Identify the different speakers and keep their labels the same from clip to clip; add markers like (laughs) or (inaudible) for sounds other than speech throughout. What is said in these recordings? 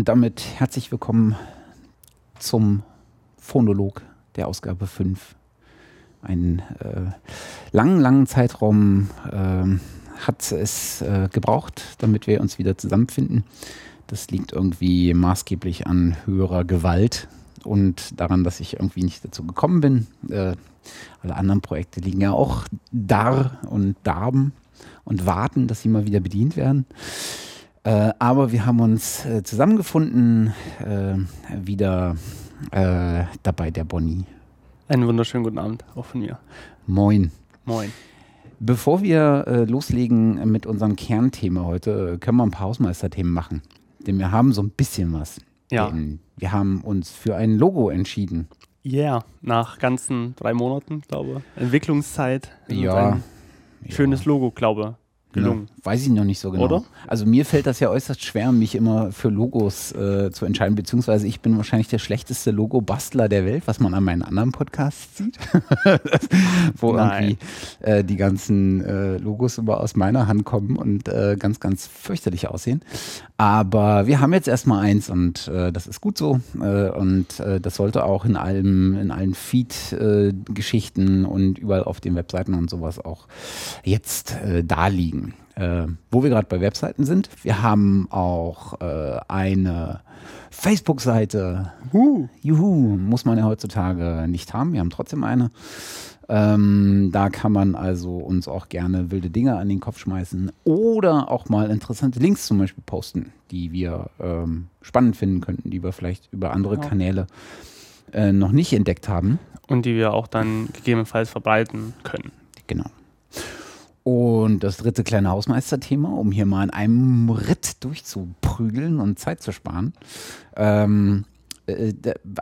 Speaker 1: und damit herzlich willkommen zum Phonolog der Ausgabe 5. Einen äh, langen, langen Zeitraum äh, hat es äh, gebraucht, damit wir uns wieder zusammenfinden. Das liegt irgendwie maßgeblich an höherer Gewalt und daran, dass ich irgendwie nicht dazu gekommen bin. Äh, alle anderen Projekte liegen ja auch da und darben und warten, dass sie mal wieder bedient werden. Äh, aber wir haben uns äh, zusammengefunden, äh, wieder äh, dabei der Bonnie.
Speaker 2: Einen wunderschönen guten Abend, auch von mir.
Speaker 1: Moin.
Speaker 2: Moin.
Speaker 1: Bevor wir äh, loslegen mit unserem Kernthema heute, können wir ein paar Hausmeisterthemen machen. Denn wir haben so ein bisschen was.
Speaker 2: Ja.
Speaker 1: Denn wir haben uns für ein Logo entschieden.
Speaker 2: Yeah, nach ganzen drei Monaten, glaube ich. Entwicklungszeit.
Speaker 1: Ja.
Speaker 2: Ein schönes Logo, glaube ich, gelungen.
Speaker 1: Ja, weiß ich noch nicht so genau.
Speaker 2: Oder?
Speaker 1: Also mir fällt das ja äußerst schwer, mich immer für Logos äh, zu entscheiden, beziehungsweise ich bin wahrscheinlich der schlechteste Logo-Bastler der Welt, was man an meinen anderen Podcasts sieht, (laughs) wo
Speaker 2: Nein.
Speaker 1: irgendwie äh, die ganzen äh, Logos immer aus meiner Hand kommen und äh, ganz, ganz fürchterlich aussehen. Aber wir haben jetzt erstmal eins und äh, das ist gut so äh, und das sollte auch in allem, in allen Feed-Geschichten und überall auf den Webseiten und sowas auch jetzt äh, da liegen. Äh, wo wir gerade bei Webseiten sind, wir haben auch äh, eine Facebook-Seite. Juhu, muss man ja heutzutage nicht haben. Wir haben trotzdem eine. Ähm, da kann man also uns auch gerne wilde Dinge an den Kopf schmeißen oder auch mal interessante Links zum Beispiel posten, die wir ähm, spannend finden könnten, die wir vielleicht über andere
Speaker 2: Ja.
Speaker 1: Kanäle äh, noch nicht entdeckt haben.
Speaker 2: Und die wir auch dann gegebenenfalls verbreiten können.
Speaker 1: Genau. Und das dritte kleine Hausmeisterthema, um hier mal in einem Ritt durchzuprügeln und Zeit zu sparen. Ähm, äh,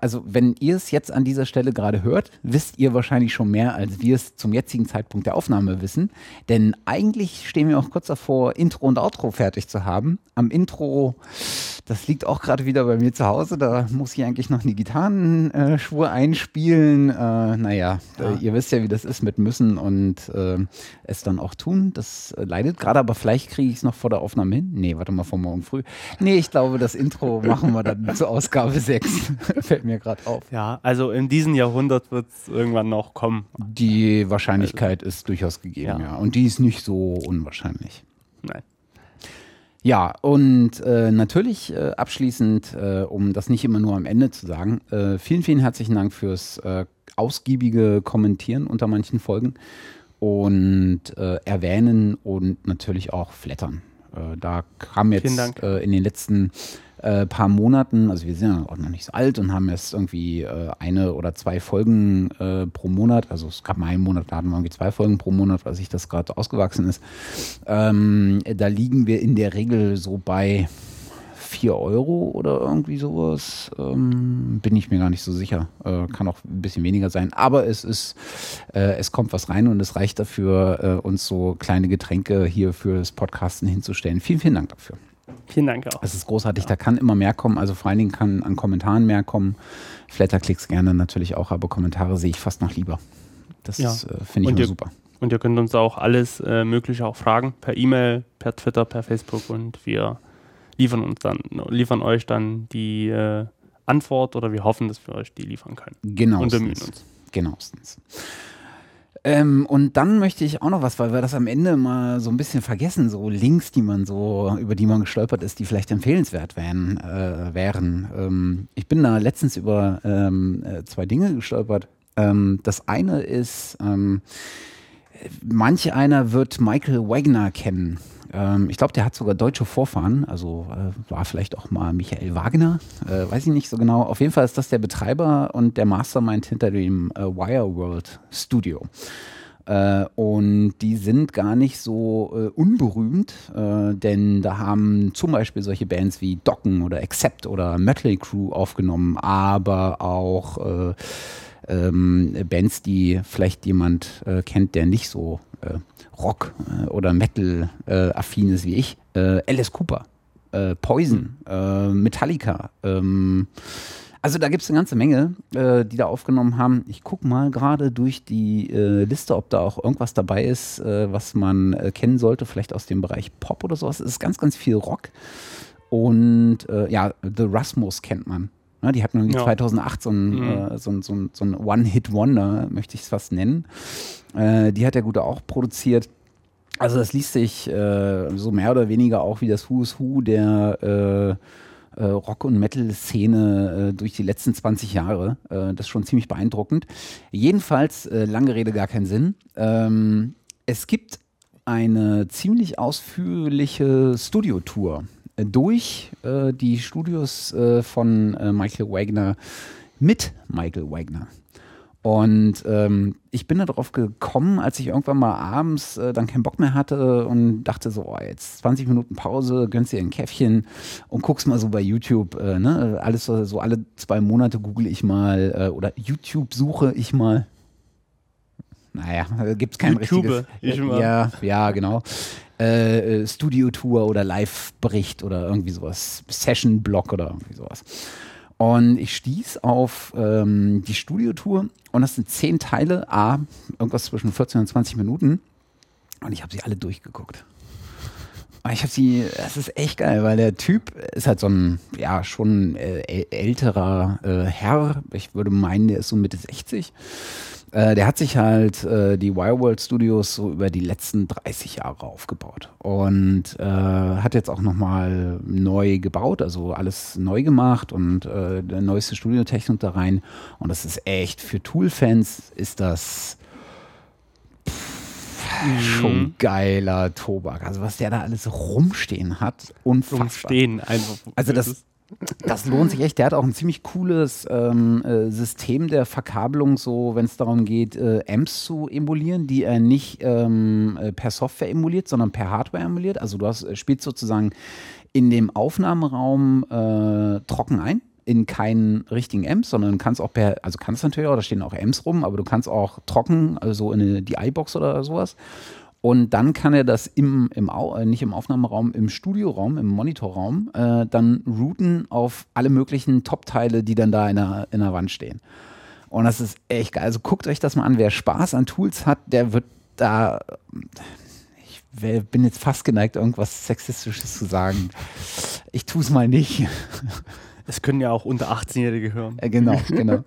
Speaker 1: also wenn ihr es jetzt an dieser Stelle gerade hört, wisst ihr wahrscheinlich schon mehr, als wir es zum jetzigen Zeitpunkt der Aufnahme wissen. Denn eigentlich stehen wir auch kurz davor, Intro und Outro fertig zu haben. Am Intro, das liegt auch gerade wieder bei mir zu Hause, da muss ich eigentlich noch eine Gitarrenschwur einspielen. Äh, naja,
Speaker 2: Ja.
Speaker 1: äh, ihr wisst ja, wie das ist mit müssen und äh, es dann auch tun. Das äh, leidet gerade, aber vielleicht kriege ich es noch vor der Aufnahme hin. Nee, warte mal, vor morgen früh. Nee, ich glaube, das Intro machen wir dann zur Ausgabe 6. (laughs) Fällt mir gerade auf.
Speaker 2: Ja, also in diesem Jahrhundert wird es irgendwann noch kommen.
Speaker 1: Die Wahrscheinlichkeit ist durchaus gegeben, ja.
Speaker 2: Ja.
Speaker 1: Und die ist nicht so unwahrscheinlich.
Speaker 2: Nein.
Speaker 1: Ja, und äh, natürlich äh, abschließend, äh, um das nicht immer nur am Ende zu sagen, äh, vielen, vielen herzlichen Dank fürs äh, ausgiebige Kommentieren unter manchen Folgen und äh, erwähnen und natürlich auch flattern. Da kam jetzt in den letzten äh, paar Monaten, also wir sind ja auch noch nicht so alt und haben erst irgendwie äh, eine oder zwei Folgen äh, pro Monat, also es gab mal einen Monat, da hatten wir irgendwie zwei Folgen pro Monat, weil sich das gerade ausgewachsen ist. Ähm, da liegen wir in der Regel so bei 4 Euro oder irgendwie sowas. Ähm, bin ich mir gar nicht so sicher. Äh, kann auch ein bisschen weniger sein. Aber es ist, äh, es kommt was rein und es reicht dafür, äh, uns so kleine Getränke hier fürs Podcasten hinzustellen. Vielen, vielen Dank dafür.
Speaker 2: Vielen Dank auch.
Speaker 1: Es ist großartig, da kann immer mehr kommen. Also vor allen Dingen kann an Kommentaren mehr kommen. Flatterklicks gerne natürlich auch, aber Kommentare sehe ich fast noch lieber. Das
Speaker 2: Ja.
Speaker 1: äh, finde ich
Speaker 2: Und ihr-
Speaker 1: super.
Speaker 2: Und ihr könnt uns auch alles äh, Mögliche auch fragen, per E-Mail, per Twitter, per Facebook und wir liefern uns dann, liefern euch dann die äh, Antwort oder wir hoffen, dass wir euch die liefern können.
Speaker 1: Genau.
Speaker 2: Und bemühen uns.
Speaker 1: Genauestens. Ähm, und dann möchte ich auch noch was, weil wir das am Ende mal so ein bisschen vergessen, so Links, die man so, über die man gestolpert ist, die vielleicht empfehlenswert wären. Äh, wären. Ähm, ich bin da letztens über ähm, äh, zwei Dinge gestolpert. Ähm, das eine ist, ähm, manch einer wird Michael Wagner kennen. Ähm, ich glaube, der hat sogar deutsche Vorfahren, also äh, war vielleicht auch mal Michael Wagner, äh, weiß ich nicht so genau. Auf jeden Fall ist das der Betreiber und der Mastermind hinter dem äh, Wire Studio. Äh, und die sind gar nicht so äh, unberühmt, äh, denn da haben zum Beispiel solche Bands wie Docken oder Accept oder Metal Crew aufgenommen, aber auch ähm, Bands, die vielleicht jemand äh, kennt, der nicht so äh, Rock äh, oder Metal äh, ist wie ich. Äh, Alice Cooper, Poison, Metallica. Ähm, also da gibt es eine ganze Menge, äh, die da aufgenommen haben. Ich gucke mal gerade durch die äh, Liste, ob da auch irgendwas dabei ist, äh, was man kennen sollte, vielleicht aus dem Bereich Pop oder sowas. Es ist ganz, ganz viel Rock. Und ja, The Rasmus kennt man. Ja, die hatten
Speaker 2: Ja.
Speaker 1: 2008 so ein,
Speaker 2: Mhm.
Speaker 1: äh, so ein, so ein, so ein One-Hit-Wonder, möchte ich es fast nennen. Äh, die hat der Gute auch produziert. Also das liest sich äh, so mehr oder weniger auch wie das Who's Who der äh, äh, Rock- und Metal-Szene äh, durch die letzten 20 Jahre. Das ist schon ziemlich beeindruckend. Jedenfalls, lange Rede, gar keinen Sinn. Ähm, es gibt eine ziemlich ausführliche Studiotour durch äh, die Studios äh, von äh, Michael Wagner mit Michael Wagner. Und ähm, ich bin darauf gekommen, als ich irgendwann mal abends äh, dann keinen Bock mehr hatte und dachte so, oh, jetzt 20 Minuten Pause, gönnst dir ein Käffchen und guckst mal so bei YouTube. Äh, ne? Alles so, alle zwei Monate google ich mal äh, oder YouTube suche ich mal. Naja, gibt es kein
Speaker 2: YouTube,
Speaker 1: richtiges.
Speaker 2: ich mal.
Speaker 1: Ja, ja, genau. Äh, Studio-Tour oder Live-Bericht oder irgendwie sowas. Session-Blog oder irgendwie sowas. Und ich stieß auf ähm, die Studiotour und das sind zehn Teile, A, irgendwas zwischen 14 und 20 Minuten. Und ich habe sie alle durchgeguckt. Ich habe sie, das ist echt geil, weil der Typ ist halt so ein, ja, schon äh, äl- älterer äh, Herr. Ich würde meinen, der ist so Mitte 60. Äh, der hat sich halt äh, die Wireworld Studios so über die letzten 30 Jahre aufgebaut und äh, hat jetzt auch nochmal neu gebaut, also alles neu gemacht und äh, der neueste Studiotechnik da rein. Und das ist echt für Tool-Fans ist das schon geiler Tobak. Also was der da alles rumstehen hat, unfassbar.
Speaker 2: Rumstehen einfach.
Speaker 1: Also das, das lohnt sich echt. Der hat auch ein ziemlich cooles ähm, äh, System der Verkabelung, so wenn es darum geht, äh, Amps zu emulieren, die er nicht ähm, äh, per Software emuliert, sondern per Hardware emuliert. Also du hast, äh, spielst sozusagen in dem Aufnahmeraum äh, trocken ein in keinen richtigen Amps, sondern kannst auch per, also kannst natürlich auch, da stehen auch Amps rum, aber du kannst auch trocken, also in eine DI-Box oder sowas. Und dann kann er das im, im Au äh, nicht im Aufnahmeraum, im Studioraum, im Monitorraum, äh, dann routen auf alle möglichen Top-Teile, die dann da in der, in der Wand stehen. Und das ist echt geil. Also guckt euch das mal an. Wer Spaß an Tools hat, der wird da. Ich bin jetzt fast geneigt, irgendwas Sexistisches zu sagen. Ich tue es mal nicht. (laughs)
Speaker 2: Es können ja auch unter 18-Jährige hören.
Speaker 1: Äh, genau, (laughs) genau.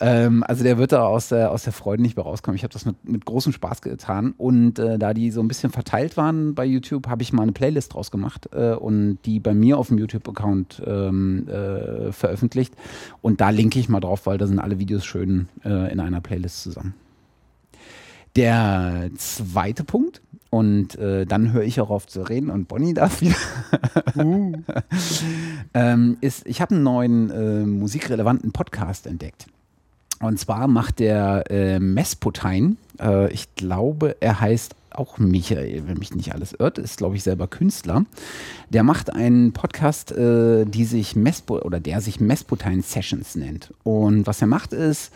Speaker 1: ähm, also der wird da aus der, aus der Freude nicht mehr rauskommen. Ich habe das mit, mit großem Spaß getan. Und äh, da die so ein bisschen verteilt waren bei YouTube, habe ich mal eine Playlist draus gemacht äh, und die bei mir auf dem YouTube-Account ähm, äh, veröffentlicht. Und da linke ich mal drauf, weil da sind alle Videos schön äh, in einer Playlist zusammen. Der zweite Punkt, und äh, dann höre ich auch auf zu reden und Bonnie darf wieder, (laughs) ähm, ist, ich habe einen neuen äh, musikrelevanten Podcast entdeckt. Und zwar macht der äh, Mesputein, äh, ich glaube, er heißt auch Michael, wenn mich nicht alles irrt, ist, glaube ich, selber Künstler. Der macht einen Podcast, äh, die sich Mespo oder der sich Mesputein Sessions nennt. Und was er macht ist,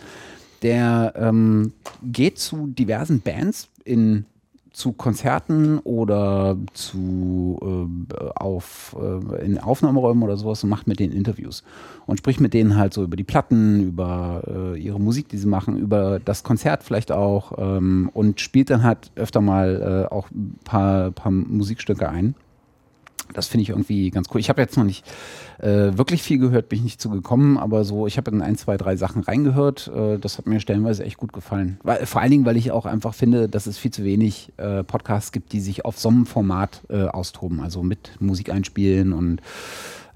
Speaker 1: der ähm, geht zu diversen Bands in zu Konzerten oder zu äh, auf äh, in Aufnahmeräumen oder sowas und macht mit denen Interviews und spricht mit denen halt so über die Platten, über äh, ihre Musik, die sie machen, über das Konzert vielleicht auch ähm, und spielt dann halt öfter mal äh, auch ein paar, paar Musikstücke ein. Das finde ich irgendwie ganz cool. Ich habe jetzt noch nicht äh, wirklich viel gehört, bin ich nicht zugekommen, aber so, ich habe in ein, zwei, drei Sachen reingehört. Äh, das hat mir stellenweise echt gut gefallen. Weil, vor allen Dingen, weil ich auch einfach finde, dass es viel zu wenig äh, Podcasts gibt, die sich auf so einem Format äh, austoben. Also mit Musik einspielen und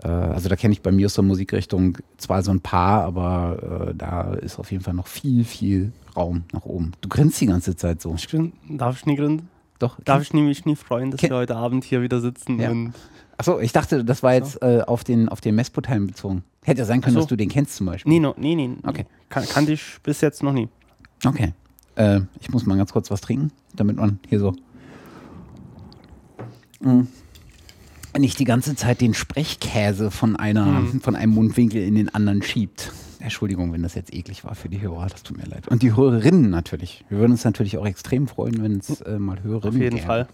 Speaker 1: äh, also da kenne ich bei mir aus der Musikrichtung zwar so ein paar, aber äh, da ist auf jeden Fall noch viel, viel Raum nach oben. Du grinst die ganze Zeit so.
Speaker 2: Ich bin, darf ich nie grinsen?
Speaker 1: Doch.
Speaker 2: Darf ich mich nie freuen, dass
Speaker 1: Ken-
Speaker 2: wir heute Abend hier wieder sitzen
Speaker 1: Ja.
Speaker 2: und
Speaker 1: Achso, ich dachte, das war jetzt äh, auf den, auf den Mesputein bezogen. Hätte ja sein können,
Speaker 2: so.
Speaker 1: dass du den kennst zum Beispiel.
Speaker 2: Nee, no, nee, nee.
Speaker 1: Okay.
Speaker 2: Kan kannte ich bis jetzt noch nie.
Speaker 1: Okay. Äh, ich muss mal ganz kurz was trinken, damit man hier so mm, nicht die ganze Zeit den Sprechkäse von einer,
Speaker 2: Mhm.
Speaker 1: von einem Mundwinkel in den anderen schiebt. Entschuldigung, wenn das jetzt eklig war für die Hörer, das tut mir leid. Und die Hörerinnen natürlich. Wir würden uns natürlich auch extrem freuen, wenn es äh, mal Hörerinnen
Speaker 2: Auf jeden
Speaker 1: gäbe.
Speaker 2: Fall.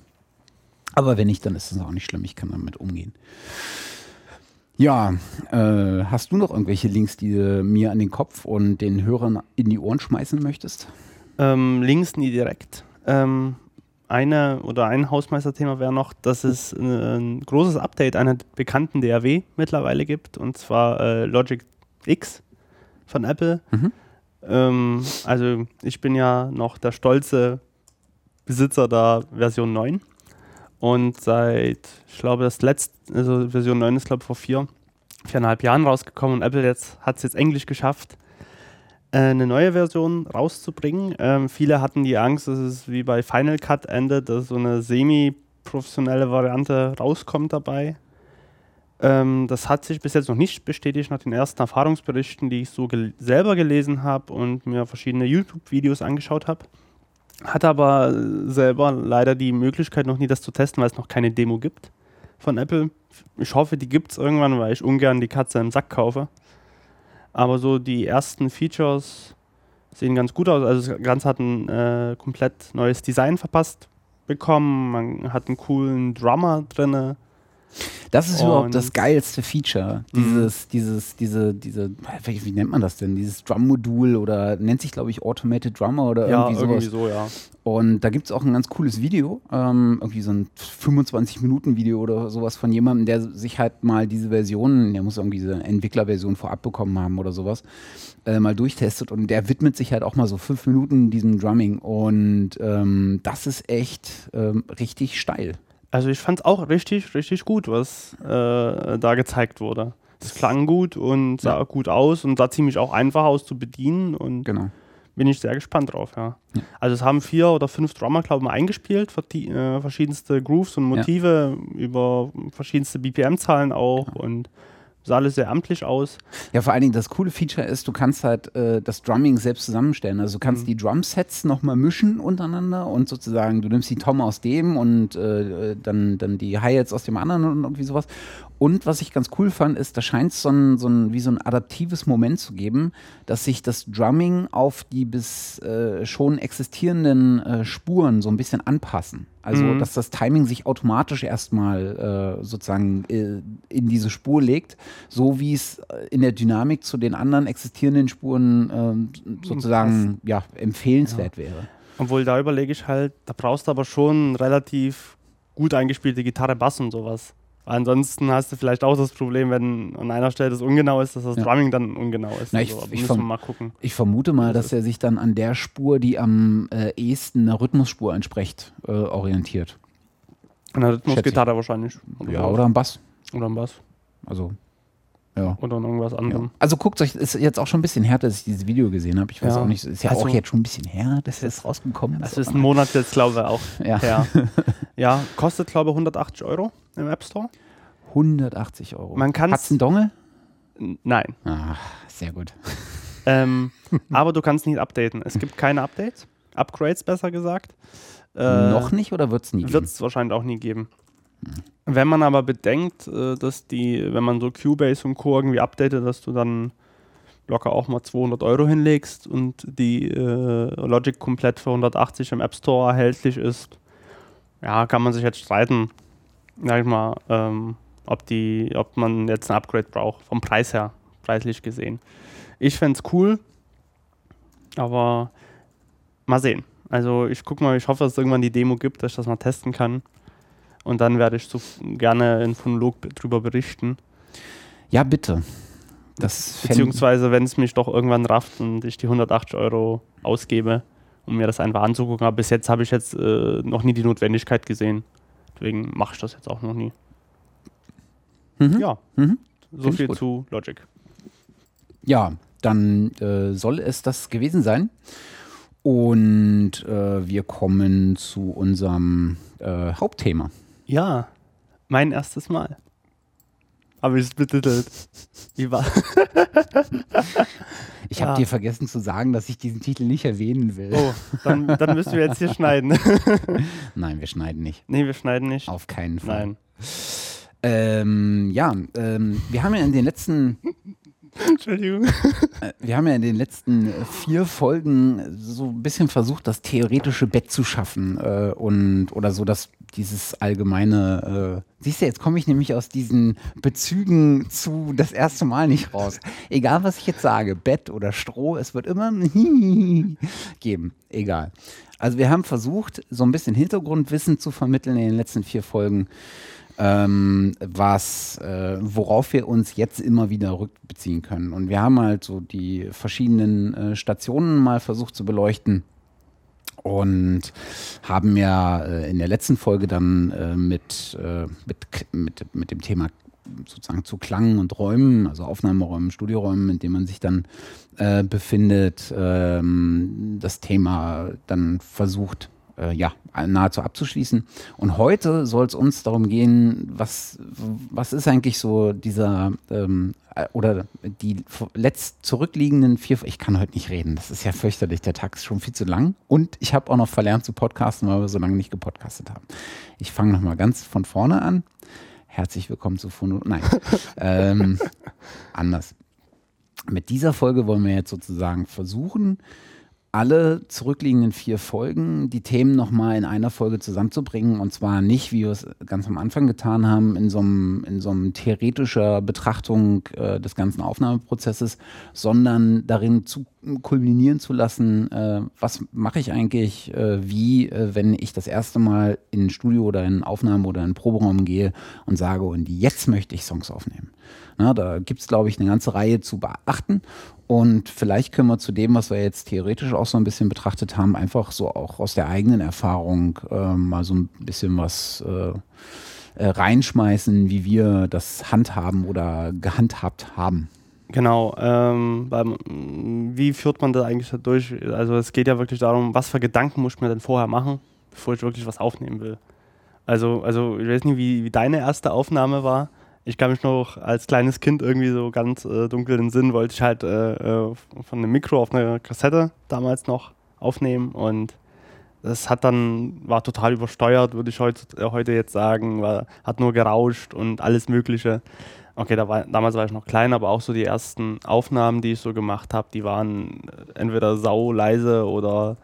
Speaker 1: Aber wenn nicht, dann ist es auch nicht schlimm. Ich kann damit umgehen. Ja, äh, hast du noch irgendwelche Links, die du mir an den Kopf und den Hörern in die Ohren schmeißen möchtest?
Speaker 2: Ähm, links nie direkt. Ähm, eine oder ein Hausmeisterthema wäre noch, dass es ein, ein großes Update einer bekannten DAW mittlerweile gibt, und zwar äh, Logic X von Apple.
Speaker 1: Mhm.
Speaker 2: Ähm, also ich bin ja noch der stolze Besitzer der Version 9 und seit, ich glaube, das letzte, also Version 9 ist glaube ich vor vier, viereinhalb Jahren rausgekommen und Apple jetzt hat es jetzt endlich geschafft, äh, eine neue Version rauszubringen. Ähm, viele hatten die Angst, dass es wie bei Final Cut endet, dass so eine semi-professionelle Variante rauskommt dabei. Ähm, das hat sich bis jetzt noch nicht bestätigt nach den ersten Erfahrungsberichten, die ich so gel selber gelesen habe und mir verschiedene YouTube-Videos angeschaut habe. Hatte aber selber leider die Möglichkeit noch nie, das zu testen, weil es noch keine Demo gibt von Apple. Ich hoffe, die gibt es irgendwann, weil ich ungern die Katze im Sack kaufe. Aber so die ersten Features sehen ganz gut aus. Also das Ganze hat ein äh, komplett neues Design verpasst bekommen. Man hat einen coolen Drummer drin.
Speaker 1: Das ist
Speaker 2: Und-
Speaker 1: überhaupt das geilste Feature.
Speaker 2: Mhm.
Speaker 1: Dieses, dieses, diese, diese, wie, wie nennt man das denn? Dieses Drum-Modul oder nennt sich, glaube ich, Automated Drummer oder
Speaker 2: Ja,
Speaker 1: irgendwie
Speaker 2: irgendwie,
Speaker 1: sowas.
Speaker 2: so, ja.
Speaker 1: Und da gibt es auch ein ganz cooles Video, ähm, irgendwie so ein 25-Minuten-Video oder sowas von jemandem, der sich halt mal diese Version, der muss irgendwie diese Entwicklerversion vorab bekommen haben oder sowas, äh, mal durchtestet und der widmet sich halt auch mal so fünf Minuten diesem Drumming und ähm, das ist echt ähm, richtig steil.
Speaker 2: Also ich fand es auch richtig, richtig gut, was äh, da gezeigt wurde. Es klang gut und sah
Speaker 1: Ja.
Speaker 2: gut aus und sah ziemlich auch einfach aus zu bedienen und
Speaker 1: Genau.
Speaker 2: bin ich sehr gespannt drauf, ja.
Speaker 1: Ja.
Speaker 2: Also es haben vier oder fünf Drummer, glaube ich, eingespielt, äh, verschiedenste Grooves und
Speaker 1: Ja.
Speaker 2: Motive über verschiedenste BPM-Zahlen auch und sah alles sehr amtlich aus.
Speaker 1: Ja, vor allen Dingen das coole Feature ist, du kannst halt äh, das Drumming selbst zusammenstellen. Also du
Speaker 2: Mhm.
Speaker 1: kannst die Drumsets nochmal mischen untereinander und sozusagen, du nimmst die Tom aus dem und äh, dann, dann die Hi-Hats aus dem anderen und irgendwie sowas. Und was ich ganz cool fand, ist, da scheint es so ein, so ein, wie so ein adaptives Moment zu geben, dass sich das Drumming auf die bis äh, schon existierenden äh, Spuren so ein bisschen anpassen. Also,
Speaker 2: Mhm.
Speaker 1: dass das Timing sich automatisch erstmal äh, sozusagen äh, in diese Spur legt, so wie es äh, in der Dynamik zu den anderen existierenden Spuren ähm, sozusagen ja, empfehlenswert wäre.
Speaker 2: Obwohl da überlege ich halt, da brauchst du aber schon relativ gut eingespielte Gitarre, Bass und sowas. Ansonsten hast du vielleicht auch das Problem, wenn an einer Stelle das ungenau ist, dass das
Speaker 1: Ja.
Speaker 2: Drumming dann ungenau ist.
Speaker 1: Na, ich-
Speaker 2: so. Aber
Speaker 1: ich verm-
Speaker 2: mal gucken.
Speaker 1: Ich vermute mal, dass er sich dann an der Spur, die am äh, ehesten einer Rhythmusspur entspricht, äh, orientiert.
Speaker 2: An der. Rhythmusgitarre wahrscheinlich.
Speaker 1: Ja, oder am Bass.
Speaker 2: Oder am Bass.
Speaker 1: Also, ja.
Speaker 2: Oder an irgendwas
Speaker 1: Ja.
Speaker 2: anderem.
Speaker 1: Also guckt euch, ist jetzt auch schon ein bisschen her, dass ich dieses Video gesehen habe. Ich weiß
Speaker 2: Ja.
Speaker 1: auch nicht, ist ja
Speaker 2: Also-
Speaker 1: auch jetzt schon ein bisschen her, dass das rausgekommen ist.
Speaker 2: Das ist ein Monat jetzt, glaube ich, auch
Speaker 1: Ja.
Speaker 2: her. (laughs) ja, kostet, glaube ich, 180 Euro im App Store.
Speaker 1: 180 Euro.
Speaker 2: Man kann's-
Speaker 1: Hat's einen Dongle?
Speaker 2: Nein.
Speaker 1: Ah, sehr gut. (laughs)
Speaker 2: Ähm, aber du kannst nicht updaten. Es gibt keine Updates. Upgrades, besser gesagt. Äh,
Speaker 1: Noch nicht oder wird's nie?
Speaker 2: Wird es wahrscheinlich auch nie geben. Wenn man aber bedenkt, äh, dass die, wenn man so Cubase und Co. irgendwie updatet, dass du dann locker auch mal 200 Euro hinlegst und die äh, Logic komplett für 180 im App Store erhältlich ist, ja, kann man sich jetzt streiten, sag ich mal, ähm, ob, die, ob man jetzt ein Upgrade braucht, vom Preis her, preislich gesehen. Ich fände es cool, aber mal sehen. Also ich gucke mal, ich hoffe, dass es irgendwann die Demo gibt, dass ich das mal testen kann. Und dann werde ich so gerne in Phonolog drüber berichten.
Speaker 1: Ja, bitte. Das
Speaker 2: Beziehungsweise, wenn es mich doch irgendwann rafft und ich die 180 Euro ausgebe, um mir das einfach anzugucken. Aber bis jetzt habe ich jetzt äh, noch nie die Notwendigkeit gesehen. Deswegen mache ich das jetzt auch noch nie.
Speaker 1: Mhm.
Speaker 2: Ja,
Speaker 1: Mhm.
Speaker 2: so
Speaker 1: Find
Speaker 2: viel zu Logic.
Speaker 1: Ja, dann äh, soll es das gewesen sein. Und äh, wir kommen zu unserem äh, Hauptthema.
Speaker 2: Ja, mein erstes Mal. Habe ich es betitelt. Wie war?
Speaker 1: Ich habe
Speaker 2: Ah.
Speaker 1: dir vergessen zu sagen, dass ich diesen Titel nicht erwähnen will.
Speaker 2: Oh, dann, dann müssen wir jetzt hier schneiden. (laughs)
Speaker 1: Nein, wir schneiden nicht.
Speaker 2: nee, wir schneiden nicht.
Speaker 1: Auf keinen Fall.
Speaker 2: Nein.
Speaker 1: Ähm, ja, ähm, wir haben ja in den letzten
Speaker 2: Entschuldigung.
Speaker 1: Äh, Wir haben ja in den letzten äh, vier Folgen so ein bisschen versucht, das theoretische Bett zu schaffen äh, und oder so, dass dieses allgemeine. Äh, siehst du, jetzt komme ich nämlich aus diesen Bezügen zu das erste Mal nicht raus. Egal, was ich jetzt sage, Bett oder Stroh, es wird immer geben. Egal. Also wir haben versucht, so ein bisschen Hintergrundwissen zu vermitteln in den letzten vier Folgen, ähm, was, äh, worauf wir uns jetzt immer wieder rückbeziehen können. Und wir haben halt so die verschiedenen äh, Stationen mal versucht zu beleuchten und haben ja äh, in der letzten Folge dann äh, mit, äh, mit, mit, mit dem Thema sozusagen zu Klang und Räumen, also Aufnahmeräumen, Studioräumen, in denen man sich dann äh, befindet, ähm, das Thema dann versucht, äh, ja, nahezu abzuschließen. Und heute soll es uns darum gehen, was, was ist eigentlich so dieser ähm, äh, oder die letzt zurückliegenden vier, ich kann heute nicht reden, das ist ja fürchterlich, der Tag ist schon viel zu lang und ich habe auch noch verlernt zu podcasten, weil wir so lange nicht gepodcastet haben. Ich fange nochmal ganz von vorne an. Herzlich willkommen zu Phono. Nein, (laughs) ähm, anders. Mit dieser Folge wollen wir jetzt sozusagen versuchen, alle zurückliegenden vier Folgen die Themen nochmal in einer Folge zusammenzubringen. Und zwar nicht, wie wir es ganz am Anfang getan haben, in so einem, in so einem theoretischer Betrachtung äh, des ganzen Aufnahmeprozesses, sondern darin zu kulminieren zu lassen, äh, was mache ich eigentlich, äh, wie, äh, wenn ich das erste Mal in ein Studio oder in Aufnahmen oder in einen Proberaum gehe und sage, und jetzt möchte ich Songs aufnehmen. Na, da gibt es, glaube ich, eine ganze Reihe zu beachten. Und vielleicht können wir zu dem, was wir jetzt theoretisch auch so ein bisschen betrachtet haben, einfach so auch aus der eigenen Erfahrung äh, mal so ein bisschen was äh, äh, reinschmeißen, wie wir das handhaben oder gehandhabt haben.
Speaker 2: Genau, ähm, beim, wie führt man das eigentlich durch? Also es geht ja wirklich darum, was für Gedanken muss ich mir denn vorher machen, bevor ich wirklich was aufnehmen will. Also, also ich weiß nicht, wie, wie deine erste Aufnahme war ich kann mich noch als kleines Kind irgendwie so ganz äh, dunkel in den Sinn, wollte ich halt äh, äh, von einem Mikro auf eine Kassette damals noch aufnehmen und das hat dann, war total übersteuert, würde ich heute, äh, heute jetzt sagen, war, hat nur gerauscht und alles Mögliche. Okay, da war, damals war ich noch klein, aber auch so die ersten Aufnahmen, die ich so gemacht habe, die waren entweder sau leise oder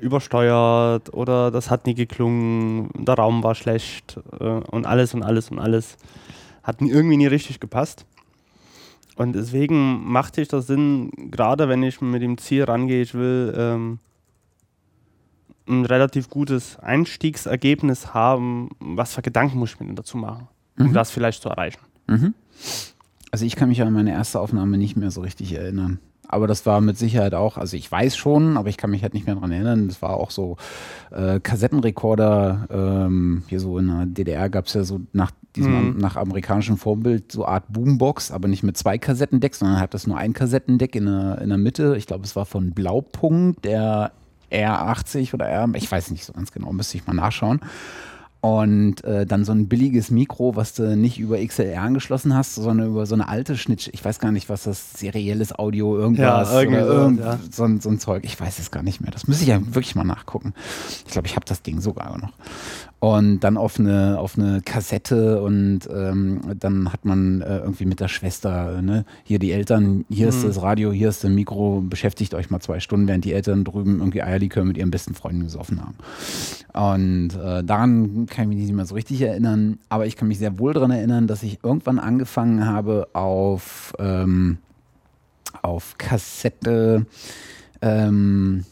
Speaker 2: übersteuert oder das hat nie geklungen, der Raum war schlecht äh, und alles und alles und alles hat irgendwie nie richtig gepasst. Und deswegen machte ich das Sinn, gerade wenn ich mit dem Ziel rangehe, ich will ähm, ein relativ gutes Einstiegsergebnis haben, was für Gedanken muss ich mir dazu machen, um mhm. das vielleicht zu erreichen.
Speaker 1: Mhm. Also ich kann mich an meine erste Aufnahme nicht mehr so richtig erinnern aber das war mit Sicherheit auch, also ich weiß schon, aber ich kann mich halt nicht mehr daran erinnern, das war auch so äh, Kassettenrekorder, ähm, hier so in der DDR gab es ja so nach diesem mhm. nach amerikanischem Vorbild so Art Boombox, aber nicht mit zwei Kassettendecks, sondern hat das nur ein Kassettendeck in der, in der Mitte. Ich glaube, es war von Blaupunkt, der R80 oder R, ich weiß nicht so ganz genau, müsste ich mal nachschauen und äh, dann so ein billiges Mikro, was du nicht über XLR angeschlossen hast, sondern über so eine alte Schnitt, ich weiß gar nicht, was das serielles Audio irgendwas ja, oder irgend, ja. so, so, ein Zeug, ich weiß es gar nicht mehr. Das muss ich ja wirklich mal nachgucken. Ich glaube, ich habe das Ding sogar noch und dann auf eine, auf eine Kassette und ähm, dann hat man äh, irgendwie mit der Schwester, ne, hier die Eltern, hier mhm. ist das Radio, hier ist das Mikro, beschäftigt euch mal zwei Stunden, während die Eltern drüben irgendwie Eierlikör mit ihren besten Freunden gesoffen haben. Und äh, daran kann ich mich nicht mehr so richtig erinnern, aber ich kann mich sehr wohl daran erinnern, dass ich irgendwann angefangen habe auf, ähm, auf Kassette ähm,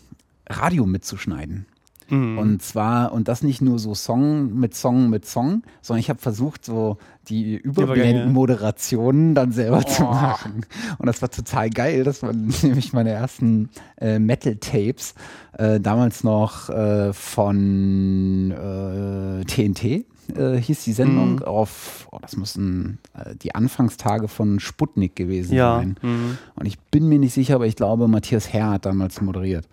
Speaker 1: Radio mitzuschneiden. Mhm. Und zwar, und das nicht nur so Song mit Song mit Song, sondern ich habe versucht, so die Überblendenmoderationen dann selber oh. zu machen. Und das war total geil. Das waren (laughs) nämlich meine ersten äh, Metal-Tapes, äh, damals noch äh, von TNT. Äh, hieß die Sendung mhm. auf, oh, das müssen äh, die Anfangstage von Sputnik gewesen ja. sein. Mhm. Und ich bin mir nicht sicher, aber ich glaube, Matthias Herr hat damals moderiert.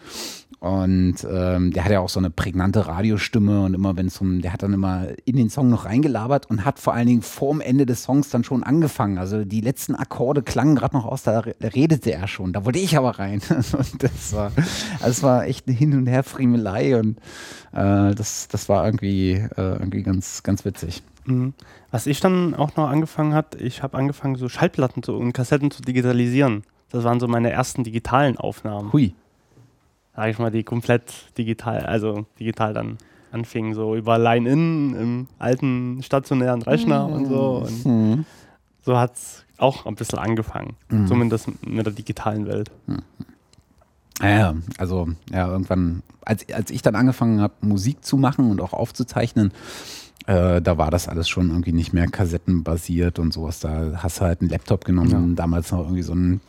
Speaker 1: Und ähm, der hat ja auch so eine prägnante Radiostimme und immer wenn es um, der hat dann immer in den Song noch reingelabert und hat vor allen Dingen vorm Ende des Songs dann schon angefangen. Also die letzten Akkorde klangen gerade noch aus, da, redete er schon. Da wollte ich aber rein. (laughs) und das war, das war echt eine Hin- und Her-Friemelei und äh, das, das war irgendwie, äh, irgendwie ganz, ganz witzig.
Speaker 2: Mhm. Was ich dann auch noch angefangen hat, ich habe angefangen, so Schallplatten zu, und Kassetten zu digitalisieren. Das waren so meine ersten digitalen Aufnahmen. Hui sage ich mal, die komplett digital, also digital dann anfingen, so über Line-In im alten stationären Rechner mhm. und so. Und mhm. so hat es auch ein bisschen angefangen, mhm. zumindest mit der digitalen Welt. Mhm.
Speaker 1: Ja, also ja, irgendwann, als, als ich dann angefangen habe, Musik zu machen und auch aufzuzeichnen, äh, da war das alles schon irgendwie nicht mehr kassettenbasiert und sowas. Da hast du halt einen Laptop genommen,
Speaker 2: Ja.
Speaker 1: damals noch irgendwie so einen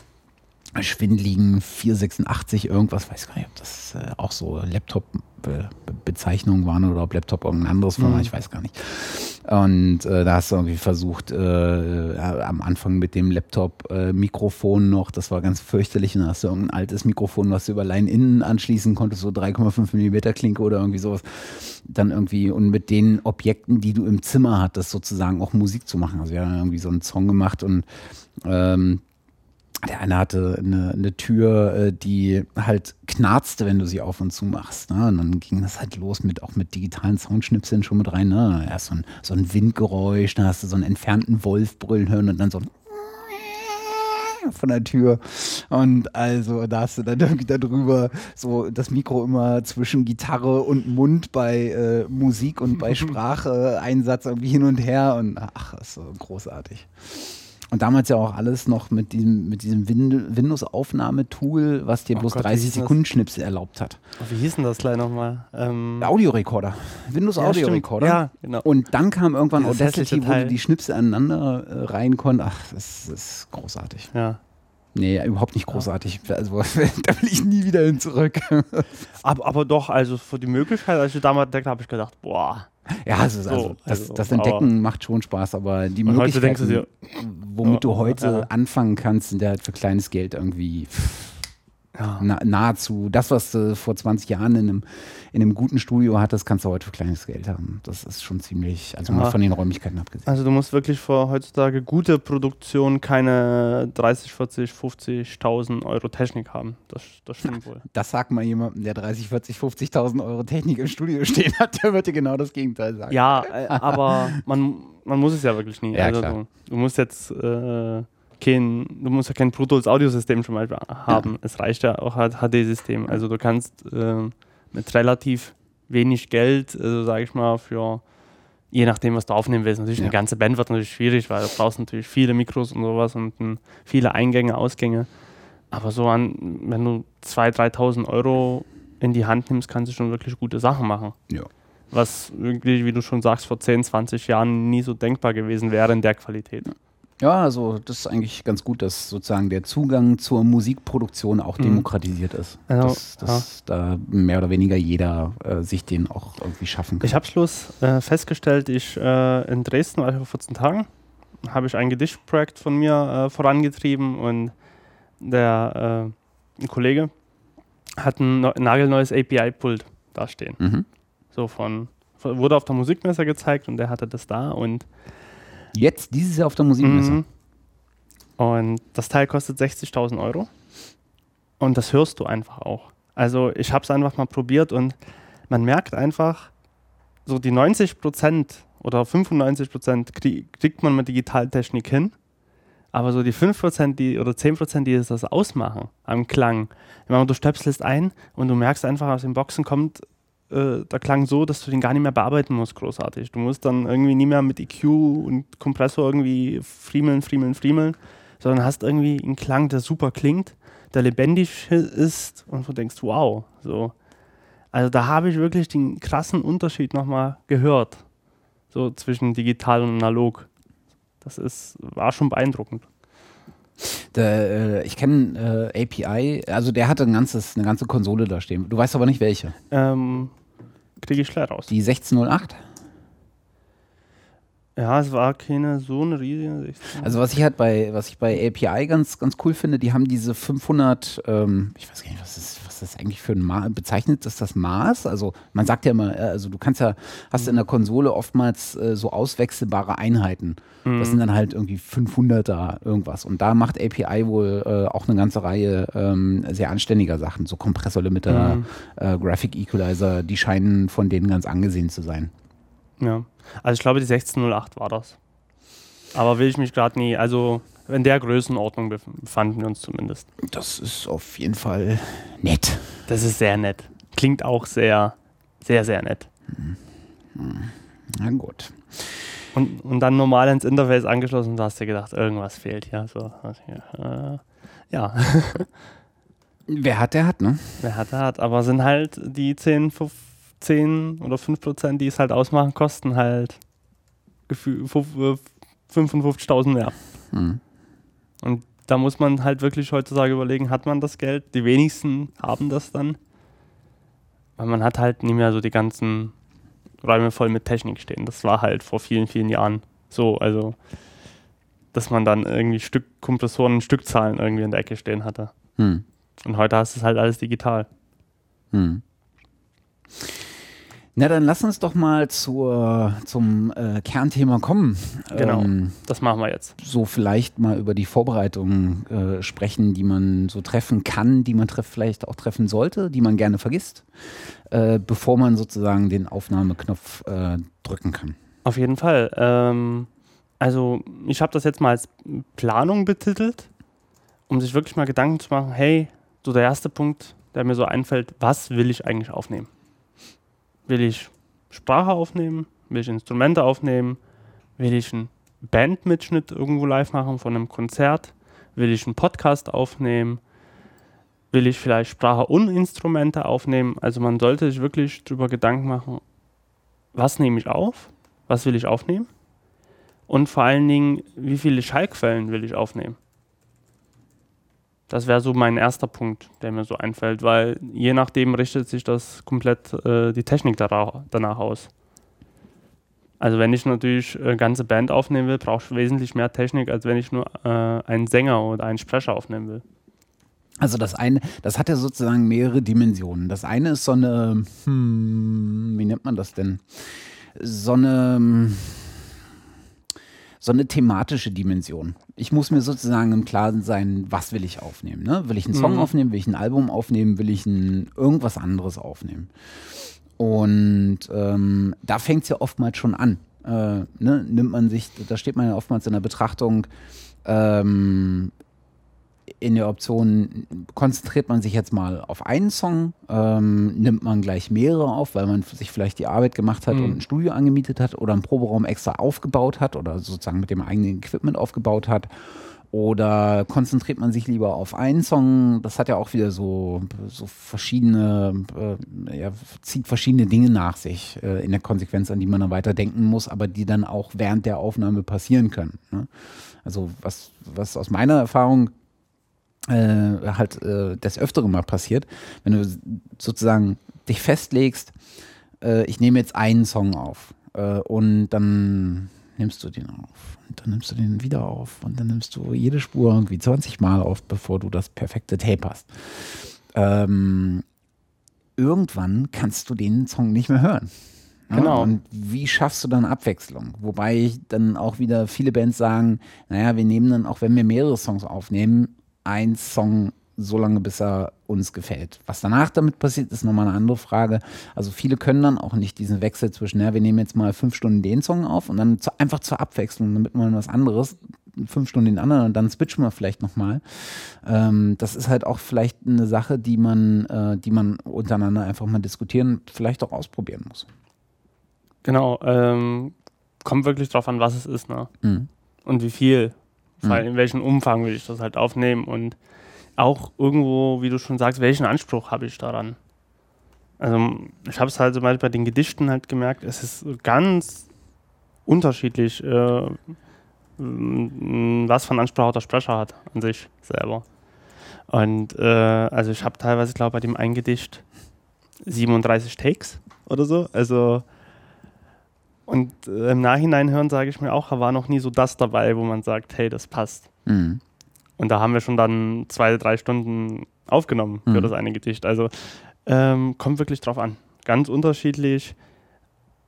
Speaker 1: schwindeligen 486 irgendwas, weiß gar nicht, ob das äh, auch so Laptop-Bezeichnungen waren oder ob Laptop irgendein anderes war,
Speaker 2: Mhm.
Speaker 1: ich weiß gar nicht. Und äh, da hast du irgendwie versucht, äh, äh, am Anfang mit dem Laptop-Mikrofon noch, das war ganz fürchterlich, und da hast du irgendein altes Mikrofon, was du über Line-In anschließen konntest, so 3,5 mm Klinke oder irgendwie sowas. Dann irgendwie, und mit den Objekten, die du im Zimmer hattest, sozusagen auch Musik zu machen. Also wir haben irgendwie so einen Song gemacht und ähm, der eine hatte eine, eine Tür, äh, die halt knarzte, wenn du sie auf und zu machst. Ne? Und dann ging das halt los mit auch mit digitalen Soundschnipseln schon mit rein. Ne? Erst so ein, so ein Windgeräusch, dann hast du so einen entfernten Wolf brüllen hören und dann so ein von der Tür. Und also da hast du dann irgendwie darüber so das Mikro immer zwischen Gitarre und Mund bei äh, Musik und bei (laughs) Sprache Einsatz irgendwie hin und her und ach, ist so großartig. Und damals ja auch alles noch mit diesem, mit diesem Win Windows-Aufnahmetool, was dir
Speaker 2: Oh
Speaker 1: bloß
Speaker 2: Gott, wie
Speaker 1: 30
Speaker 2: hieß das?
Speaker 1: Sekunden Schnipsel erlaubt hat.
Speaker 2: Oh, Wie hieß denn das gleich nochmal? Ähm,
Speaker 1: Audiorekorder. Windows
Speaker 2: Ja, stimmt.
Speaker 1: Audiorekorder.
Speaker 2: Ja, genau.
Speaker 1: Und dann kam irgendwann Audacity, wo du die Schnipsel aneinander äh, rein konntest. Ach, das ist großartig.
Speaker 2: ja.
Speaker 1: Nee, überhaupt nicht großartig. Also, (laughs) da will ich nie wieder hin zurück. (laughs)
Speaker 2: Aber, aber doch, also für die Möglichkeit, als ich damals entdeckt habe, habe ich gedacht, boah.
Speaker 1: ja, ist also,
Speaker 2: So,
Speaker 1: das,
Speaker 2: also,
Speaker 1: das Entdecken macht schon Spaß, aber die
Speaker 2: denkst du
Speaker 1: Möglichkeiten,
Speaker 2: dir,
Speaker 1: womit du
Speaker 2: oh,
Speaker 1: heute
Speaker 2: ja.
Speaker 1: anfangen kannst, sind ja halt für kleines Geld irgendwie
Speaker 2: ja.
Speaker 1: na, nahezu das, was du vor 20 Jahren in einem, in einem guten Studio hattest, kannst du heute für kleines Geld haben. Das ist schon ziemlich, also
Speaker 2: Ja.
Speaker 1: mal von den Räumlichkeiten abgesehen.
Speaker 2: Also du musst wirklich für heutzutage gute Produktion keine 30, 40, 50.000 Euro Technik haben. Das, das stimmt wohl.
Speaker 1: Das sagt mal jemandem, der 30, 40, 50.000 Euro Technik im Studio stehen hat, der wird dir genau das Gegenteil sagen.
Speaker 2: Ja, äh, aber man, man muss es ja wirklich nie.
Speaker 1: Ja,
Speaker 2: also du, du musst jetzt äh, kein, du musst ja kein Pro Tools Audiosystem zum Beispiel haben. Es reicht ja auch ein HD-System. Also du kannst äh, mit relativ wenig Geld, also sage ich mal, für je nachdem, was du aufnehmen willst. Natürlich
Speaker 1: Ja.
Speaker 2: eine ganze Band wird natürlich schwierig, weil du brauchst natürlich viele Mikros und sowas und m, viele Eingänge, Ausgänge. Aber so an, wenn du 2.000, 3.000 Euro in die Hand nimmst, kannst du schon wirklich gute Sachen machen
Speaker 1: Ja.
Speaker 2: was wirklich, wie du schon sagst, vor 10, 20 Jahren nie so denkbar gewesen wäre in der Qualität.
Speaker 1: Ja, also das ist eigentlich ganz gut, dass sozusagen der Zugang zur Musikproduktion auch
Speaker 2: Mhm.
Speaker 1: demokratisiert ist.
Speaker 2: Also,
Speaker 1: dass dass da mehr oder weniger jeder äh, sich den auch irgendwie schaffen kann.
Speaker 2: Ich habe Schluss äh, festgestellt, ich äh, in Dresden war ich vor 14 Tagen, habe ich ein Gedichtprojekt von mir äh, vorangetrieben und der äh, Kollege hat ein neu- nagelneues API-Pult da stehen.
Speaker 1: mhm.
Speaker 2: So von, von- wurde auf der Musikmesse gezeigt und der hatte das da und
Speaker 1: Jetzt dieses Jahr auf der Musikmesse.
Speaker 2: Mhm. Und das Teil kostet 60.000 Euro. Und das hörst du einfach auch. Also ich habe es einfach mal probiert und man merkt einfach, so die 90 Prozent oder 95 Prozent krie kriegt man mit Digitaltechnik hin. Aber so die 5 Prozent die, oder 10 Prozent, die das ausmachen am Klang. Meine, du stöpselst ein und du merkst einfach, aus den Boxen kommt äh, der Klang so, dass du den gar nicht mehr bearbeiten musst, großartig. Du musst dann irgendwie nie mehr mit EQ und Kompressor irgendwie friemeln, friemeln, friemeln, sondern hast irgendwie einen Klang, der super klingt, der lebendig ist und du denkst, wow, so. Also da habe ich wirklich den krassen Unterschied nochmal gehört, so zwischen digital und analog. Das ist, war schon beeindruckend.
Speaker 1: Der, äh, ich kenne äh, API, also der hatte ein ganzes, eine ganze Konsole da stehen. Du weißt aber nicht welche.
Speaker 2: Ähm, Kriege ich schlecht raus.
Speaker 1: Die 1608?
Speaker 2: Ja, es war keine so eine riesige. 16.
Speaker 1: Also was ich halt bei, was ich bei API ganz, ganz cool finde, die haben diese 500, ähm, ich weiß gar nicht, was ist, was ist eigentlich für ein Maß, bezeichnet ist das Maß? Also man sagt ja immer, äh, also du kannst ja, hast in der Konsole oftmals äh, so auswechselbare Einheiten. Das sind dann halt irgendwie 500er irgendwas. Und da macht API wohl äh, auch eine ganze Reihe ähm, sehr anständiger Sachen, so Kompressorlimiter,
Speaker 2: Mhm.
Speaker 1: äh, Graphic Equalizer, die scheinen von denen ganz angesehen zu sein.
Speaker 2: Ja. Also ich glaube, die 1608 war das. Aber will ich mich gerade nie, also in der Größenordnung bef befanden wir uns zumindest.
Speaker 1: Das ist auf jeden Fall nett.
Speaker 2: Das ist sehr nett. Klingt auch sehr, sehr, sehr nett.
Speaker 1: Na gut.
Speaker 2: Und, und dann normal ins Interface angeschlossen, da hast du gedacht, irgendwas fehlt hier. So, also, ja, äh, ja. (laughs)
Speaker 1: Wer hat, der hat, ne?
Speaker 2: Wer hat, der hat. Aber sind halt die 10, 5, 10 oder 5 Prozent, die es halt ausmachen, kosten halt 55.000 mehr. Mhm. Und da muss man halt wirklich heutzutage überlegen, hat man das Geld? Die wenigsten haben das dann. Weil man hat halt nicht mehr so die ganzen Räume voll mit Technik stehen. Das war halt vor vielen, vielen Jahren so. Also, dass man dann irgendwie Stück Kompressoren, Stückzahlen irgendwie in der Ecke stehen hatte. Hm. Und heute hast du es halt alles digital. Hm.
Speaker 1: Na, dann lass uns doch mal zur, zum äh, Kernthema kommen.
Speaker 2: Genau, ähm, das machen wir jetzt.
Speaker 1: So vielleicht mal über die Vorbereitungen äh, sprechen, die man so treffen kann, die man treff, vielleicht auch treffen sollte, die man gerne vergisst, äh, bevor man sozusagen den Aufnahmeknopf äh, drücken kann.
Speaker 2: Auf jeden Fall. Ähm, also ich habe das jetzt mal als Planung betitelt, um sich wirklich mal Gedanken zu machen, hey, so der erste Punkt, der mir so einfällt, was will ich eigentlich aufnehmen? Will ich Sprache aufnehmen? Will ich Instrumente aufnehmen? Will ich einen Bandmitschnitt irgendwo live machen von einem Konzert? Will ich einen Podcast aufnehmen? Will ich vielleicht Sprache und Instrumente aufnehmen? Also man sollte sich wirklich darüber Gedanken machen, was nehme ich auf? Was will ich aufnehmen? Und vor allen Dingen, wie viele Schallquellen will ich aufnehmen? Das wäre so mein erster Punkt, der mir so einfällt, weil je nachdem richtet sich das komplett äh, die Technik danach aus. Also wenn ich natürlich eine ganze Band aufnehmen will, brauche ich wesentlich mehr Technik, als wenn ich nur äh, einen Sänger oder einen Sprecher aufnehmen will.
Speaker 1: Also das eine, das hat ja sozusagen mehrere Dimensionen. Das eine ist so eine, hm, wie nennt man das denn? So eine so eine thematische Dimension. Ich muss mir sozusagen im Klaren sein, was will ich aufnehmen. Ne? Will ich einen Song mhm. aufnehmen, will ich ein Album aufnehmen, will ich ein, irgendwas anderes aufnehmen. Und ähm, da fängt es ja oftmals schon an. Äh, ne? Nimmt man sich, da steht man ja oftmals in der Betrachtung, ähm, in der Option konzentriert man sich jetzt mal auf einen Song, ähm, nimmt man gleich mehrere auf, weil man sich vielleicht die Arbeit gemacht hat mhm. und ein Studio angemietet hat oder einen Proberaum extra aufgebaut hat oder sozusagen mit dem eigenen Equipment aufgebaut hat. Oder konzentriert man sich lieber auf einen Song? Das hat ja auch wieder so, so verschiedene, äh, ja, zieht verschiedene Dinge nach sich äh, in der Konsequenz, an die man dann weiter denken muss, aber die dann auch während der Aufnahme passieren können. Ne? Also was, was aus meiner Erfahrung äh, halt äh, des Öfteren mal passiert, wenn du sozusagen dich festlegst, äh, ich nehme jetzt einen Song auf äh, und dann nimmst du den auf und dann nimmst du den wieder auf und dann nimmst du jede Spur irgendwie 20 Mal auf, bevor du das perfekte Tape hast. Ähm, irgendwann kannst du den Song nicht mehr hören.
Speaker 2: Genau.
Speaker 1: Und wie schaffst du dann Abwechslung? Wobei dann auch wieder viele Bands sagen, naja, wir nehmen dann, auch wenn wir mehrere Songs aufnehmen, ein Song so lange, bis er uns gefällt. Was danach damit passiert, ist nochmal eine andere Frage. Also viele können dann auch nicht diesen Wechsel zwischen, ja, wir nehmen jetzt mal fünf Stunden den Song auf und dann zu, einfach zur Abwechslung, damit man was anderes, fünf Stunden den anderen und dann switchen wir vielleicht nochmal. Ähm, das ist halt auch vielleicht eine Sache, die man, äh, die man untereinander einfach mal diskutieren, vielleicht auch ausprobieren muss.
Speaker 2: Genau, ähm, kommt wirklich drauf an, was es ist, ne? Mhm. Und wie viel. Mhm. in welchem Umfang will ich das halt aufnehmen und auch irgendwo, wie du schon sagst, welchen Anspruch habe ich daran? Also ich habe es halt zum Beispiel bei den Gedichten halt gemerkt, es ist ganz unterschiedlich, äh, was von Anspruch auch der Sprecher hat an sich selber. Und äh, also ich habe teilweise, glaube bei dem einen Gedicht 37 Takes oder so. Also und äh, im Nachhinein hören sage ich mir auch, da war noch nie so das dabei, wo man sagt, hey, das passt. Mhm. Und da haben wir schon dann zwei, drei Stunden aufgenommen für mhm. das eine Gedicht. Also ähm, kommt wirklich drauf an. Ganz unterschiedlich,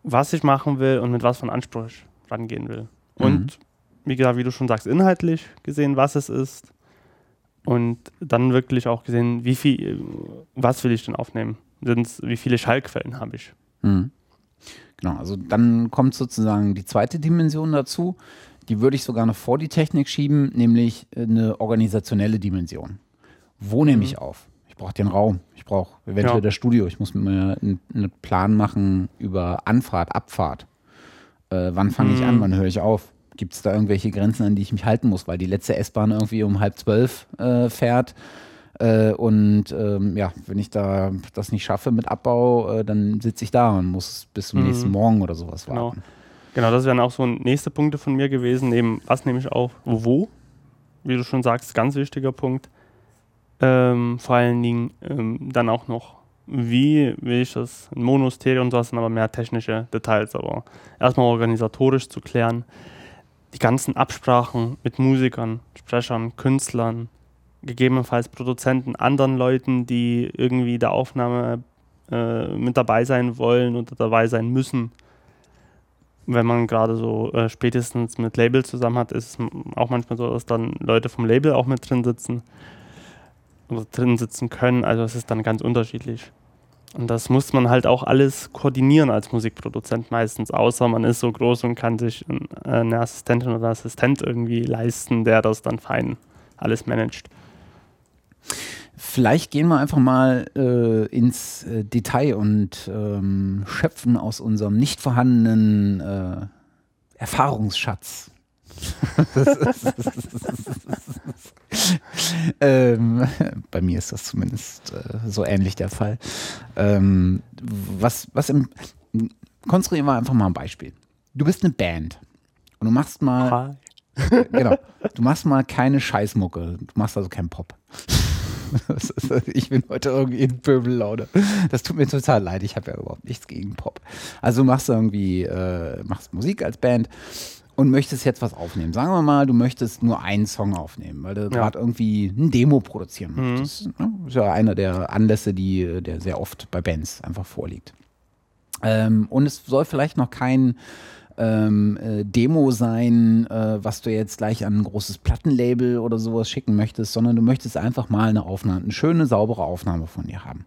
Speaker 2: was ich machen will und mit was von Anspruch ich rangehen will. Mhm. Und wie gesagt, wie du schon sagst, inhaltlich gesehen, was es ist. Und dann wirklich auch gesehen, wie viel, was will ich denn aufnehmen? Sind's, wie viele Schallquellen habe ich? Mhm.
Speaker 1: Genau, also dann kommt sozusagen die zweite Dimension dazu. Die würde ich sogar noch vor die Technik schieben, nämlich eine organisationelle Dimension. Wo nehme ich mhm. auf? Ich brauche den Raum, ich brauche eventuell ja. das Studio, ich muss mir einen, Plan machen über Anfahrt, Abfahrt. Äh, wann fange ich an, mhm. wann höre ich auf? Gibt es da irgendwelche Grenzen, an die ich mich halten muss, weil die letzte S-Bahn irgendwie um halb zwölf äh, fährt? Äh, und ähm, ja, wenn ich da das nicht schaffe mit Abbau, äh, dann sitze ich da und muss bis zum
Speaker 2: Mhm.
Speaker 1: nächsten Morgen oder sowas
Speaker 2: Genau.
Speaker 1: warten.
Speaker 2: Genau, das wären auch so nächste Punkte von mir gewesen. Neben, was nehme ich auf? Wo? Wie du schon sagst, ganz wichtiger Punkt. Ähm, vor allen Dingen ähm, dann auch noch, wie will ich das in Mono, Stereo und so, das sind aber mehr technische Details. Aber erstmal organisatorisch zu klären. Die ganzen Absprachen mit Musikern, Sprechern, Künstlern, gegebenenfalls Produzenten, anderen Leuten, die irgendwie der Aufnahme äh, mit dabei sein wollen oder dabei sein müssen wenn man gerade so äh, spätestens mit Label zusammen hat, ist es auch manchmal so, dass dann Leute vom Label auch mit drin sitzen oder drin sitzen können. Also es ist dann ganz unterschiedlich. Und das muss man halt auch alles koordinieren als Musikproduzent meistens, außer man ist so groß und kann sich äh, eine Assistentin oder Assistent irgendwie leisten, der das dann fein alles managt.
Speaker 1: Vielleicht gehen wir einfach mal äh, ins äh, Detail und ähm, schöpfen aus unserem nicht vorhandenen äh, Erfahrungsschatz. (laughs) ähm, bei mir ist das zumindest äh, so ähnlich der Fall. Ähm, was, was im, konstruieren wir einfach mal ein Beispiel. Du bist eine Band und du machst mal genau. Du machst mal keine Scheißmucke. Du machst also keinen Pop. Ist, ich bin heute irgendwie in Pöbellaune. Das tut mir total leid. Ich habe ja überhaupt nichts gegen Pop. Also du machst irgendwie, äh, machst Musik als Band und möchtest jetzt was aufnehmen. Sagen wir mal, du möchtest nur einen Song aufnehmen, weil du gerade irgendwie ein Demo produzieren möchtest. Ne? Das ist ja einer der Anlässe, die, der sehr oft bei Bands einfach vorliegt. Ähm, und es soll vielleicht noch kein ähm, äh, Demo sein, äh, was du jetzt gleich an ein großes Plattenlabel oder sowas schicken möchtest, sondern du möchtest einfach mal eine Aufnahme, eine schöne, saubere Aufnahme von dir haben.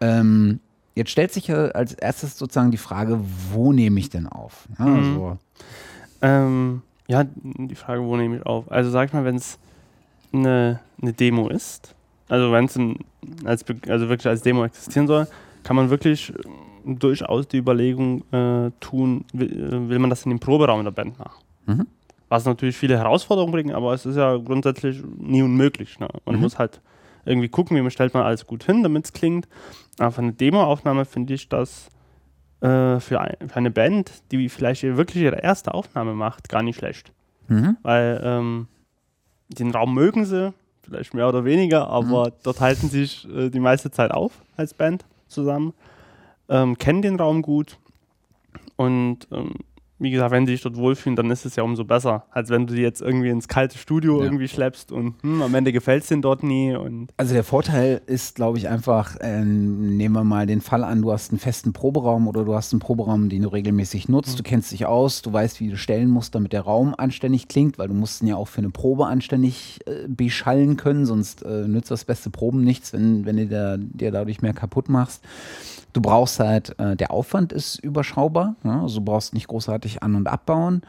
Speaker 1: Ähm, jetzt stellt sich ja als erstes sozusagen die Frage, wo nehme ich denn auf? Ja,
Speaker 2: Mhm.
Speaker 1: also,
Speaker 2: Ähm, ja, die Frage, wo nehme ich auf? Also sag ich mal, wenn es eine, eine Demo ist, also wenn es als, also wirklich als Demo existieren soll, kann man wirklich durchaus die Überlegung äh, tun, will, äh, will man das in dem Proberaum der Band machen.
Speaker 1: Mhm.
Speaker 2: Was natürlich viele Herausforderungen bringt, aber es ist ja grundsätzlich nie unmöglich. Ne? Man
Speaker 1: Mhm.
Speaker 2: muss halt irgendwie gucken, wie man stellt man alles gut hin, damit es klingt. Aber für eine Demoaufnahme finde ich das äh, für, ein, für eine Band, die vielleicht wirklich ihre erste Aufnahme macht, gar nicht schlecht.
Speaker 1: mhm.
Speaker 2: Weil ähm, den Raum mögen sie, vielleicht mehr oder weniger, aber dort halten sie sich äh, die meiste Zeit auf als Band zusammen, ähm, kennen den Raum gut und ähm, wie gesagt, wenn sie sich dort wohlfühlen, dann ist es ja umso besser, als wenn du sie jetzt irgendwie ins kalte Studio
Speaker 1: Ja.
Speaker 2: irgendwie schleppst und hm, am Ende gefällt es denen dort nie und
Speaker 1: Also der Vorteil ist, glaube ich, einfach, ähm, nehmen wir mal den Fall an, du hast einen festen Proberaum oder du hast einen Proberaum, den du regelmäßig nutzt, du kennst dich aus, du weißt, wie du stellen musst, damit der Raum anständig klingt, weil du musst ihn ja auch für eine Probe anständig äh, beschallen können, sonst äh, nützt das beste Proben nichts, wenn, wenn du dir dadurch mehr kaputt machst. Du brauchst halt, äh, der Aufwand ist überschaubar, ja? also du brauchst nicht großartig an- und abbauen.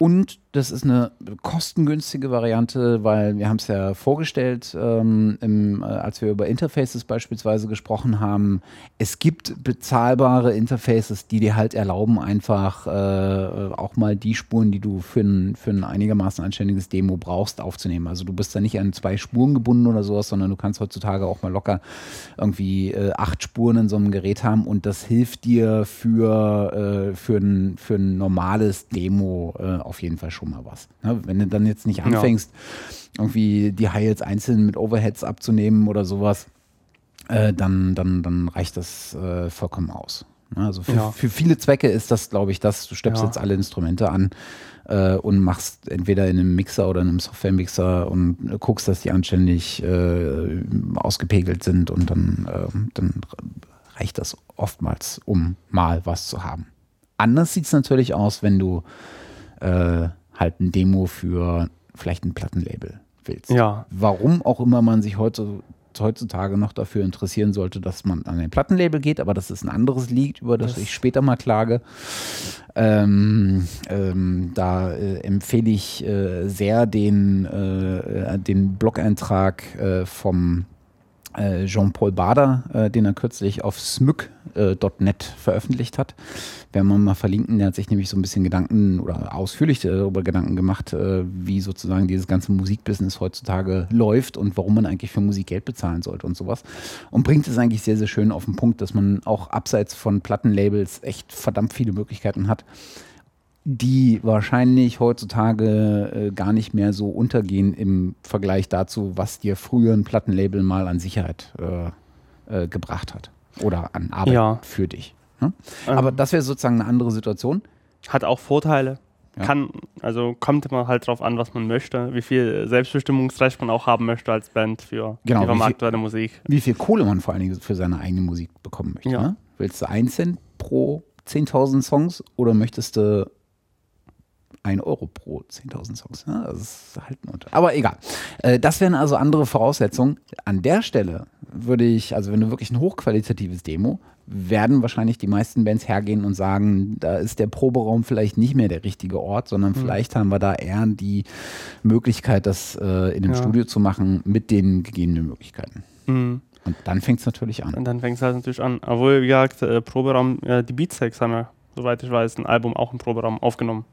Speaker 1: Und das ist eine kostengünstige Variante, weil wir haben es ja vorgestellt, ähm, im, äh, als wir über Interfaces beispielsweise gesprochen haben. Es gibt bezahlbare Interfaces, die dir halt erlauben, einfach äh, auch mal die Spuren, die du für ein, für ein einigermaßen anständiges Demo brauchst, aufzunehmen. Also du bist da nicht an zwei Spuren gebunden oder sowas, sondern du kannst heutzutage auch mal locker irgendwie äh, acht Spuren in so einem Gerät haben und das hilft dir für, äh, für, ein, für ein normales Demo äh, auf jeden Fall schon mal was. Ne? Wenn du dann jetzt nicht anfängst, irgendwie die Highlights einzeln mit Overheads abzunehmen oder sowas, äh, dann, dann, dann reicht das äh, vollkommen aus. Ne? Also für,
Speaker 2: Ja.
Speaker 1: für viele Zwecke ist das, glaube ich, das, du steppst
Speaker 2: Ja.
Speaker 1: jetzt alle Instrumente an äh, und machst entweder in einem Mixer oder in einem Softwaremixer und äh, guckst, dass die anständig äh, ausgepegelt sind und dann, äh, dann reicht das oftmals, um mal was zu haben. Anders sieht es natürlich aus, wenn du äh, halt ein Demo für vielleicht ein Plattenlabel willst.
Speaker 2: ja,
Speaker 1: Warum auch immer man sich heute, heutzutage noch dafür interessieren sollte, dass man an ein Plattenlabel geht, aber das ist ein anderes Lied, über das,
Speaker 2: Das-
Speaker 1: ich später mal klage. Ähm, ähm, da äh, empfehle ich äh, sehr den, äh, den Blog-Eintrag äh, vom äh, Jean-Paul Bader, äh, den er kürzlich auf smyk.net äh, veröffentlicht hat. Werden wir mal verlinken, der hat sich nämlich so ein bisschen Gedanken oder ausführlich darüber Gedanken gemacht, äh, wie sozusagen dieses ganze Musikbusiness heutzutage läuft und warum man eigentlich für Musik Geld bezahlen sollte und sowas. Und bringt es eigentlich sehr, sehr schön auf den Punkt, dass man auch abseits von Plattenlabels echt verdammt viele Möglichkeiten hat, die wahrscheinlich heutzutage äh, gar nicht mehr so untergehen im Vergleich dazu, was dir früher ein Plattenlabel mal an Sicherheit äh, äh, gebracht hat oder an Arbeit ja. für dich. Ne? Ähm, Aber das wäre sozusagen eine andere Situation.
Speaker 2: Hat auch Vorteile. Ja. Kann, also kommt immer halt drauf an, was man möchte, wie viel Selbstbestimmungsrecht man auch haben möchte als Band für
Speaker 1: genau,
Speaker 2: die vermarktete Musik.
Speaker 1: Wie viel Kohle man vor allen Dingen für seine eigene Musik bekommen möchte. Ja. Ne? Willst du 1 Cent pro 10.000 Songs oder möchtest du 1 Euro pro 10.000 Songs. Ja, das ist halt ein Unter Aber egal. Äh, das wären also andere Voraussetzungen. An der Stelle würde ich, also wenn du wirklich ein hochqualitatives Demo, werden wahrscheinlich die meisten Bands hergehen und sagen, da ist der Proberaum vielleicht nicht mehr der richtige Ort, sondern mhm. vielleicht haben wir da eher die Möglichkeit, das äh, in dem ja. Studio zu machen mit den gegebenen Möglichkeiten. Mhm. Und dann fängt es natürlich an.
Speaker 2: Und dann fängt es halt natürlich an. Obwohl, wie gesagt, äh, Proberaum, äh, die Beatsex haben ja, soweit ich weiß, ein Album auch im Proberaum aufgenommen.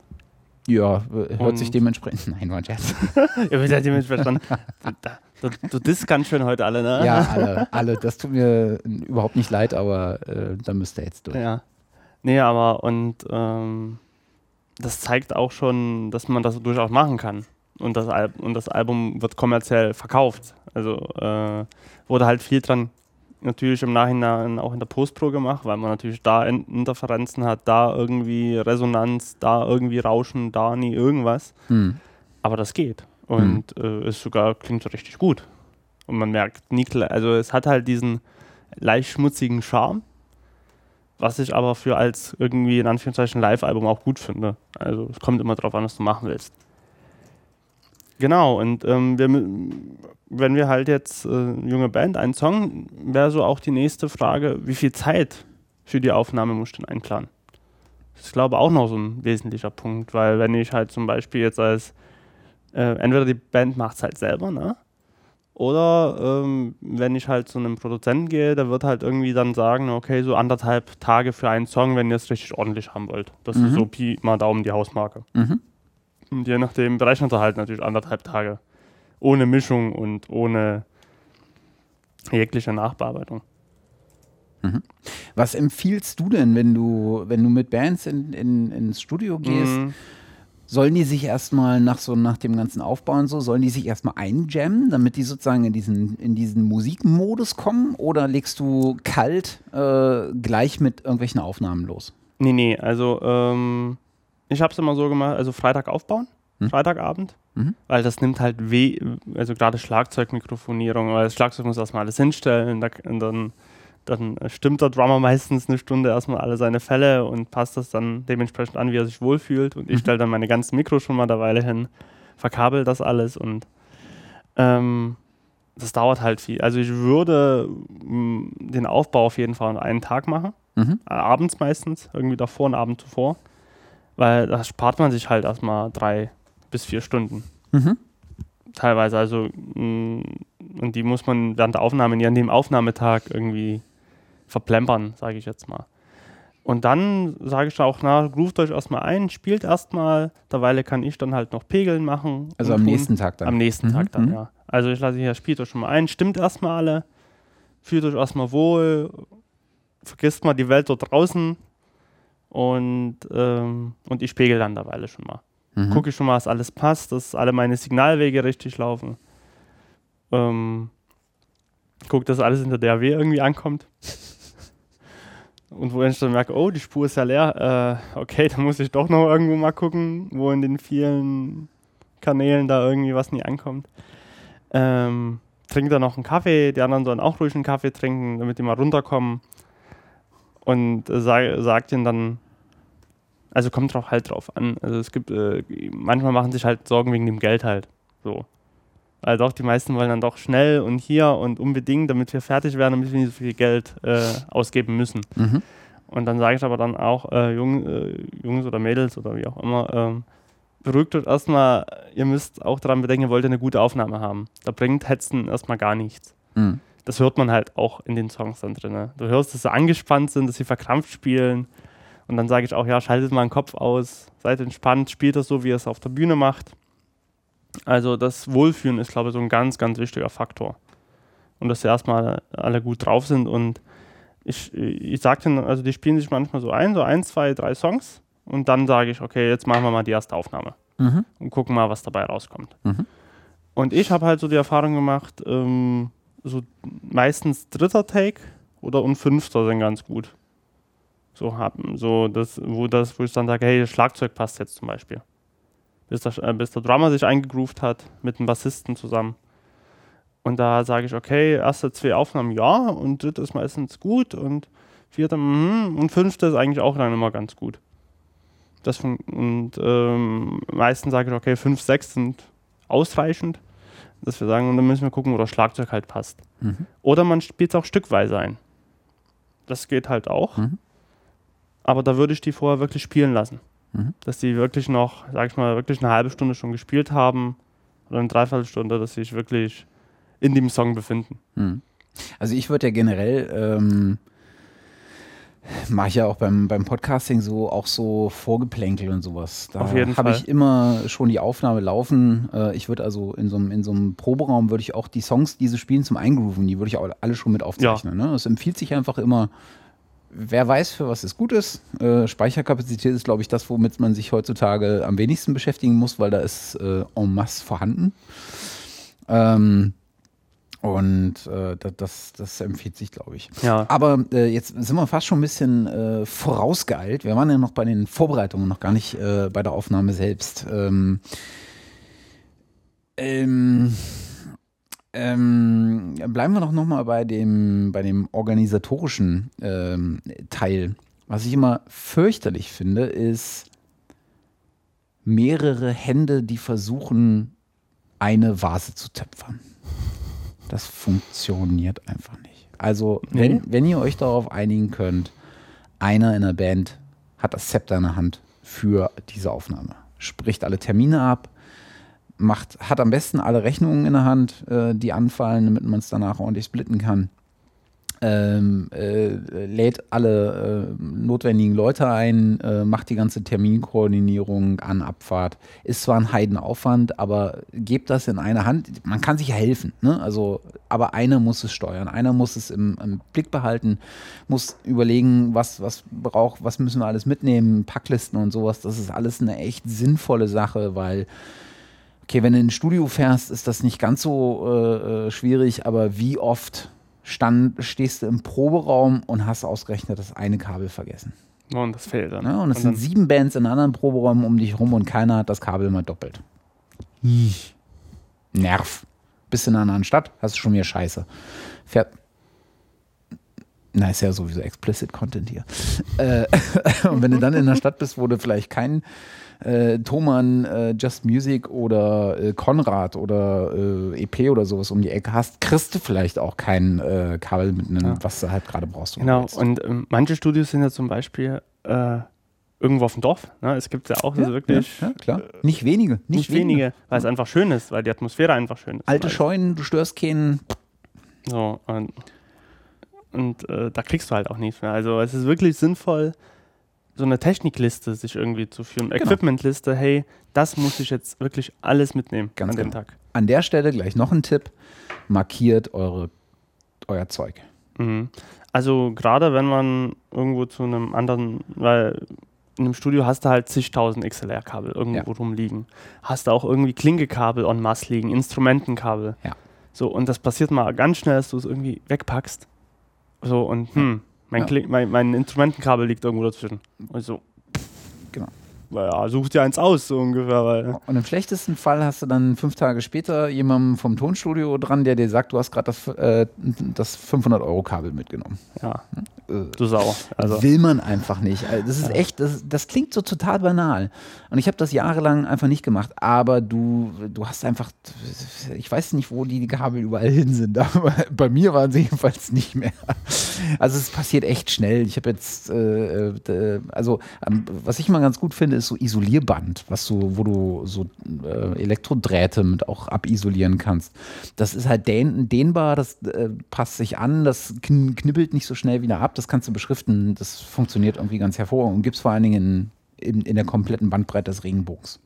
Speaker 1: Ja, hört und sich dementsprechend. (laughs) Nein, war ein Scherz. (laughs) ja,
Speaker 2: wird halt dementsprechend. Du, du disst ganz schön heute alle, ne?
Speaker 1: Ja, (laughs) alle, alle. Das tut mir überhaupt nicht leid, aber äh, da müsst ihr jetzt durch.
Speaker 2: Ja. Nee, aber und ähm, das zeigt auch schon, dass man das durchaus machen kann. Und das, Al und das Album wird kommerziell verkauft. Also äh, wurde halt viel dran natürlich im Nachhinein auch in der Postpro gemacht, weil man natürlich da Interferenzen hat, da irgendwie Resonanz, da irgendwie Rauschen, da nie irgendwas. Mhm. Aber das geht. Und mhm. äh, es sogar klingt richtig gut. Und man merkt nie, also es hat halt diesen leicht schmutzigen Charme, was ich aber für als irgendwie in Anführungszeichen Live-Album auch gut finde. Also es kommt immer darauf an, was du machen willst. Genau, und ähm, wir, wenn wir halt jetzt äh, junge Band, einen Song, wäre so auch die nächste Frage, wie viel Zeit für die Aufnahme muss ich denn einplanen? Das ist, glaube ich, auch noch so ein wesentlicher Punkt, weil wenn ich halt zum Beispiel jetzt als, äh, entweder die Band macht es halt selber, ne? Oder ähm, wenn ich halt zu einem Produzenten gehe, der wird halt irgendwie dann sagen, okay, so anderthalb Tage für einen Song, wenn ihr es richtig ordentlich haben wollt. Das mhm. ist so Pi mal Daumen die Hausmarke. Mhm. Und je nachdem berechnet er halt natürlich anderthalb Tage. Ohne Mischung und ohne jegliche Nachbearbeitung.
Speaker 1: Mhm. Was empfiehlst du denn, wenn du, wenn du mit Bands in, in, ins Studio gehst? Mhm. Sollen die sich erstmal nach so nach dem ganzen Aufbauen so, sollen die sich erstmal einjammen, damit die sozusagen in diesen, in diesen Musikmodus kommen? Oder legst du kalt äh, gleich mit irgendwelchen Aufnahmen los?
Speaker 2: Nee, nee, also ähm, ich habe es immer so gemacht, also Freitag aufbauen, hm? Freitagabend, mhm. weil das nimmt halt weh, also gerade Schlagzeugmikrofonierung, weil das Schlagzeug muss erstmal alles hinstellen und dann, dann stimmt der Drummer meistens eine Stunde erstmal alle seine Fälle und passt das dann dementsprechend an, wie er sich wohlfühlt und ich mhm. stelle dann meine ganzen Mikros schon mal derweile hin, verkabel das alles und ähm, das dauert halt viel. Also ich würde mh, den Aufbau auf jeden Fall an einen Tag machen, mhm. abends meistens, irgendwie davor und Abend zuvor weil da spart man sich halt erstmal drei bis vier Stunden. Mhm. Teilweise, also mm, und die muss man während der Aufnahme an dem Aufnahmetag irgendwie verplempern, sage ich jetzt mal. Und dann sage ich auch, na, ruft euch erstmal ein, spielt erstmal, derweile kann ich dann halt noch Pegeln machen.
Speaker 1: Also am tun. nächsten Tag dann?
Speaker 2: Am nächsten mhm. Tag dann, mhm. ja. Also ich lasse hier, spielt euch schon mal ein, stimmt erstmal alle, fühlt euch erstmal wohl, vergisst mal die Welt dort draußen, und, ähm, und ich pegel dann derweile schon mal. Mhm. Gucke schon mal, dass alles passt, dass alle meine Signalwege richtig laufen. Ähm, gucke, dass alles in der DAW irgendwie ankommt. Und wo ich dann merke, oh, die Spur ist ja leer, äh, okay, (laughs) dann muss ich doch noch irgendwo mal gucken, wo in den vielen Kanälen da irgendwie was nie ankommt. Ähm, trinke dann noch einen Kaffee, die anderen sollen auch ruhig einen Kaffee trinken, damit die mal runterkommen. Und äh, sag, sagt ihnen dann, also kommt drauf halt drauf an. Also es gibt, äh, manchmal machen sich halt Sorgen wegen dem Geld halt. So. Weil doch die meisten wollen dann doch schnell und hier und unbedingt, damit wir fertig werden, damit wir nicht so viel Geld äh, ausgeben müssen. Mhm. Und dann sage ich aber dann auch, äh, Jung, äh, Jungs oder Mädels oder wie auch immer, ähm, beruhigt euch erstmal, ihr müsst auch daran bedenken, ihr wollt eine gute Aufnahme haben. Da bringt Hetzen erstmal gar nichts. Mhm. das hört man halt auch in den Songs dann drin. Ne? Du hörst, dass sie angespannt sind, dass sie verkrampft spielen. Und dann sage ich auch, ja, schaltet mal den Kopf aus, seid entspannt, spielt das so, wie ihr es auf der Bühne macht. Also das Wohlfühlen ist, glaube ich, so ein ganz, ganz wichtiger Faktor. Und dass sie erstmal alle gut drauf sind. Und ich, ich sage dann, also die spielen sich manchmal so ein, so ein, zwei, drei Songs. Und dann sage ich, okay, jetzt machen wir mal die erste Aufnahme.
Speaker 1: Mhm.
Speaker 2: Und gucken mal, was dabei rauskommt.
Speaker 1: Mhm.
Speaker 2: Und ich habe halt so die Erfahrung gemacht, ähm, so meistens dritter Take oder und fünfter sind ganz gut. So haben, so das, wo das, wo ich dann sage, hey, das Schlagzeug passt jetzt zum Beispiel. Bis der, äh, bis der Drummer sich eingegroovt hat mit dem Bassisten zusammen. Und da sage ich, okay, erste zwei Aufnahmen ja und dritte ist meistens gut und vierte mhm, und fünfte ist eigentlich auch dann immer ganz gut. Das von, und ähm, meistens sage ich, okay, fünf, sechs sind ausreichend, dass wir sagen, und dann müssen wir gucken, wo das Schlagzeug halt passt.
Speaker 1: Mhm.
Speaker 2: Oder man spielt es auch stückweise ein. Das geht halt auch.
Speaker 1: Mhm.
Speaker 2: Aber da würde ich die vorher wirklich spielen lassen.
Speaker 1: Mhm.
Speaker 2: Dass die wirklich noch, sag ich mal, wirklich eine halbe Stunde schon gespielt haben oder eine Dreiviertelstunde, dass sie sich wirklich in dem Song befinden.
Speaker 1: Mhm. Also ich würde ja generell, ähm, mache ich ja auch beim, beim Podcasting so auch so Vorgeplänkel und sowas. Da
Speaker 2: Auf jeden
Speaker 1: habe ich immer schon die Aufnahme laufen. Äh, ich würde also in so einem in so einem Proberaum würde ich auch die Songs, die sie spielen zum Eingrooven, die würde ich auch alle schon mit aufzeichnen. Ne? Es empfiehlt sich einfach immer, wer weiß, für was es gut ist. Äh, Speicherkapazität ist, glaube ich, das, womit man sich heutzutage am wenigsten beschäftigen muss, weil da ist äh, en masse vorhanden. Ähm, und äh, da- das, das empfiehlt sich, glaube ich.
Speaker 2: Ja.
Speaker 1: Aber äh, jetzt sind wir fast schon ein bisschen äh, vorausgeeilt. Wir waren ja noch bei den Vorbereitungen, noch gar nicht äh, bei der Aufnahme selbst. Ähm, ähm, ähm, bleiben wir doch nochmal bei dem, bei dem organisatorischen ähm, Teil. Was ich immer fürchterlich finde, ist mehrere Hände, die versuchen, eine Vase zu töpfern. Das funktioniert einfach nicht. Also, wenn, wenn ihr euch darauf einigen könnt, einer in der Band hat das Zepter in der Hand für diese Aufnahme. Spricht alle Termine ab, macht, hat am besten alle Rechnungen in der Hand, äh, die anfallen, damit man es danach ordentlich splitten kann. Ähm, äh, lädt alle äh, notwendigen Leute ein, äh, macht die ganze Terminkoordinierung an Abfahrt. Ist zwar ein Heidenaufwand, aber gebt das in eine Hand. Man kann sich ja helfen, ne? Also, aber einer muss es steuern, einer muss es im, im Blick behalten, muss überlegen, was, was braucht, was müssen wir alles mitnehmen, Packlisten und sowas. Das ist alles eine echt sinnvolle Sache, weil Okay, wenn du in ein Studio fährst, ist das nicht ganz so äh, äh, schwierig, aber wie oft stand, stehst du im Proberaum und hast ausgerechnet das eine Kabel vergessen?
Speaker 2: Und das fehlt dann.
Speaker 1: Ne? Und es
Speaker 2: Und
Speaker 1: sind sieben Bands in anderen Proberäumen um dich rum und keiner hat das Kabel mal doppelt. Nerv. Bist in einer anderen Stadt, hast du schon wieder Scheiße. Fährt. Na, ist ja sowieso explicit Content hier. äh, und wenn du dann in einer Stadt bist, wo du vielleicht keinen äh, Thomann, äh, Just Music oder äh, Konrad oder äh, EP oder sowas um die Ecke hast, kriegst du vielleicht auch kein äh, Kabel mit einem,
Speaker 2: Ja.
Speaker 1: was du halt gerade brauchst.
Speaker 2: Genau,
Speaker 1: willst.
Speaker 2: und ähm, manche Studios sind ja zum Beispiel äh, irgendwo auf dem Dorf. Ne? Es gibt ja auch also wirklich
Speaker 1: ja, ja, klar. Nicht wenige. Nicht,
Speaker 2: nicht wenige, weil es einfach schön ist, weil die Atmosphäre einfach schön ist.
Speaker 1: Alte Scheunen, du störst keinen.
Speaker 2: So, und, und äh, da kriegst du halt auch nichts mehr. Also es ist wirklich sinnvoll, so eine Technikliste sich irgendwie zu führen.
Speaker 1: Genau.
Speaker 2: Equipmentliste, hey, das muss ich jetzt wirklich alles mitnehmen
Speaker 1: Ganz
Speaker 2: an dem
Speaker 1: genau.
Speaker 2: Tag.
Speaker 1: An der Stelle gleich noch ein Tipp. Markiert eure, euer Zeug.
Speaker 2: Mhm. Also gerade wenn man irgendwo zu einem anderen, weil in einem Studio hast du halt zigtausend XLR-Kabel irgendwo
Speaker 1: Ja.
Speaker 2: rumliegen. Hast du auch irgendwie Klinkekabel en masse liegen, Instrumentenkabel.
Speaker 1: Ja.
Speaker 2: So, und das passiert mal ganz schnell, dass du es irgendwie wegpackst. So, und hm, mein,
Speaker 1: Ja.
Speaker 2: Kling, mein, mein Instrumentenkabel liegt irgendwo dazwischen. Und so,
Speaker 1: Genau.
Speaker 2: Naja, such dir eins aus, so ungefähr, weil.
Speaker 1: Und im schlechtesten Fall hast du dann fünf Tage später jemanden vom Tonstudio dran, der dir sagt, du hast gerade das, äh, das 500-Euro-Kabel mitgenommen.
Speaker 2: Ja,
Speaker 1: Äh,
Speaker 2: du Sau. Also,
Speaker 1: Will man einfach nicht. Also Das ist echt, das, das klingt so total banal. Und ich habe das jahrelang einfach nicht gemacht. Aber du, du hast einfach, ich weiß nicht, wo die Kabel überall hin sind. (laughs) Aber bei mir waren sie jedenfalls nicht mehr. Also es passiert echt schnell. Ich habe jetzt, äh, äh, also ähm, was ich mal ganz gut finde, ist ist so Isolierband, was du, wo du so äh, Elektrodrähte mit auch abisolieren kannst. Das ist halt dehn, dehnbar, das äh, passt sich an, das kn knibbelt nicht so schnell wieder ab, das kannst du beschriften, das funktioniert irgendwie ganz hervorragend und gibt es vor allen Dingen in, in, in, der kompletten Bandbreite des Regenbogens.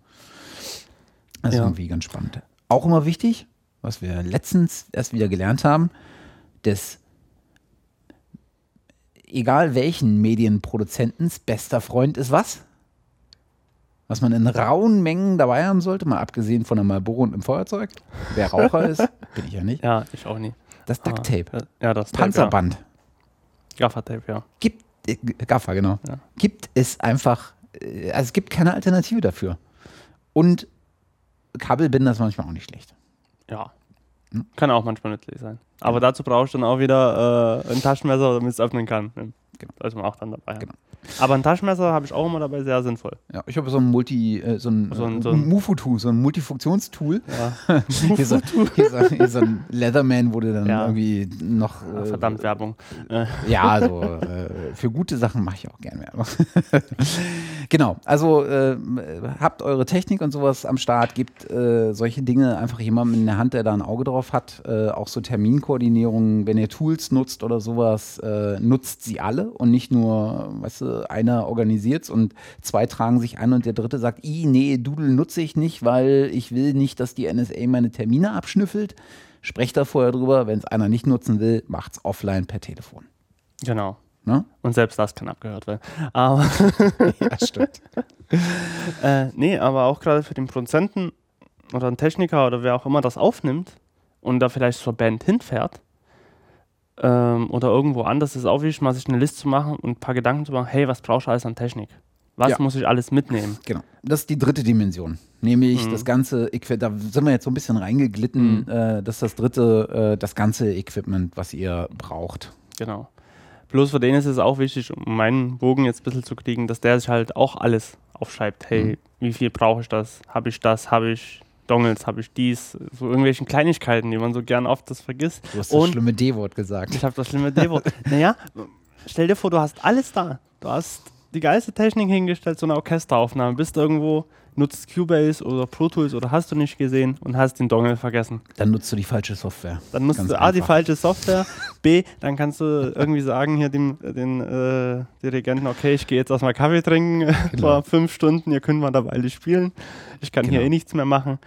Speaker 1: Das ist ja. irgendwie ganz spannend. Auch immer wichtig, was wir letztens erst wieder gelernt haben, dass egal welchen Medienproduzentens bester Freund ist was? Was man in rauen Mengen dabei haben sollte, mal abgesehen von einem Marlboro und einem Feuerzeug. Wer Raucher ist, bin ich ja nicht.
Speaker 2: Ja, ich auch nie.
Speaker 1: Das Duct Tape.
Speaker 2: Ah, ja, das
Speaker 1: Panzerband.
Speaker 2: Tape, ja. Gaffertape, ja.
Speaker 1: Gibt, äh, Gaffer, genau. Ja. Gibt es einfach, äh, also es gibt keine Alternative dafür. Und Kabelbinder ist manchmal auch nicht schlecht.
Speaker 2: Ja. Hm? Kann auch manchmal nützlich sein. Aber dazu brauchst du dann auch wieder äh, ein Taschenmesser, damit es öffnen kann. Genau. Das man auch dann dabei genau. Aber ein Taschenmesser habe ich auch immer dabei, sehr sinnvoll.
Speaker 1: Ja, ich habe so ein Multi, äh, so ein, so ein, so ein Mufu-Tool, so ein Multifunktionstool. Ja. (laughs) hier, so, hier, so, hier so ein Leatherman, du dann ja. irgendwie noch.
Speaker 2: Äh, Verdammt Werbung.
Speaker 1: Ja, also äh, für gute Sachen mache ich auch gerne Werbung. (laughs) genau, also äh, habt eure Technik und sowas am Start, gebt äh, solche Dinge einfach jemandem in der Hand, der da ein Auge drauf hat. Äh, auch so Terminkoordinierung, wenn ihr Tools nutzt oder sowas, nutzt sie alle und nicht nur, weißt du, einer organisiert es und zwei tragen sich an und der dritte sagt, i, nee, Doodle nutze ich nicht, weil ich will nicht, dass die NSA meine Termine abschnüffelt. Sprecht da vorher drüber, wenn es einer nicht nutzen will, macht es offline per Telefon.
Speaker 2: Genau. Ne? Und selbst das kann abgehört werden. (laughs) Aber ja, stimmt. (laughs) äh, nee, aber auch gerade für den Produzenten oder einen Techniker oder wer auch immer das aufnimmt und da vielleicht zur Band hinfährt, ähm, oder irgendwo anders ist es auch wichtig, mal sich eine Liste zu machen und ein paar Gedanken zu machen, hey, was brauchst du alles an Technik? Was ja. muss ich alles mitnehmen?
Speaker 1: Genau. Das ist die dritte Dimension. Nämlich mhm. das ganze Equipment, da sind wir jetzt so ein bisschen reingeglitten, mhm. äh, das ist das dritte, äh, das ganze Equipment, was ihr braucht.
Speaker 2: Genau. Bloß für den ist es auch wichtig, um meinen Bogen jetzt ein bisschen zu kriegen, dass der sich halt auch alles aufschreibt. Hey, mhm. wie viel brauche ich das? Habe ich das? Habe ich Dongles habe ich dies, so irgendwelchen Kleinigkeiten, die man so gern oft das vergisst.
Speaker 1: Du hast das und schlimme D-Wort gesagt.
Speaker 2: Ich habe das schlimme D-Wort. (laughs) naja, stell dir vor, du hast alles da. Du hast die geilste Technik hingestellt, so eine Orchesteraufnahme, bist irgendwo, nutzt Cubase oder Pro Tools oder hast du nicht gesehen und hast den Dongle vergessen.
Speaker 1: Dann nutzt du die falsche Software.
Speaker 2: Dann nutzt Ganz du A, die falsche Software, B, dann kannst du irgendwie sagen hier dem den äh, Dirigenten, okay, ich gehe jetzt erstmal Kaffee trinken (laughs) genau. vor fünf Stunden, ihr könnt mal dabei spielen. Ich kann genau. hier eh nichts mehr machen.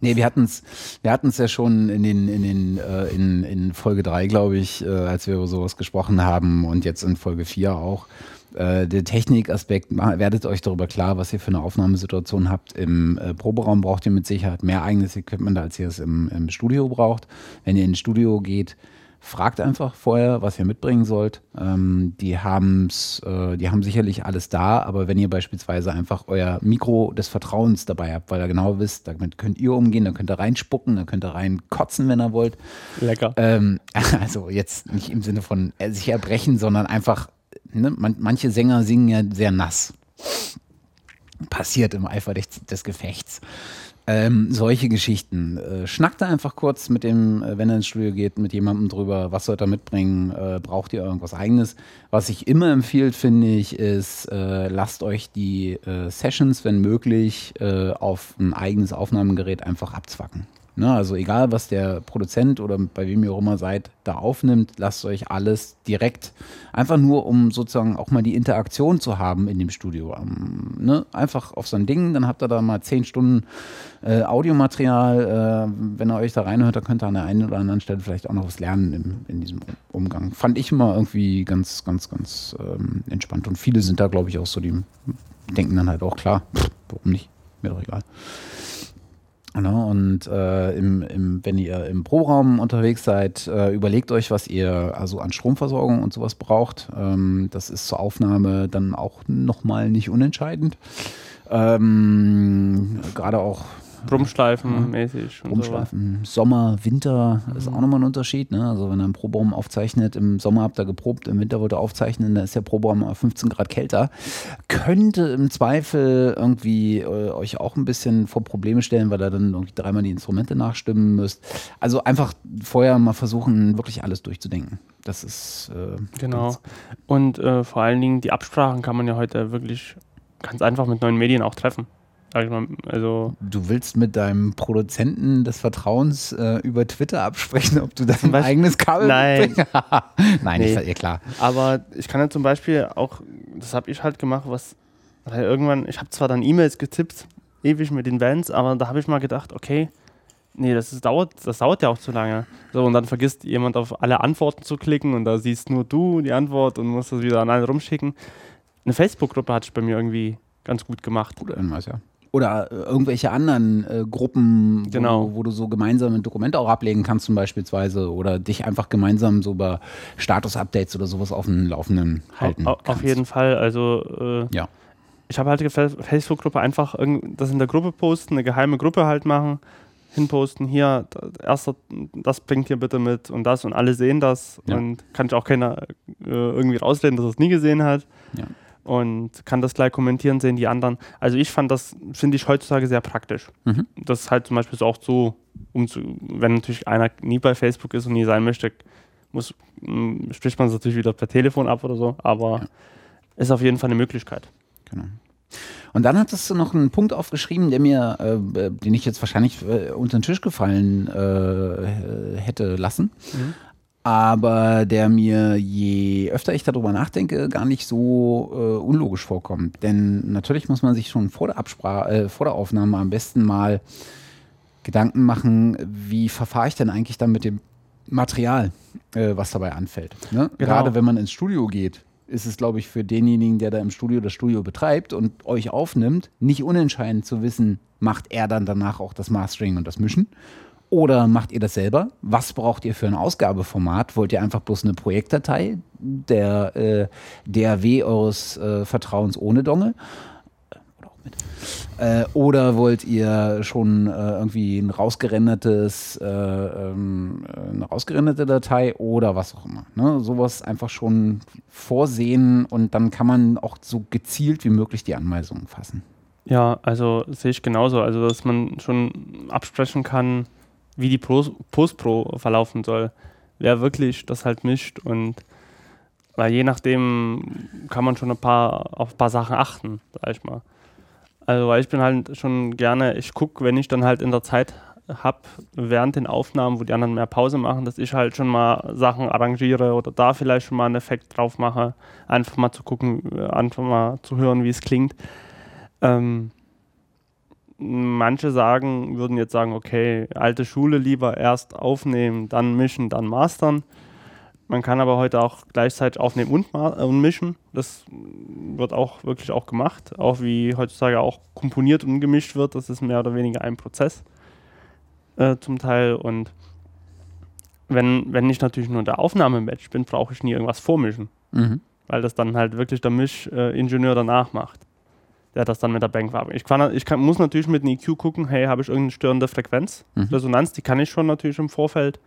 Speaker 1: Nee, wir hatten es wir hatten's ja schon in, den, in, den, äh, in, in Folge 3, glaube ich, äh, als wir über sowas gesprochen haben und jetzt in Folge 4 auch. Äh, der Technikaspekt, werdet euch darüber klar, was ihr für eine Aufnahmesituation habt. Im äh, Proberaum braucht ihr mit Sicherheit mehr eigenes Equipment, als ihr es im, im Studio braucht. Wenn ihr ins Studio geht, Fragt einfach vorher, was ihr mitbringen sollt. Ähm, die, haben's, äh, die haben sicherlich alles da, aber wenn ihr beispielsweise einfach euer Mikro des Vertrauens dabei habt, weil ihr genau wisst, damit könnt ihr umgehen, dann könnt ihr reinspucken, dann könnt ihr reinkotzen, wenn ihr wollt.
Speaker 2: Lecker.
Speaker 1: Ähm, (laughs) also jetzt nicht im Sinne von äh, sich erbrechen, sondern einfach, ne, man, manche Sänger singen ja sehr nass. Passiert im Eifer des, des Gefechts. Ähm, solche Geschichten. Äh, schnackt da einfach kurz mit dem, äh, wenn er ins Studio geht, mit jemandem drüber, was sollt ihr mitbringen, äh, braucht ihr irgendwas eigenes. Was ich immer empfiehlt, finde ich, ist, äh, lasst euch die äh, Sessions, wenn möglich, auf ein eigenes Aufnahmegerät einfach abzwacken. Ne, also egal, was der Produzent oder bei wem ihr auch immer seid, da aufnimmt, lasst euch alles direkt, einfach nur, um sozusagen auch mal die Interaktion zu haben in dem Studio. Ähm, ne, einfach auf so ein Ding, dann habt ihr da mal zehn Stunden äh, Audiomaterial. Äh, wenn ihr euch da reinhört, dann könnt ihr an der einen oder anderen Stelle vielleicht auch noch was lernen im, in diesem Umgang. Fand ich immer irgendwie ganz, ganz, ganz ähm, entspannt. Und viele sind da, glaube ich, auch so, die denken dann halt auch, klar, pff, warum nicht? Mir doch egal. Ne? Und äh, im, im, wenn ihr im Pro-Raum unterwegs seid, äh, überlegt euch, was ihr also an Stromversorgung und sowas braucht. Ähm, das ist zur Aufnahme dann auch nochmal nicht unentscheidend. Ähm, Gerade auch
Speaker 2: Brummschleifen mäßig.
Speaker 1: Brummschleifen. So. Sommer, Winter mhm. ist auch nochmal ein Unterschied. Ne? Also wenn er einen Probaum aufzeichnet, im Sommer habt ihr geprobt, im Winter wollt ihr aufzeichnen, dann ist der Probaum 15 Grad kälter. Könnte im Zweifel irgendwie äh, euch auch ein bisschen vor Probleme stellen, weil ihr dann irgendwie dreimal die Instrumente nachstimmen müsst. Also einfach vorher mal versuchen, wirklich alles durchzudenken. Das ist
Speaker 2: äh, genau. Und äh, vor allen Dingen die Absprachen kann man ja heute wirklich ganz einfach mit neuen Medien auch treffen. Also
Speaker 1: du willst mit deinem Produzenten des Vertrauens äh, über Twitter absprechen, ob du dein eigenes Kabel
Speaker 2: Nein, (laughs)
Speaker 1: nein, nee. ist ja klar.
Speaker 2: Aber ich kann ja zum Beispiel auch, das habe ich halt gemacht, was weil irgendwann, ich habe zwar dann E-Mails getippt, ewig mit den Bands, aber da habe ich mal gedacht, okay, nee, das, ist, dauert, das dauert ja auch zu lange. So, und dann vergisst jemand auf alle Antworten zu klicken und da siehst nur du die Antwort und musst das wieder an alle rumschicken. Eine Facebook-Gruppe hatte ich bei mir irgendwie ganz gut gemacht.
Speaker 1: Gut, irgendwas, ja. Oder äh, irgendwelche anderen äh, Gruppen, wo,
Speaker 2: genau.
Speaker 1: du, wo, du, so gemeinsame Dokumente auch ablegen kannst, zum Beispielsweise, oder dich einfach gemeinsam so über Status-Updates oder sowas auf dem Laufenden halten.
Speaker 2: Auf, auf jeden Fall. Also
Speaker 1: äh, ja.
Speaker 2: ich habe halt die Facebook-Gruppe einfach das in der Gruppe posten, eine geheime Gruppe halt machen, hinposten, hier, erster, das bringt ihr bitte mit und das und alle sehen das ja. und kann ich auch keiner äh, irgendwie rausreden, dass er es nie gesehen hat.
Speaker 1: Ja
Speaker 2: und kann das gleich kommentieren, sehen die anderen. Also ich fand das, finde ich heutzutage sehr praktisch.
Speaker 1: Mhm.
Speaker 2: Das ist halt zum Beispiel so auch so, um zu, wenn natürlich einer nie bei Facebook ist und nie sein möchte, muss, mh, spricht man es natürlich wieder per Telefon ab oder so, aber ja. ist auf jeden Fall eine Möglichkeit.
Speaker 1: Genau. Und dann hattest du noch einen Punkt aufgeschrieben, der mir, äh, den ich jetzt wahrscheinlich äh, unter den Tisch gefallen äh, hätte lassen. Mhm aber der mir, je öfter ich darüber nachdenke, gar nicht so äh, unlogisch vorkommt. Denn natürlich muss man sich schon vor der, Absprache, äh, vor der Aufnahme am besten mal Gedanken machen, wie verfahre ich denn eigentlich dann mit dem Material, äh, was dabei anfällt. Ne? Genau. Gerade wenn man ins Studio geht, ist es, glaube ich, für denjenigen, der da im Studio das Studio betreibt und euch aufnimmt, nicht unentscheidend zu wissen, macht er dann danach auch das Mastering und das Mischen oder macht ihr das selber? Was braucht ihr für ein Ausgabeformat? Wollt ihr einfach bloß eine Projektdatei der äh, DAW eures äh, Vertrauens ohne Dongle? Äh, oder wollt ihr schon äh, irgendwie ein rausgerendertes, äh, ähm, eine rausgerenderte Datei oder was auch immer. Ne? Sowas einfach schon vorsehen und dann kann man auch so gezielt wie möglich die Anweisungen fassen.
Speaker 2: Ja, also sehe ich genauso. Also, dass man schon absprechen kann, wie die Post-Pro verlaufen soll. Wer wirklich das halt mischt und weil je nachdem kann man schon ein paar, auf ein paar Sachen achten, sag ich mal. Also weil ich bin halt schon gerne, ich gucke, wenn ich dann halt in der Zeit habe, während den Aufnahmen, wo die anderen mehr Pause machen, dass ich halt schon mal Sachen arrangiere oder da vielleicht schon mal einen Effekt drauf mache, einfach mal zu gucken, einfach mal zu hören, wie es klingt. Ähm, manche sagen, würden jetzt sagen, okay, alte Schule lieber erst aufnehmen, dann mischen, dann mastern. Man kann aber heute auch gleichzeitig aufnehmen und, und mischen. Das wird auch wirklich auch gemacht. Auch wie heutzutage auch komponiert und gemischt wird. Das ist mehr oder weniger ein Prozess äh, zum Teil. Und wenn, wenn ich natürlich nur der Aufnahmematch bin, brauche ich nie irgendwas vormischen.
Speaker 1: Mhm.
Speaker 2: Weil das dann halt wirklich der Mischingenieur danach macht der das dann mit der Bank war. Ich, kann, ich kann, muss natürlich mit einem EQ gucken, hey, habe ich irgendeine störende Frequenz? Mhm. Resonanz, die kann ich schon natürlich im Vorfeld,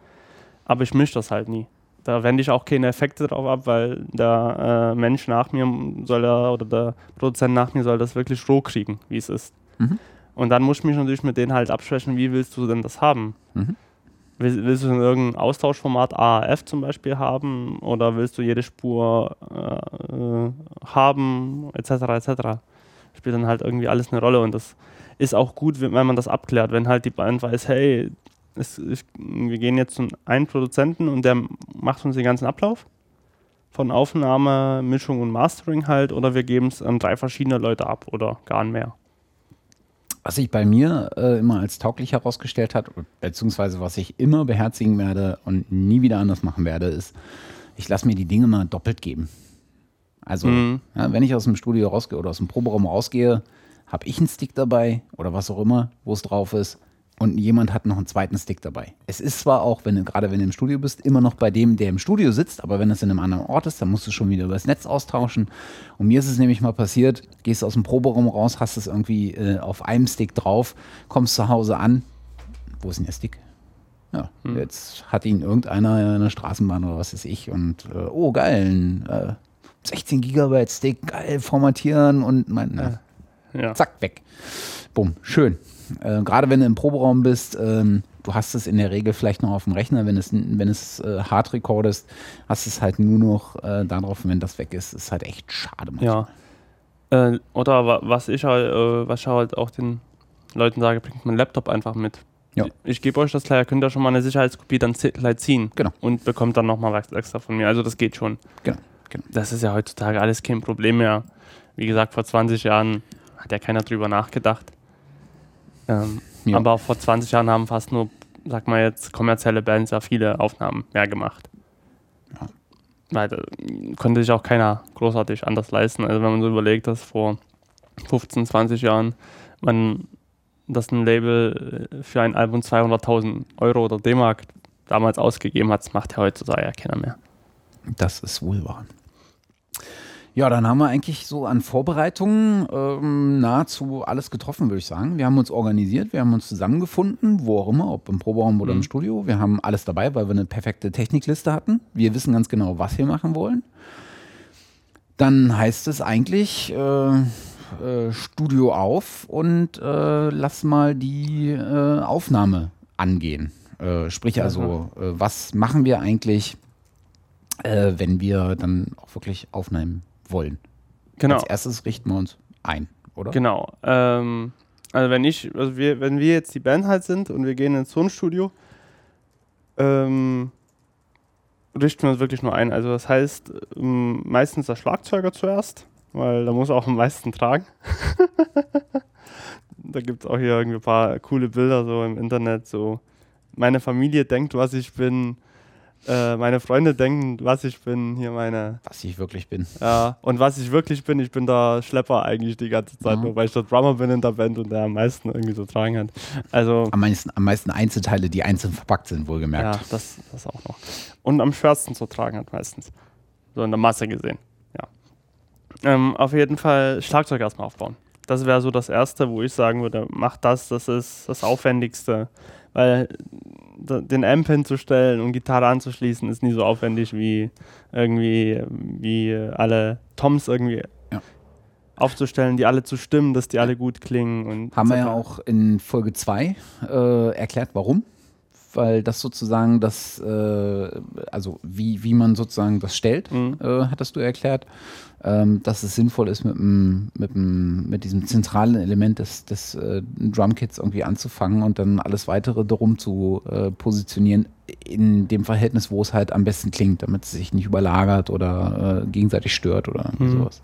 Speaker 2: aber ich mische das halt nie. Da wende ich auch keine Effekte drauf ab, weil der äh, Mensch nach mir soll er, oder der Produzent nach mir soll das wirklich roh kriegen, wie es ist.
Speaker 1: Mhm.
Speaker 2: Und dann muss ich mich natürlich mit denen halt absprechen, wie willst du denn das haben?
Speaker 1: Mhm.
Speaker 2: Will, willst du in irgendein Austauschformat AAF zum Beispiel haben oder willst du jede Spur äh, äh haben, etc. etc spielt dann halt irgendwie alles eine Rolle und das ist auch gut, wenn man das abklärt, wenn halt die Band weiß, hey, es, ich, wir gehen jetzt zu einem Produzenten und der macht uns den ganzen Ablauf von Aufnahme, Mischung und Mastering halt oder wir geben es an drei verschiedene Leute ab oder gar mehr.
Speaker 1: Was sich bei mir äh, immer als tauglich herausgestellt hat, beziehungsweise was ich immer beherzigen werde und nie wieder anders machen werde, ist, ich lasse mir die Dinge mal doppelt geben. Also, mhm. ja, wenn ich aus dem Studio rausgehe oder aus dem Proberaum rausgehe, habe ich einen Stick dabei oder was auch immer, wo es drauf ist. Und jemand hat noch einen zweiten Stick dabei. Es ist zwar auch, wenn du, gerade wenn du im Studio bist, immer noch bei dem, der im Studio sitzt, aber wenn es in einem anderen Ort ist, dann musst du schon wieder übers Netz austauschen. Und mir ist es nämlich mal passiert, gehst aus dem Proberaum raus, hast es irgendwie äh, auf einem Stick drauf, kommst zu Hause an. Wo ist denn der Stick? Ja, hm. jetzt hat ihn irgendeiner in der Straßenbahn oder was weiß ich und äh, oh geil, ein äh, 16 Gigabyte Stick, geil, formatieren und mein,
Speaker 2: ja. Ja.
Speaker 1: zack, weg. Bumm, schön. Äh, Gerade wenn du im Proberaum bist, ähm, du hast es in der Regel vielleicht noch auf dem Rechner, wenn es, wenn es äh, hard recordest, hast es halt nur noch äh, darauf, wenn das weg ist, ist halt echt schade.
Speaker 2: Manchmal. Ja. Äh, oder wa- was ich halt, äh, was ich halt auch den Leuten sage, bringt meinen Laptop einfach mit.
Speaker 1: Ja.
Speaker 2: Ich, gebe euch das gleich, ihr könnt ja schon mal eine Sicherheitskopie dann gleich ziehen.
Speaker 1: Genau.
Speaker 2: Und bekommt dann nochmal was extra von mir. Also das geht schon.
Speaker 1: Genau, genau.
Speaker 2: Das ist ja heutzutage alles kein Problem mehr. Wie gesagt, vor 20 Jahren hat ja keiner drüber nachgedacht. Ähm,
Speaker 1: Ja.
Speaker 2: Aber auch vor 20 Jahren haben fast nur, sag mal jetzt, kommerzielle Bands ja viele Aufnahmen mehr gemacht.
Speaker 1: Ja.
Speaker 2: Weil da konnte sich auch keiner großartig anders leisten. Also wenn man so überlegt, dass vor 15, 20 Jahren man dass ein Label äh, für ein Album 200.000 Euro oder D-Mark damals ausgegeben hat, das macht ja heutzutage ja keiner mehr.
Speaker 1: Das ist wohl wahr. Ja, dann haben wir eigentlich so an Vorbereitungen ähm, nahezu alles getroffen, würde ich sagen. Wir haben uns organisiert, wir haben uns zusammengefunden, wo auch immer, ob im Proberaum oder im
Speaker 2: Mhm.
Speaker 1: Studio. Wir haben alles dabei, weil wir eine perfekte Technikliste hatten. Wir wissen ganz genau, was wir machen wollen. Dann heißt es eigentlich äh, äh, Studio auf und äh, lass mal die äh, Aufnahme angehen. Äh, sprich also, äh, was machen wir eigentlich, äh, wenn wir dann auch wirklich aufnehmen wollen?
Speaker 2: Genau.
Speaker 1: Als erstes richten wir uns ein, oder?
Speaker 2: Genau. Ähm, also wenn ich, also wir, wenn wir jetzt die Band halt sind und wir gehen ins Tonstudio, ähm, richten wir uns wirklich nur ein. Also das heißt, ähm, meistens der Schlagzeuger zuerst, weil da muss er auch am meisten tragen. (laughs) da gibt es auch hier irgendwie ein paar coole Bilder so im Internet, so meine Familie denkt, was ich bin, äh, meine Freunde denken, was ich bin, hier meine
Speaker 1: Was ich wirklich bin.
Speaker 2: ja, und was ich wirklich bin, ich bin der Schlepper eigentlich die ganze Zeit,
Speaker 1: Mhm.
Speaker 2: nur weil ich der Drummer bin in der Band und der am meisten irgendwie so tragen hat. Also,
Speaker 1: Am meisten, am meisten Einzelteile, die einzeln verpackt sind,
Speaker 2: ja,
Speaker 1: wohlgemerkt.
Speaker 2: das, das auch noch. Und am schwersten zu tragen hat meistens. So in der Masse gesehen, ja. Ähm, auf jeden Fall Schlagzeug erstmal aufbauen. Das wäre so das Erste, wo ich sagen würde, mach das, das ist das Aufwendigste. Weil den Amp hinzustellen und Gitarre anzuschließen, ist nie so aufwendig wie irgendwie wie alle Toms irgendwie
Speaker 1: Ja.
Speaker 2: aufzustellen, die alle zu stimmen, dass die alle gut klingen. Und
Speaker 1: Haben wir ja auch in Folge 2 äh, erklärt, warum. Weil das sozusagen das, äh, also wie, wie man sozusagen das stellt,
Speaker 2: Mhm.
Speaker 1: äh, hattest du erklärt, ähm, dass es sinnvoll ist, mit, dem, mit, dem, mit diesem zentralen Element des, des äh, Drumkits irgendwie anzufangen und dann alles weitere darum zu äh, positionieren in dem Verhältnis, wo es halt am besten klingt, damit es sich nicht überlagert oder äh, gegenseitig stört oder
Speaker 2: Mhm.
Speaker 1: sowas.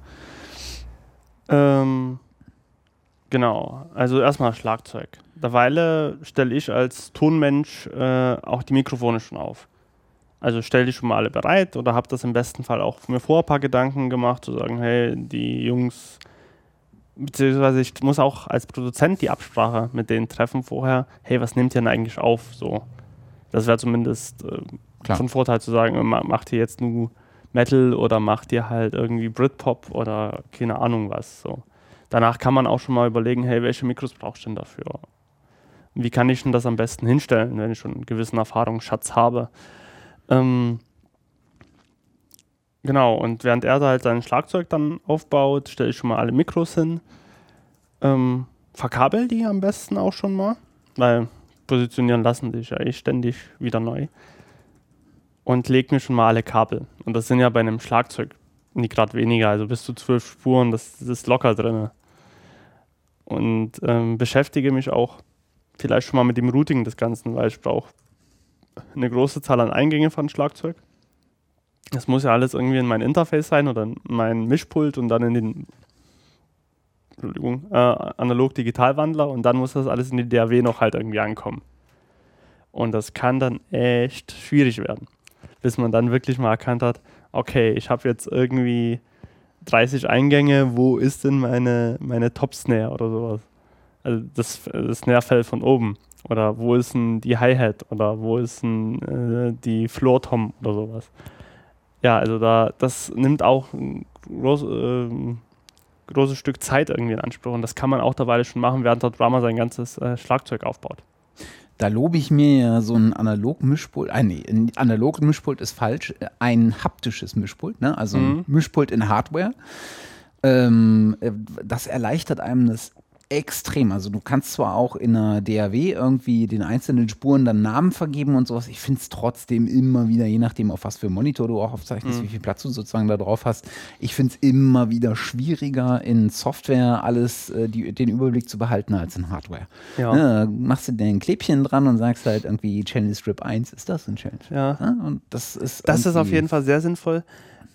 Speaker 2: Ähm, genau, also erstmal Schlagzeug. Derweile stelle ich als Tonmensch äh, auch die Mikrofone schon auf. Also stelle die schon mal alle bereit oder habe das im besten Fall auch mir vor ein paar Gedanken gemacht, zu sagen, hey, die Jungs, beziehungsweise ich muss auch als Produzent die Absprache mit denen treffen vorher, hey, was nehmt ihr denn eigentlich auf? So. Das wäre zumindest äh, von Vorteil zu sagen, ma- macht ihr jetzt nur Metal oder macht ihr halt irgendwie Britpop oder keine Ahnung was. So. Danach kann man auch schon mal überlegen, hey, welche Mikros brauchst du denn dafür? Wie kann ich denn das am besten hinstellen, wenn ich schon einen gewissen Erfahrungsschatz habe? Ähm, genau, und während er da halt sein Schlagzeug dann aufbaut, stelle ich schon mal alle Mikros hin. Ähm, verkabel die am besten auch schon mal, weil positionieren lassen sich ja eh ständig wieder neu. Und leg mir schon mal alle Kabel. Und das sind ja bei einem Schlagzeug nie gerade weniger, also bis zu zwölf Spuren, das, das ist locker drin. Und ähm, beschäftige mich auch vielleicht schon mal mit dem Routing des Ganzen, weil ich brauche eine große Zahl an Eingängen von Schlagzeug. Das muss ja alles irgendwie in mein Interface sein oder in mein Mischpult und dann in den äh, Analog-Digital-Wandler und dann muss das alles in die DAW noch halt irgendwie ankommen. Und das kann dann echt schwierig werden, bis man dann wirklich mal erkannt hat, okay, ich habe jetzt irgendwie 30 Eingänge, wo ist denn meine, meine Top-Snare oder sowas? Also das, das Snare-Fell von oben. Oder wo ist denn die Hi-Hat? Oder wo ist denn äh, die Floor-Tom oder sowas? Ja, also da, das nimmt auch ein groß, ähm, großes Stück Zeit irgendwie in Anspruch. Und das kann man auch derweil schon machen, während der Drummer sein ganzes äh, Schlagzeug aufbaut.
Speaker 1: Da lobe ich mir ja so ein Analog-Mischpult, äh, nee, ein Analog-Mischpult ist falsch, ein haptisches Mischpult, ne? also
Speaker 2: Mhm.
Speaker 1: ein Mischpult in Hardware. Ähm, äh, das erleichtert einem das extrem. Also du kannst zwar auch in einer DAW irgendwie den einzelnen Spuren dann Namen vergeben und sowas. Ich finde es trotzdem immer wieder, je nachdem, auf was für Monitor du auch aufzeichnest, mhm. wie viel Platz du sozusagen da drauf hast. Ich finde es immer wieder schwieriger, in Software alles äh, die, den Überblick zu behalten als in Hardware. Ja. Ne, machst du den Klebchen dran und sagst halt irgendwie Channel Strip 1, ist das ein Channel?
Speaker 2: Ja.
Speaker 1: ja und das ist.
Speaker 2: Das ist auf jeden Fall sehr sinnvoll.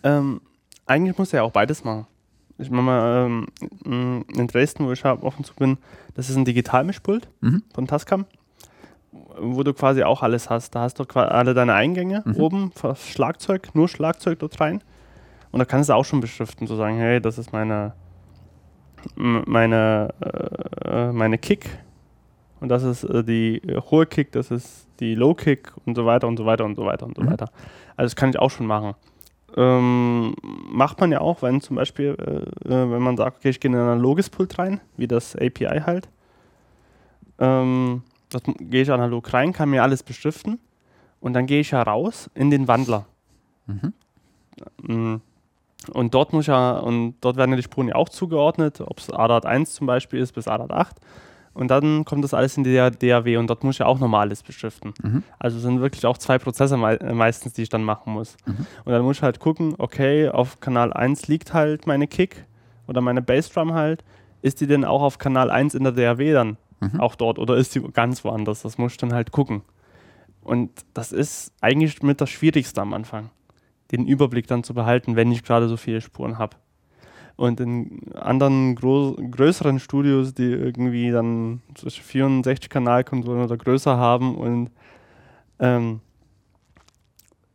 Speaker 2: Ähm, eigentlich muss er ja auch beides machen ich mache mal ähm, in Dresden, wo ich offen zu bin, das ist ein Digitalmischpult mhm. von Tascam, wo du quasi auch alles hast. Da hast du alle deine Eingänge mhm. oben, Schlagzeug, nur Schlagzeug dort rein. Und da kannst du auch schon beschriften, zu so sagen, hey, das ist meine, meine, äh, meine Kick und das ist äh, die äh, hohe Kick, das ist die Low Kick und so weiter und so weiter und so weiter und so mhm. weiter. Also das kann ich auch schon machen ähm, macht man ja auch, wenn zum Beispiel, äh, äh wenn man sagt, okay, ich gehe in ein analoges Pult rein, wie das API halt. Ähm, das gehe ich analog rein, kann mir alles beschriften und dann gehe ich ja raus in den Wandler. Mhm. Mm. Und dort muss ja, und dort werden ja die Spuren ja auch zugeordnet, ob es ADAT 1 zum Beispiel ist bis ADAT 8. Und dann kommt das alles in die DAW und dort muss ich ja auch normales beschriften. Mhm. Also sind wirklich auch zwei Prozesse me äh, meistens, die ich dann machen muss. Mhm. Und dann muss ich halt gucken, okay, auf Kanal 1 liegt halt meine Kick oder meine Bassdrum halt. Ist die denn auch auf Kanal 1 in der DAW dann mhm. auch dort oder ist die ganz woanders? Das muss ich dann halt gucken. Und das ist eigentlich mit das Schwierigste am Anfang, den Überblick dann zu behalten, wenn ich gerade so viele Spuren habe. Und in anderen größeren Studios, die irgendwie dann 64-Kanal-Konsolen oder größer haben und ähm,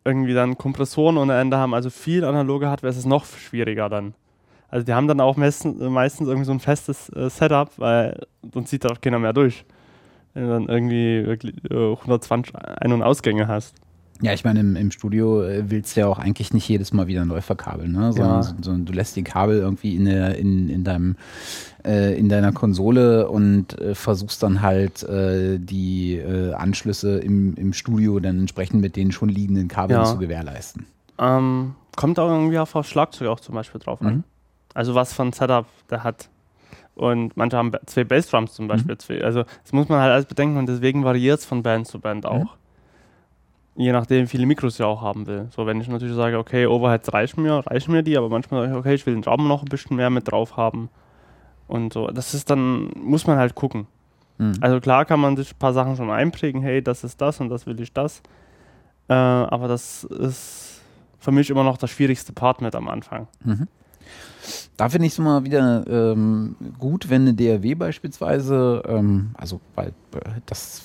Speaker 2: irgendwie dann Kompressoren ohne Ende haben, also viel analoge Hardware, ist es noch schwieriger dann. Also die haben dann auch meistens, irgendwie so ein festes äh, Setup, weil sonst sieht da auch keiner mehr durch. Wenn du dann irgendwie äh, 120 Ein- und Ausgänge hast.
Speaker 1: Ja, ich meine, im, im Studio äh, willst du ja auch eigentlich nicht jedes Mal wieder neu verkabeln, ne? sondern, ja. sondern du lässt die Kabel irgendwie in, der, in, in, deinem, äh, in deiner Konsole und äh, versuchst dann halt äh, die äh, Anschlüsse im, im Studio dann entsprechend mit den schon liegenden Kabeln ja. zu gewährleisten.
Speaker 2: Ähm, kommt auch irgendwie auf Schlagzeug auch zum Beispiel drauf an. Mhm. Also was für ein Setup der hat. Und manche haben zwei Bassdrums zum Beispiel. Mhm. Zwei. Also das muss man halt alles bedenken und deswegen variiert es von Band zu Band auch. Mhm je nachdem, wie viele Mikros ich auch haben will. So, wenn ich natürlich sage, okay, Overheads reichen mir, reichen mir die, aber manchmal sage ich, okay, ich will den Raum noch ein bisschen mehr mit drauf haben. Und so, das ist dann, muss man halt gucken. Mhm. Also klar kann man sich ein paar Sachen schon einprägen, hey, das ist das und das will ich das. Äh, aber das ist für mich immer noch das schwierigste Part mit am Anfang. Mhm.
Speaker 1: Da finde ich es immer wieder ähm, gut, wenn eine DRW beispielsweise, ähm, also weil äh, das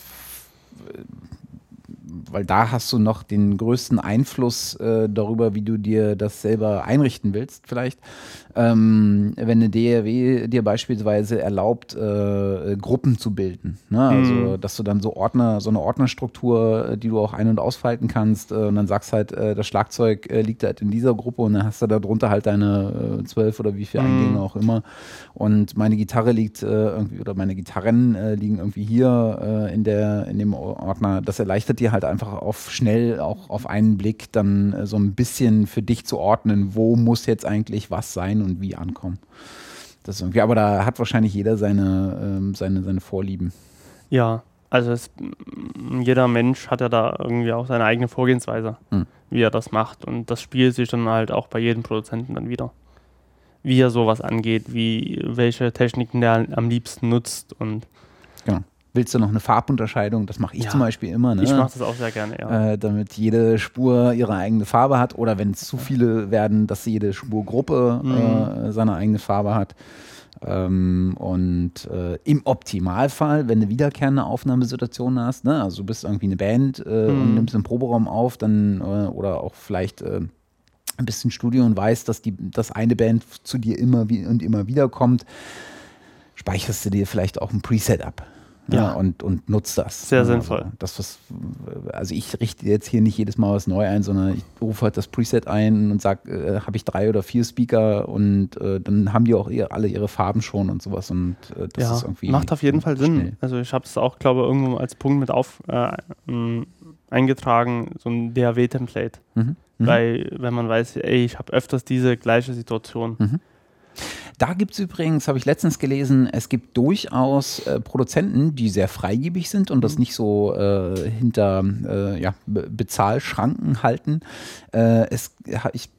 Speaker 1: weil da hast du noch den größten Einfluss äh, darüber, wie du dir das selber einrichten willst, vielleicht. Ähm, wenn eine DRW dir beispielsweise erlaubt, äh, Gruppen zu bilden. Ne? Also, mhm. dass du dann so Ordner, so eine Ordnerstruktur, äh, die du auch ein- und ausfalten kannst, äh, und dann sagst halt, äh, das Schlagzeug äh, liegt halt in dieser Gruppe und dann hast du darunter halt deine zwölf oder wie viele mhm. Eingänge auch immer. Und meine Gitarre liegt irgendwie, oder meine Gitarren liegen irgendwie hier in der, in dem Ordner. Das erleichtert dir halt einfach auf schnell, auch auf einen Blick, dann so ein bisschen für dich zu ordnen, wo muss jetzt eigentlich was sein und wie ankommen. Das irgendwie, aber da hat wahrscheinlich jeder seine, ähm, seine, seine Vorlieben.
Speaker 2: Ja, also es, jeder Mensch hat ja da irgendwie auch seine eigene Vorgehensweise, hm. wie er das macht. Und das spielt sich dann halt auch bei jedem Produzenten dann wieder. Wie er sowas angeht, wie welche Techniken der am liebsten nutzt und.
Speaker 1: Willst du noch eine Farbunterscheidung? Das mache ich ja. zum Beispiel immer. Ne?
Speaker 2: Ich mache das auch sehr gerne, ja.
Speaker 1: Äh, damit jede Spur ihre eigene Farbe hat oder wenn es zu viele werden, dass jede Spurgruppe mhm. äh, seine eigene Farbe hat. Ähm, und äh, im Optimalfall, wenn du wiederkehrende Aufnahmesituationen hast, ne? also du bist irgendwie eine Band äh, mhm. und nimmst einen Proberaum auf, dann äh, oder auch vielleicht äh, ein bisschen Studio und weißt, dass die, dass eine Band zu dir immer wie, und immer wieder kommt, speicherst du dir vielleicht auch ein Preset ab ja. ja. und, und nutzt das.
Speaker 2: Sehr also sinnvoll.
Speaker 1: Das, was, also ich richte jetzt hier nicht jedes Mal was neu ein, sondern ich rufe halt das Preset ein und sage, äh, habe ich drei oder vier Speaker und äh, dann haben die auch ihr, alle ihre Farben schon und sowas und
Speaker 2: äh, das ja, ist irgendwie. Macht auf jeden Fall schnell. Sinn. Also ich habe es auch, glaube ich, irgendwo als Punkt mit auf äh, eingetragen, so ein DAW-Template. Mhm. Mhm. Weil, wenn man weiß, ey, ich habe öfters diese gleiche Situation. Mhm
Speaker 1: da gibt es übrigens, habe ich letztens gelesen, es gibt durchaus äh, Produzenten, die sehr freigebig sind und das nicht so äh, hinter äh, ja, Be Bezahlschranken halten. Äh, es, ich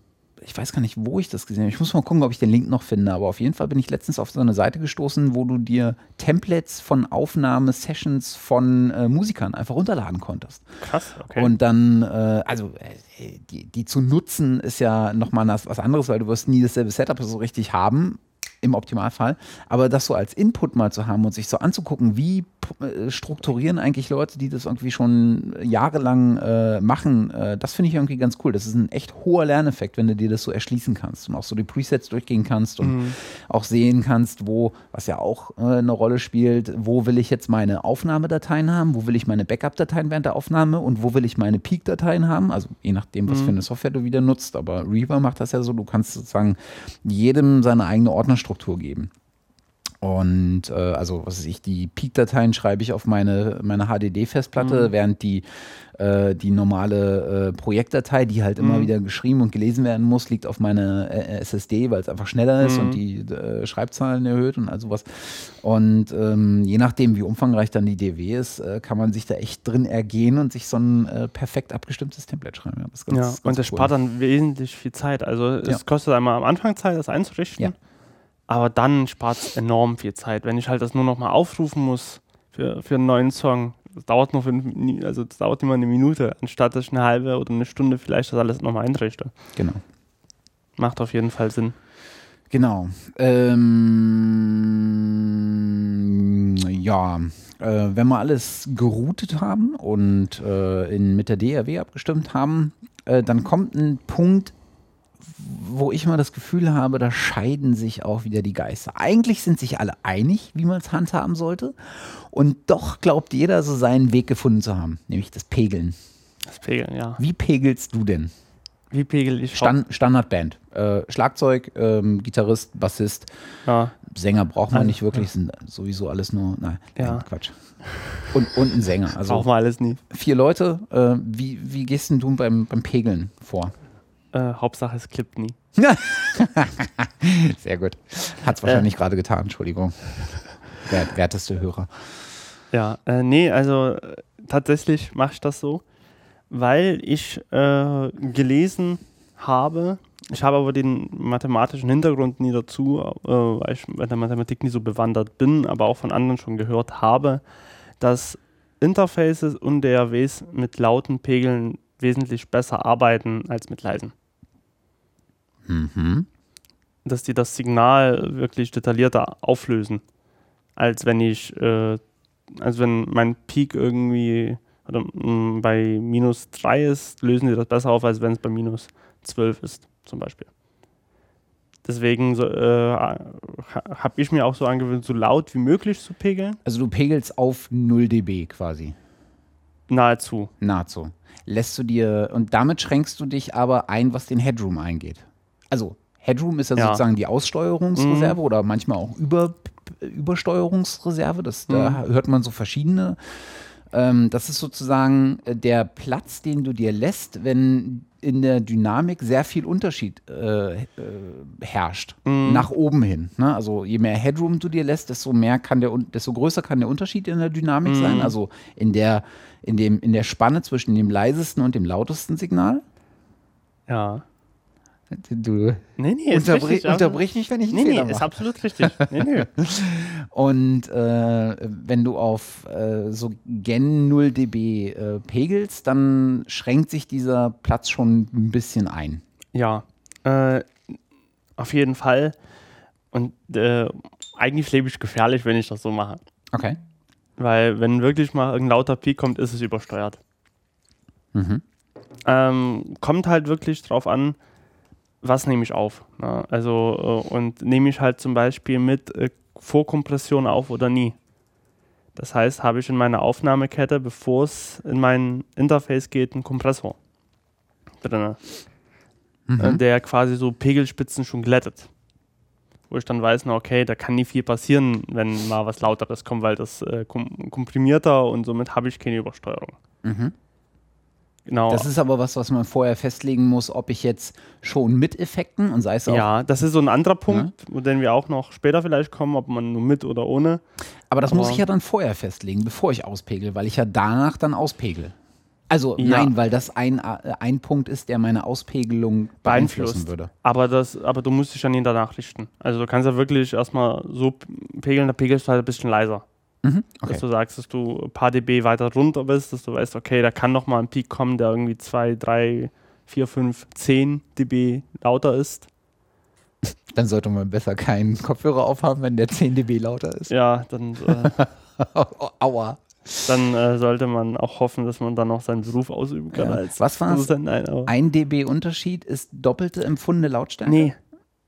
Speaker 1: ich weiß gar nicht, wo ich das gesehen habe. Ich muss mal gucken, ob ich den Link noch finde. Aber auf jeden Fall bin ich letztens auf so eine Seite gestoßen, wo du dir Templates von Aufnahmesessions von äh, Musikern einfach runterladen konntest.
Speaker 2: Krass, okay.
Speaker 1: Und dann, äh, also äh, die, die zu nutzen ist ja nochmal was anderes, weil du wirst nie dasselbe Setup so richtig haben im Optimalfall. Aber das so als Input mal zu haben und sich so anzugucken, wie äh, strukturieren eigentlich Leute, die das irgendwie schon jahrelang äh, machen, äh, das finde ich irgendwie ganz cool. Das ist ein echt hoher Lerneffekt, wenn du dir das so erschließen kannst und auch so die Presets durchgehen kannst und mhm. auch sehen kannst, wo, was ja auch äh, eine Rolle spielt, wo will ich jetzt meine Aufnahmedateien haben, wo will ich meine Backup-Dateien während der Aufnahme und wo will ich meine Peak-Dateien haben, also je nachdem, was mhm. für eine Software du wieder nutzt, aber Reaver macht das ja so, du kannst sozusagen jedem seine eigene Ordnerstruktur Struktur geben. Und äh, also, was weiß ich, die Peak-Dateien schreibe ich auf meine, meine HDD-Festplatte, mhm. während die, äh, die normale äh, Projektdatei, die halt immer mhm. wieder geschrieben und gelesen werden muss, liegt auf meine äh, SSD, weil es einfach schneller ist mhm. und die äh, Schreibzahlen erhöht und all sowas. Und ähm, je nachdem, wie umfangreich dann die DW ist, äh, kann man sich da echt drin ergehen und sich so ein perfekt abgestimmtes Template schreiben.
Speaker 2: Ja, ganz, ja und das cool. spart dann wesentlich viel Zeit. Also es ja. kostet einmal am Anfang Zeit, das einzurichten. Ja aber dann spart es enorm viel Zeit. Wenn ich halt das nur noch mal aufrufen muss für, für einen neuen Song, das dauert nur fünf, also das dauert immer eine Minute, anstatt dass ich eine halbe oder eine Stunde vielleicht das alles nochmal einrichte.
Speaker 1: Genau.
Speaker 2: Macht auf jeden Fall Sinn.
Speaker 1: Genau. Ähm, ja, äh, wenn wir alles geroutet haben und äh, in, mit der DRW abgestimmt haben, äh, dann kommt ein Punkt, wo ich mal das Gefühl habe, da scheiden sich auch wieder die Geister. Eigentlich sind sich alle einig, wie man es handhaben sollte. Und doch glaubt jeder, so seinen Weg gefunden zu haben, nämlich das Pegeln.
Speaker 2: Das Pegeln, ja.
Speaker 1: Wie pegelst du denn?
Speaker 2: Wie pegel ich?
Speaker 1: Stand, Standardband. Äh, Schlagzeug, ähm, Gitarrist, Bassist. Ja. Sänger braucht man also, nicht wirklich, sind sowieso alles nur, nein, ja. nein Quatsch. Und, und ein Sänger.
Speaker 2: Also Brauchen wir alles nie.
Speaker 1: Vier Leute. Äh, wie, wie gehst denn du beim, beim Pegeln vor?
Speaker 2: Äh, Hauptsache es klippt nie. (laughs)
Speaker 1: Sehr gut. Hat es wahrscheinlich äh, gerade getan, Entschuldigung. Wert, werteste Hörer.
Speaker 2: Ja, äh, nee, also äh, tatsächlich mache ich das so, weil ich äh, gelesen habe, ich habe aber den mathematischen Hintergrund nie dazu, äh, weil ich bei der Mathematik nie so bewandert bin, aber auch von anderen schon gehört habe, dass Interfaces und DAWs mit lauten Pegeln wesentlich besser arbeiten als mit leisen. Mhm. Dass die das Signal wirklich detaillierter auflösen, als wenn ich, äh, als wenn mein Peak irgendwie oder, mh, mm, bei minus 3 ist, lösen die das besser auf, als wenn es bei minus 12 ist, zum Beispiel. Deswegen so, äh, habe ich mir auch so angewöhnt, so laut wie möglich zu pegeln.
Speaker 1: Also du pegelst auf 0 dB quasi.
Speaker 2: Nahezu.
Speaker 1: Nahezu. Lässt du dir, und damit schränkst du dich aber ein, was den Headroom eingeht also Headroom ist ja, ja. sozusagen die Aussteuerungsreserve mhm. oder manchmal auch Über, Übersteuerungsreserve. Das, mhm. Da hört man so verschiedene. Ähm, das ist sozusagen äh, der Platz, den du dir lässt, wenn in der Dynamik sehr viel Unterschied äh, äh, herrscht, mhm. nach oben hin. Ne? Also je mehr Headroom du dir lässt, desto mehr kann der, desto größer kann der Unterschied in der Dynamik sein. Mhm. Also in der, in dem, in der Spanne zwischen dem leisesten und dem lautesten Signal.
Speaker 2: Ja.
Speaker 1: Du nee, nee, unterbr richtig, unterbrich mich, wenn ich einen nee, Fehler
Speaker 2: nee, ist absolut richtig. Nee, nee. (laughs)
Speaker 1: Und äh, wenn du auf äh, so Gen 0 dB äh, pegelst, dann schränkt sich dieser Platz schon ein bisschen ein.
Speaker 2: Ja, äh, auf jeden Fall. Und äh, eigentlich lebe ich gefährlich, wenn ich das so mache.
Speaker 1: Okay.
Speaker 2: Weil wenn wirklich mal irgendein lauter Peak kommt, ist es übersteuert. Mhm. Ähm, kommt halt wirklich drauf an, was nehme ich auf? Ne? Also, äh, und nehme ich halt zum Beispiel mit äh, Vorkompression auf oder nie? Das heißt, habe ich in meiner Aufnahmekette, bevor es in mein Interface geht, einen Kompressor drin, mhm. äh, der quasi so Pegelspitzen schon glättet. Wo ich dann weiß, na okay, da kann nie viel passieren, wenn mal was Lauteres kommt, weil das äh, kom komprimierter und somit habe ich keine Übersteuerung. Mhm. Genau.
Speaker 1: Das ist aber was, was man vorher festlegen muss, ob ich jetzt schon mit Effekten und sei es auch.
Speaker 2: ja, das ist so ein anderer Punkt, wo den wir auch noch später vielleicht kommen, ob man nur mit oder ohne.
Speaker 1: Aber das muss
Speaker 2: aber-
Speaker 1: ich ja dann vorher festlegen, bevor ich auspegel, weil ich ja danach dann auspegel. Also
Speaker 2: Ja.
Speaker 1: nein, weil das ein, äh, ein Punkt ist, der meine Auspegelung beeinflussen
Speaker 2: Beeinflusst.
Speaker 1: würde.
Speaker 2: Aber, das, aber du musst dich dann nie danach richten. Also du kannst ja wirklich erstmal so pegeln, da pegelst du halt ein bisschen leiser.
Speaker 1: Mhm. Okay.
Speaker 2: Dass du sagst, dass du ein paar dB weiter runter bist, dass du weißt, okay, da kann noch mal ein Peak kommen, der irgendwie 2, 3, 4, 5, 10 dB lauter ist. (laughs)
Speaker 1: Dann sollte man besser keinen Kopfhörer aufhaben, wenn der 10 dB lauter ist.
Speaker 2: Ja, dann, äh, (laughs)
Speaker 1: Aua.
Speaker 2: dann äh, sollte man auch hoffen, dass man dann noch seinen Beruf ausüben kann.
Speaker 1: Ja. Was.
Speaker 2: Nein, aber
Speaker 1: Ein dB Unterschied ist doppelte empfundene Lautstärke?
Speaker 2: nee.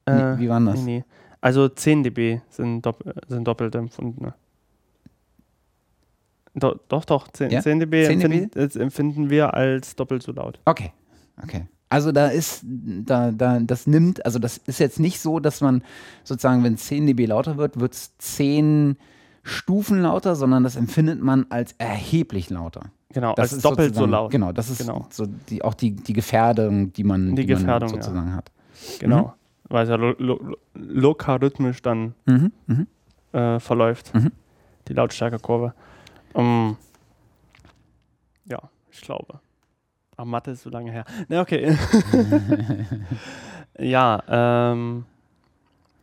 Speaker 1: Nee,
Speaker 2: Äh,
Speaker 1: wie war das?
Speaker 2: Nee, nee. Also 10 dB sind, dopp sind doppelt empfundene. Do doch, doch, 10,
Speaker 1: Ja?
Speaker 2: 10 dB,
Speaker 1: 10 dB?
Speaker 2: empfinden, das empfinden wir als doppelt so laut.
Speaker 1: Okay, okay. Also da ist, da, da, das nimmt, also das ist jetzt nicht so, dass man sozusagen, wenn es 10 dB lauter wird, wird es 10 Stufen lauter, sondern das empfindet man als erheblich lauter.
Speaker 2: Genau,
Speaker 1: Das
Speaker 2: als
Speaker 1: ist
Speaker 2: doppelt so laut.
Speaker 1: Genau, das ist
Speaker 2: Genau.
Speaker 1: so die, auch die, die Gefährdung, die man,
Speaker 2: Die
Speaker 1: die
Speaker 2: Gefährdung,
Speaker 1: man
Speaker 2: ja.
Speaker 1: sozusagen hat.
Speaker 2: Genau. Weil es ja lo lo logarithmisch dann
Speaker 1: Mhm, mhm.
Speaker 2: äh, verläuft,
Speaker 1: Mhm.
Speaker 2: die Lautstärkekurve. Um, ja, ich glaube. Aber Mathe ist so lange her. Ne, okay. (laughs) ja, ähm,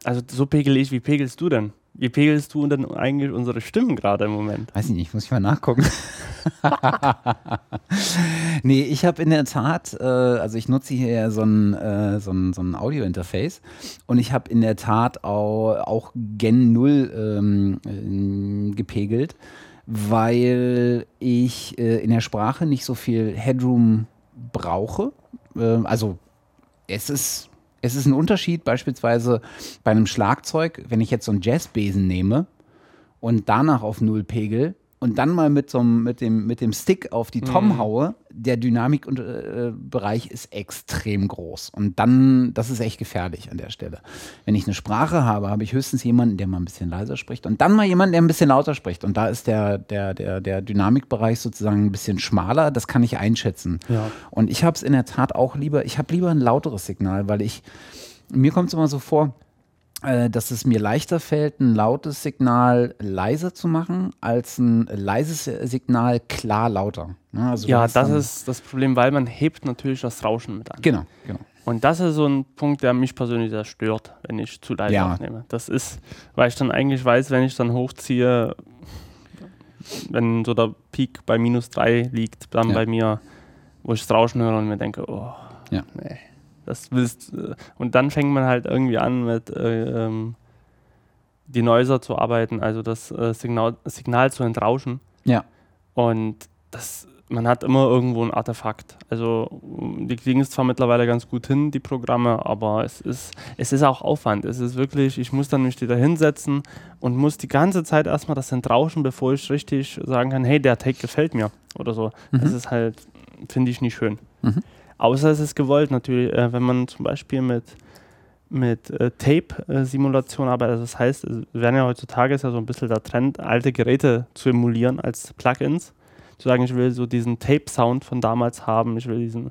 Speaker 2: also so pegel ich, wie pegelst du denn? Wie pegelst du denn eigentlich unsere Stimmen gerade im Moment?
Speaker 1: Weiß ich nicht, muss ich mal nachgucken. (laughs) nee, ich habe in der Tat, äh, also ich nutze hier ja so ein, äh, so ein, so ein Audio-Interface und ich habe in der Tat auch, auch Gen 0 ähm, äh, gepegelt, weil ich äh, in der Sprache nicht so viel Headroom brauche. Äh, also es ist, es ist ein Unterschied beispielsweise bei einem Schlagzeug, wenn ich jetzt so einen Jazzbesen nehme und danach auf Null pegel und dann mal mit, so einem, mit, dem, mit dem Stick auf die Tom
Speaker 2: Mhm.
Speaker 1: haue, der Dynamikbereich ist extrem groß. Und dann, das ist echt gefährlich an der Stelle. Wenn ich eine Sprache habe, habe ich höchstens jemanden, der mal ein bisschen leiser spricht und dann mal jemanden, der ein bisschen lauter spricht. Und da ist der, der, der, der Dynamikbereich sozusagen ein bisschen schmaler, das kann ich einschätzen.
Speaker 2: Ja.
Speaker 1: Und ich habe es in der Tat auch lieber, ich habe lieber ein lauteres Signal, weil ich, mir kommt es immer so vor, äh, dass es mir leichter fällt, ein lautes Signal leiser zu machen, als ein leises Signal klar lauter. Ne? Also
Speaker 2: Ja, das ist das Problem, weil man hebt natürlich das Rauschen mit an.
Speaker 1: Genau, genau.
Speaker 2: Und das ist so ein Punkt, der mich persönlich sehr stört, wenn ich zu leise
Speaker 1: Ja.
Speaker 2: aufnehme. Das ist, weil ich dann eigentlich weiß, wenn ich dann hochziehe, wenn so der Peak bei minus 3 liegt, dann
Speaker 1: Ja.
Speaker 2: bei mir, wo ich das Rauschen höre und mir denke, oh,
Speaker 1: Ja.
Speaker 2: nee, das willst äh, Und dann fängt man halt irgendwie an mit äh, ähm, die Noiser zu arbeiten, also das äh, Signal, Signal zu entrauschen.
Speaker 1: Ja.
Speaker 2: Und das, man hat immer irgendwo ein Artefakt. Also mm, die kriegen es zwar mittlerweile ganz gut hin, die Programme, aber es ist, es ist auch Aufwand. Es ist wirklich, ich muss dann mich wieder hinsetzen und muss die ganze Zeit erstmal das entrauschen, bevor ich richtig sagen kann, hey, der Take gefällt mir oder so. Das
Speaker 1: Mhm.
Speaker 2: ist halt, finde ich nicht schön.
Speaker 1: Mhm.
Speaker 2: Außer es ist gewollt natürlich, äh, wenn man zum Beispiel mit mit äh, Tape-Simulation arbeitet. Also das heißt, es werden ja heutzutage ist ja so ein bisschen der Trend, alte Geräte zu emulieren als Plugins. Zu sagen, ich will so diesen Tape-Sound von damals haben, ich will diesen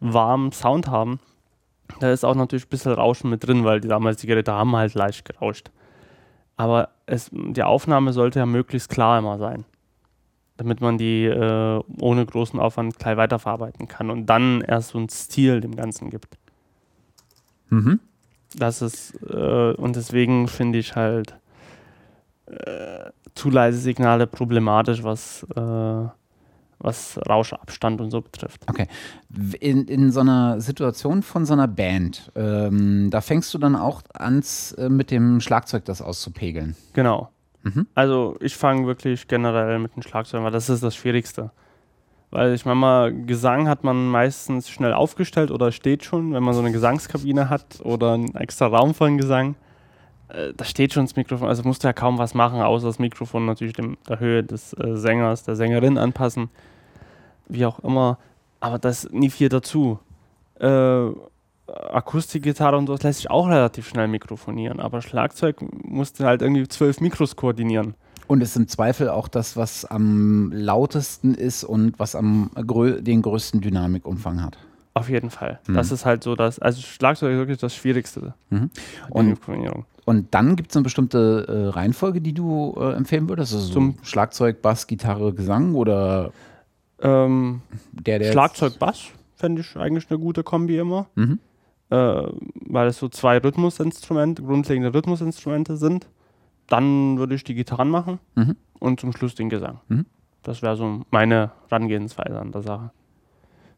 Speaker 2: warmen Sound haben. Da ist auch natürlich ein bisschen Rauschen mit drin, weil die damals die Geräte haben halt leicht gerauscht. Aber es, die Aufnahme sollte ja möglichst klar immer sein. Damit man die äh, ohne großen Aufwand gleich weiterverarbeiten kann und dann erst so einen Stil dem Ganzen gibt.
Speaker 1: Mhm.
Speaker 2: Das ist, äh, und deswegen finde ich halt äh, zu leise Signale problematisch, was, äh, was Rauschabstand und so betrifft.
Speaker 1: In, in so einer Situation von so einer Band, ähm, da fängst du dann auch an, äh, mit dem Schlagzeug das auszupegeln.
Speaker 2: Genau.
Speaker 1: Mhm.
Speaker 2: Also ich fange wirklich generell mit dem Schlagzeug, weil das ist das Schwierigste. Weil ich meine mal, Gesang hat man meistens schnell aufgestellt oder steht schon, wenn man so eine Gesangskabine hat oder einen extra Raum für einen Gesang. Äh, da steht schon das Mikrofon, also musst du ja kaum was machen, außer das Mikrofon natürlich dem, der Höhe des äh, Sängers, der Sängerin anpassen. Wie auch immer. Aber das nie viel dazu. Äh, Akustikgitarre und so das lässt sich auch relativ schnell mikrofonieren. Aber Schlagzeug musst du halt irgendwie zwölf Mikros koordinieren.
Speaker 1: Und ist im Zweifel auch das, was am lautesten ist und was am grö den größten Dynamikumfang hat.
Speaker 2: Auf jeden Fall.
Speaker 1: Mhm.
Speaker 2: Das ist halt so, dass, also Schlagzeug ist wirklich das Schwierigste.
Speaker 1: Mhm.
Speaker 2: Und,
Speaker 1: Und, dann gibt es eine bestimmte äh, Reihenfolge, die du äh, empfehlen würdest? Also so
Speaker 2: Zum-
Speaker 1: Schlagzeug, Bass, Gitarre, Gesang oder
Speaker 2: ähm,
Speaker 1: der, der.
Speaker 2: Schlagzeug, Bass fände ich eigentlich eine gute Kombi immer.
Speaker 1: Mhm.
Speaker 2: Äh, weil es so zwei Rhythmusinstrumente, grundlegende Rhythmusinstrumente sind. Dann würde ich die Gitarren machen
Speaker 1: Mhm.
Speaker 2: und zum Schluss den Gesang.
Speaker 1: Mhm.
Speaker 2: Das wäre so meine Herangehensweise an der Sache.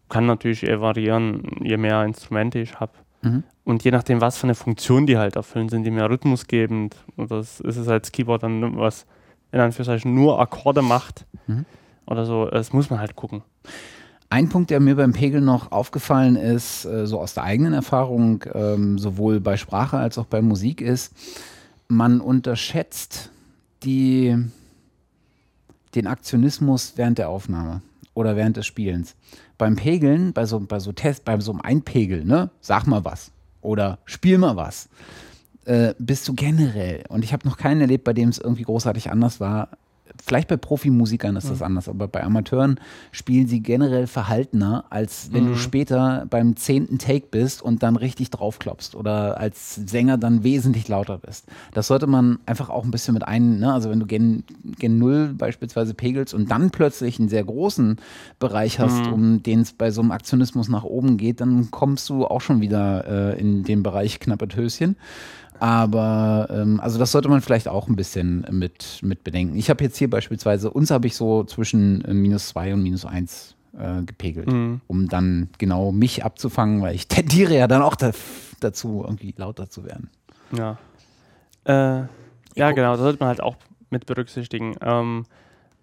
Speaker 2: Kann natürlich eher variieren, je mehr Instrumente ich habe.
Speaker 1: Mhm.
Speaker 2: Und je nachdem, was für eine Funktion die halt erfüllen, sind die mehr rhythmusgebend. Oder ist es als Keyboard dann was in Anführungszeichen nur Akkorde macht.
Speaker 1: Mhm.
Speaker 2: Oder so, das muss man halt gucken.
Speaker 1: Ein Punkt, der mir beim Pegel noch aufgefallen ist, äh, so aus der eigenen Erfahrung, ähm, sowohl bei Sprache als auch bei Musik, ist, man unterschätzt die, den Aktionismus während der Aufnahme oder während des Spielens. Beim Pegeln, bei so, bei so Test, bei so einem Einpegeln, ne, sag mal was oder spiel mal was, äh, bist du generell, und ich habe noch keinen erlebt, bei dem es irgendwie großartig anders war, vielleicht bei Profimusikern ist das anders, aber bei Amateuren spielen sie generell verhaltener, als wenn du
Speaker 2: Mhm.
Speaker 1: später beim zehnten Take bist und dann richtig draufklopfst oder als Sänger dann wesentlich lauter bist. Das sollte man einfach auch ein bisschen mit ein, ne? also wenn du Gen, Gen 0 beispielsweise pegelst und dann plötzlich einen sehr großen Bereich hast,
Speaker 2: Mhm.
Speaker 1: um den es bei so einem Aktionismus nach oben geht, dann kommst du auch schon wieder äh, in den Bereich knappe Töschen. Aber ähm, also das sollte man vielleicht auch ein bisschen mit, mit bedenken. Ich habe jetzt hier beispielsweise, uns habe ich so zwischen äh, minus zwei und minus eins äh, gepegelt,
Speaker 2: Mhm.
Speaker 1: um dann genau mich abzufangen, weil ich (laughs) tendiere ja dann auch da, dazu, irgendwie lauter zu werden.
Speaker 2: Ja. Äh, ja, genau, das sollte man halt auch mit berücksichtigen. Ähm,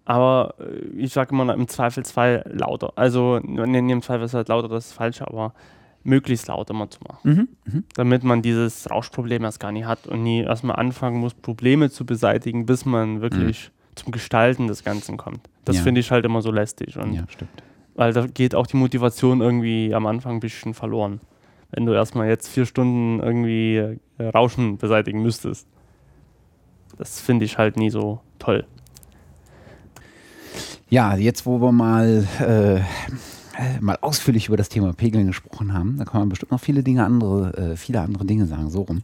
Speaker 2: aber äh, ich sage immer im Zweifelsfall lauter. Also, nee, nee, im Zweifelsfall lauter, das ist falsch, aber möglichst laut immer zu machen.
Speaker 1: Mhm.
Speaker 2: Damit man dieses Rauschproblem erst gar nicht hat und nie erstmal anfangen muss, Probleme zu beseitigen, bis man wirklich zum Gestalten des Ganzen kommt. Das
Speaker 1: Ja.
Speaker 2: finde ich halt immer so lästig. Und
Speaker 1: Ja, stimmt.
Speaker 2: weil da geht auch die Motivation irgendwie am Anfang ein bisschen verloren. Wenn du erstmal jetzt vier Stunden irgendwie äh, Rauschen beseitigen müsstest. Das finde ich halt nie so toll.
Speaker 1: Ja, jetzt wo wir mal, äh, mal ausführlich über das Thema Pegeln gesprochen haben, da kann man bestimmt noch viele Dinge andere, äh, viele andere Dinge sagen, so rum.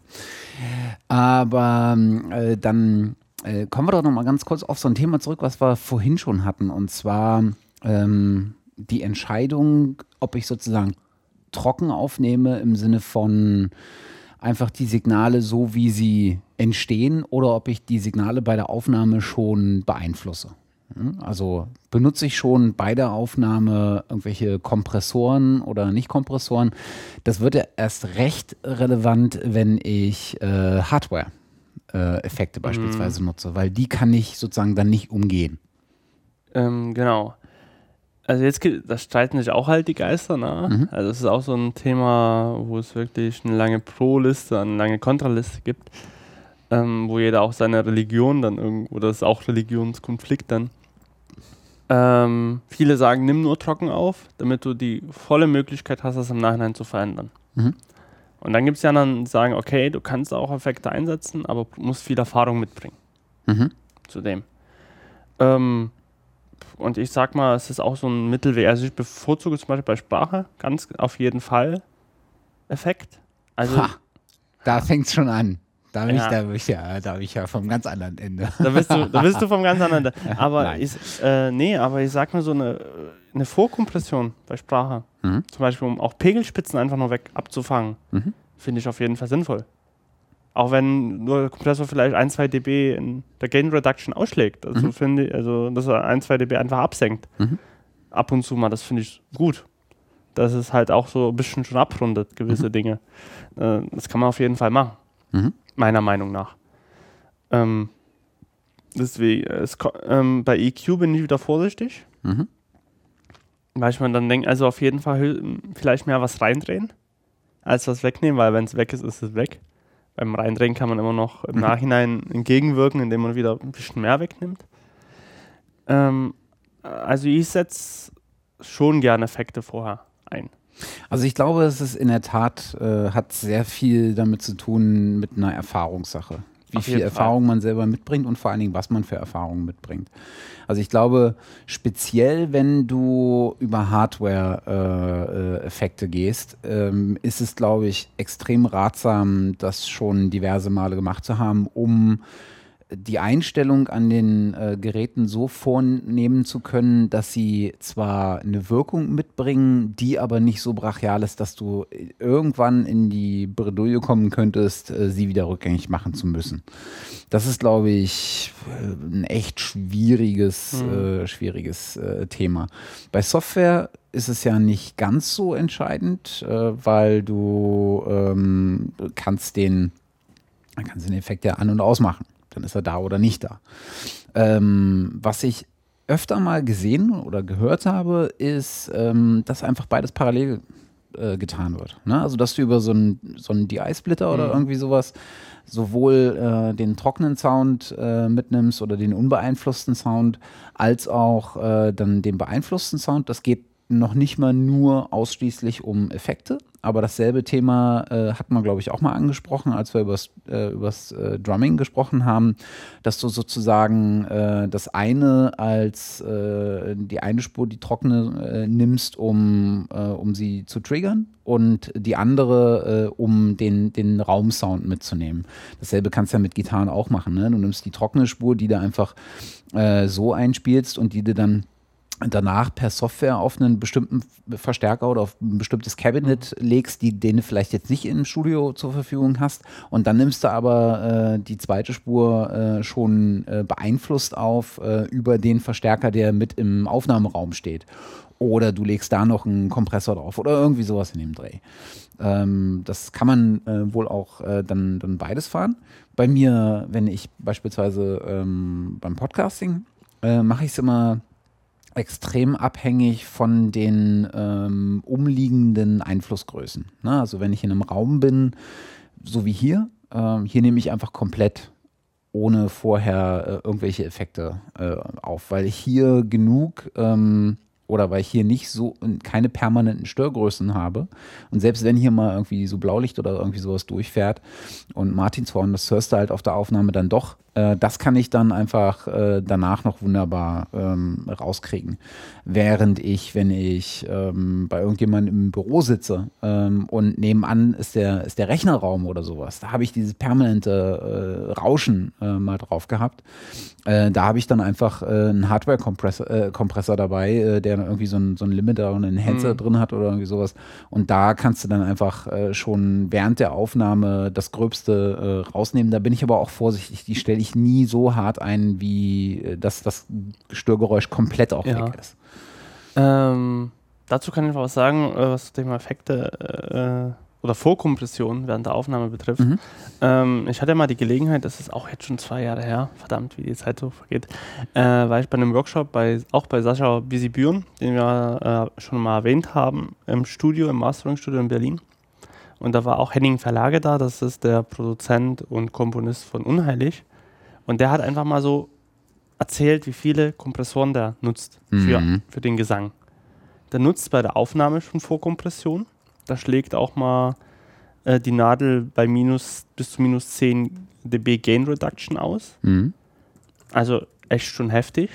Speaker 1: Aber äh, dann äh, kommen wir doch noch mal ganz kurz auf so ein Thema zurück, was wir vorhin schon hatten, und zwar ähm, die Entscheidung, ob ich sozusagen trocken aufnehme im Sinne von einfach die Signale so, wie sie entstehen, oder ob ich die Signale bei der Aufnahme schon beeinflusse. Hm, Also benutze ich schon bei der Aufnahme irgendwelche Kompressoren oder Nicht-Kompressoren. Das wird ja erst recht relevant, wenn ich äh, Hardware-Effekte beispielsweise nutze, weil die kann ich sozusagen dann nicht umgehen.
Speaker 2: Ähm, genau. Also jetzt, gibt- da streiten sich auch halt die Geister, ne?
Speaker 1: Mhm.
Speaker 2: Also es ist auch so ein Thema, wo es wirklich eine lange Pro-Liste, eine lange Kontraliste gibt, ähm, wo jeder auch seine Religion dann irgendwo, das ist auch Religionskonflikt dann. Ähm, viele sagen, nimm nur trocken auf, damit du die volle Möglichkeit hast, das im Nachhinein zu verändern.
Speaker 1: Mhm.
Speaker 2: Und dann gibt es ja dann, die sagen, okay, du kannst auch Effekte einsetzen, aber du musst viel Erfahrung mitbringen
Speaker 1: Mhm.
Speaker 2: zu dem. Ähm, und ich sag mal, es ist auch so ein Mittelweg. Also ich bevorzuge zum Beispiel bei Sprache ganz auf jeden Fall Effekt. Also
Speaker 1: Ha, da fängt es schon an. Da bin,
Speaker 2: Ja.
Speaker 1: ich, da, bin ich ja, da bin ich ja vom ganz anderen Ende.
Speaker 2: da bist du, da bist du vom ganz anderen. (laughs) Aber
Speaker 1: Nein.
Speaker 2: ich, äh, nee, aber ich sag mal so eine, eine Vorkompression bei Sprache,
Speaker 1: Mhm.
Speaker 2: zum Beispiel um auch Pegelspitzen einfach nur weg abzufangen,
Speaker 1: Mhm.
Speaker 2: finde ich auf jeden Fall sinnvoll. Auch wenn nur der Kompressor vielleicht 1, 2 dB in der Gain Reduction ausschlägt. Also
Speaker 1: Mhm.
Speaker 2: finde also dass er 1, 2 dB einfach absenkt.
Speaker 1: Mhm.
Speaker 2: Ab und zu mal, das finde ich gut. Dass es halt auch so ein bisschen schon abrundet, gewisse
Speaker 1: Mhm.
Speaker 2: Dinge. Äh, das kann man auf jeden Fall machen,
Speaker 1: Mhm.
Speaker 2: meiner Meinung nach. Ähm, deswegen, es, ko- ähm, bei EQ bin ich wieder vorsichtig.
Speaker 1: Mhm.
Speaker 2: Weil ich mir dann denke, also auf jeden Fall hö- vielleicht mehr was reindrehen, als was wegnehmen, weil wenn es weg ist, ist es weg. Beim Reindrehen kann man immer noch im
Speaker 1: Mhm.
Speaker 2: Nachhinein entgegenwirken, indem man wieder ein bisschen mehr wegnimmt. Ähm, also ich setze schon gerne Effekte vorher ein.
Speaker 1: Also ich glaube, es ist in der Tat, äh, hat sehr viel damit zu tun mit einer Erfahrungssache. Wie
Speaker 2: Auf
Speaker 1: viel Erfahrung man selber mitbringt und vor allen Dingen, was man für Erfahrungen mitbringt. Also ich glaube, speziell wenn du über Hardware-Effekte gehst, ähm, ist es, glaube ich, extrem ratsam, das schon diverse Male gemacht zu haben, um die Einstellung an den äh, Geräten so vornehmen zu können, dass sie zwar eine Wirkung mitbringen, die aber nicht so brachial ist, dass du irgendwann in die Bredouille kommen könntest, äh, sie wieder rückgängig machen zu müssen. Das ist, glaube ich, äh, ein echt schwieriges,
Speaker 2: Mhm.
Speaker 1: äh, schwieriges äh, Thema. Bei Software ist es ja nicht ganz so entscheidend, äh, weil du ähm, kannst den, kannst den Effekt ja an- und ausmachen dann ist er da oder nicht da. Ähm, was ich öfter mal gesehen oder gehört habe, ist, ähm, dass einfach beides parallel äh, getan wird. Ne? Also, dass du über so einen so einen DI-Splitter oder
Speaker 2: Mhm.
Speaker 1: irgendwie sowas sowohl äh, den trockenen Sound äh, mitnimmst oder den unbeeinflussten Sound, als auch äh, dann den beeinflussten Sound. Das geht noch nicht mal nur ausschließlich um Effekte, aber dasselbe Thema äh, hat man, glaube ich, auch mal angesprochen, als wir übers, äh, äh, Drumming gesprochen haben, dass du sozusagen äh, das eine als äh, die eine Spur, die trockene, äh, nimmst, um, äh, um sie zu triggern und die andere, um den, den Raumsound mitzunehmen. Dasselbe kannst du ja mit Gitarren auch machen. Ne? Du nimmst die trockene Spur, die du einfach so einspielst und die du dann danach per Software auf einen bestimmten Verstärker oder auf ein bestimmtes Cabinet legst, die den du vielleicht jetzt nicht im Studio zur Verfügung hast. Und dann nimmst du aber äh, die zweite Spur äh, schon äh, beeinflusst auf äh, über den Verstärker, der mit im Aufnahmeraum steht. Oder du legst da noch einen Kompressor drauf oder irgendwie sowas in dem Dreh. Ähm, das kann man äh, wohl auch äh, dann, dann beides fahren. Bei mir, wenn ich beispielsweise ähm, beim Podcasting äh, mache ich es immer extrem abhängig von den ähm, umliegenden Einflussgrößen. Ne? Also wenn ich in einem Raum bin, so wie hier, ähm, hier nehme ich einfach komplett ohne vorher äh, irgendwelche Effekte äh, auf, weil ich hier genug ähm, oder weil ich hier nicht so keine permanenten Störgrößen habe. Und selbst wenn hier mal irgendwie so Blaulicht oder irgendwie sowas durchfährt und Martinshorn, das hörst du halt auf der Aufnahme dann doch, äh, das kann ich dann einfach äh, danach noch wunderbar ähm, rauskriegen. Während ich, wenn ich ähm, bei irgendjemandem im Büro sitze ähm, und nebenan ist der, ist der Rechnerraum oder sowas, da habe ich dieses permanente äh, Rauschen äh, mal drauf gehabt. Äh, da habe ich dann einfach äh, einen Hardware-Kompressor äh, Kompressor dabei, äh, der irgendwie so einen so einen Limiter und einen Enhancer
Speaker 2: Mhm.
Speaker 1: drin hat oder irgendwie sowas. Und da kannst du dann einfach äh, schon während der Aufnahme das Gröbste äh, rausnehmen. Da bin ich aber auch vorsichtig. Die stelle ich nie so hart ein, wie äh, dass das Störgeräusch komplett auch
Speaker 2: Ja.
Speaker 1: weg ist.
Speaker 2: Ähm, dazu kann ich noch was sagen, äh, was das Thema Effekte äh, oder Vorkompression während der Aufnahme betrifft.
Speaker 1: Mhm.
Speaker 2: Ähm, ich hatte mal die Gelegenheit, das ist auch jetzt schon zwei Jahre her, verdammt, wie die Zeit so vergeht, äh, war ich bei einem Workshop bei, auch bei Sascha Bisibüren, den wir äh, schon mal erwähnt haben, im Studio, im Mastering-Studio in Berlin. Und da war auch Henning Verlage da, das ist der Produzent und Komponist von Unheilig. Und der hat einfach mal so erzählt, wie viele Kompressoren der nutzt für,
Speaker 1: Mhm.
Speaker 2: für den Gesang. Der nutzt bei der Aufnahme schon Vorkompression. Da schlägt auch mal äh, die Nadel bei minus bis zu minus 10 dB Gain Reduction aus.
Speaker 1: Mhm.
Speaker 2: Also echt schon heftig.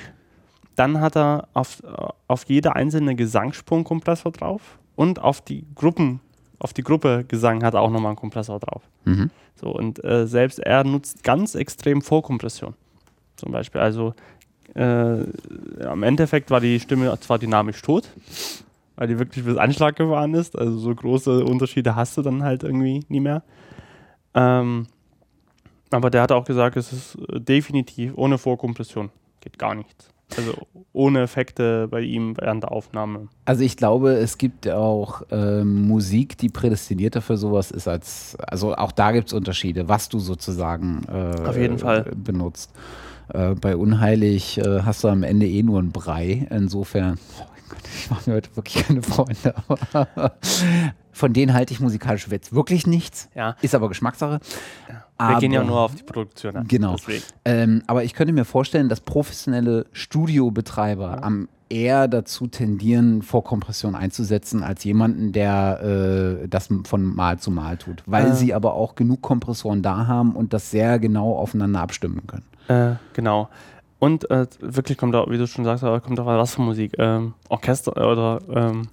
Speaker 2: Dann hat er auf, äh, auf jede einzelne Gesangsspur einen Kompressor drauf und auf die Gruppen, auf die Gruppe Gesang hat er auch nochmal einen Kompressor drauf.
Speaker 1: Mhm.
Speaker 2: So, und äh, selbst er nutzt ganz extrem Vorkompression. Zum Beispiel. Also äh, am Endeffekt war die Stimme zwar dynamisch tot, weil die wirklich bis Anschlag gefahren ist. Also so große Unterschiede hast du dann halt irgendwie nie mehr. Ähm, aber der hat auch gesagt, es ist äh, definitiv ohne Vorkompression. Geht gar nichts. Also ohne Effekte bei ihm während der Aufnahme.
Speaker 1: Also ich glaube, es gibt auch ähm, Musik, die prädestinierter für sowas ist als, also auch da gibt es Unterschiede, was du sozusagen äh,
Speaker 2: Auf jeden Fall.
Speaker 1: benutzt. Äh, bei Unheilig äh, hast du am Ende eh nur einen Brei. Insofern, oh mein Gott, ich mache mir heute wirklich keine Freunde. (laughs) von denen halte ich musikalisch jetzt wirklich nichts.
Speaker 2: Ja.
Speaker 1: Ist aber Geschmackssache.
Speaker 2: Wir gehen ja nur auf die Produktion. An,
Speaker 1: genau. Ähm, aber ich könnte mir vorstellen, dass professionelle Studiobetreiber ja. am eher dazu tendieren, Vorkompression einzusetzen, als jemanden, der äh, das von Mal zu Mal tut. Weil äh. sie aber auch genug Kompressoren da haben und das sehr genau aufeinander abstimmen können.
Speaker 2: Äh, genau. Und äh, wirklich kommt da, wie du schon sagst, kommt auch was für Musik. Ähm, Orchester oder ähm,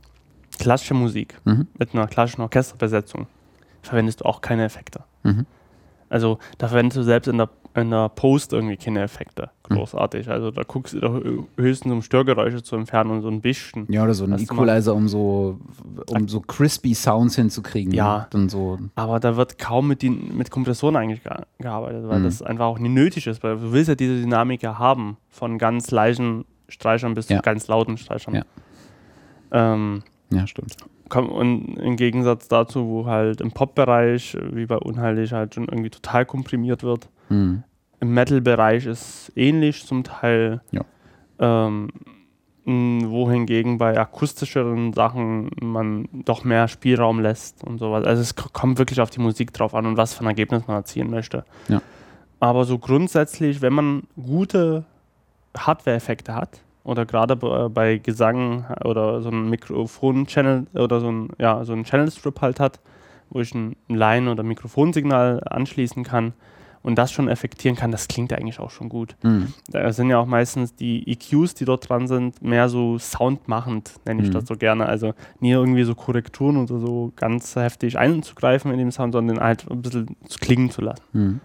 Speaker 2: klassische Musik mhm. mit einer klassischen Orchesterbesetzung verwendest du auch keine Effekte. Mhm. Also da verwendest du selbst in der in der Post irgendwie keine Effekte. Hm. Großartig. Also da guckst du doch höchstens um Störgeräusche zu entfernen und so ein bisschen.
Speaker 1: Ja, oder so ein Equalizer, um so, um so crispy Sounds hinzukriegen.
Speaker 2: Ja. Dann so. Aber da wird kaum mit, die, mit Kompressoren eigentlich gearbeitet, weil mhm. das einfach auch nicht nötig ist, weil du willst ja diese Dynamik ja haben, von ganz leisen Streichern bis ja. zu ganz lauten Streichern.
Speaker 1: Ja, ähm, ja stimmt.
Speaker 2: Und im Gegensatz dazu, wo halt im Pop-Bereich, wie bei Unheilig, halt schon irgendwie total komprimiert wird, Mhm. Im Metal-Bereich ist ähnlich zum Teil.
Speaker 1: Ja.
Speaker 2: Ähm, wohingegen bei akustischeren Sachen man doch mehr Spielraum lässt und sowas. Also es kommt wirklich auf die Musik drauf an und was für ein Ergebnis man erzielen möchte.
Speaker 1: Ja.
Speaker 2: Aber so grundsätzlich, wenn man gute Hardware-Effekte hat, oder gerade bei Gesang oder so ein Mikrofon-Channel oder so ein, ja, so ein Channel-Strip halt hat, wo ich ein Line- oder Mikrofonsignal anschließen kann, und das schon effektieren kann, das klingt eigentlich auch schon gut. Mhm. Da sind ja auch meistens die EQs, die dort dran sind, mehr so soundmachend, nenne ich mhm. das so gerne. Also nie irgendwie so Korrekturen oder so ganz heftig einzugreifen in dem Sound, sondern halt ein bisschen klingen zu lassen. Mhm.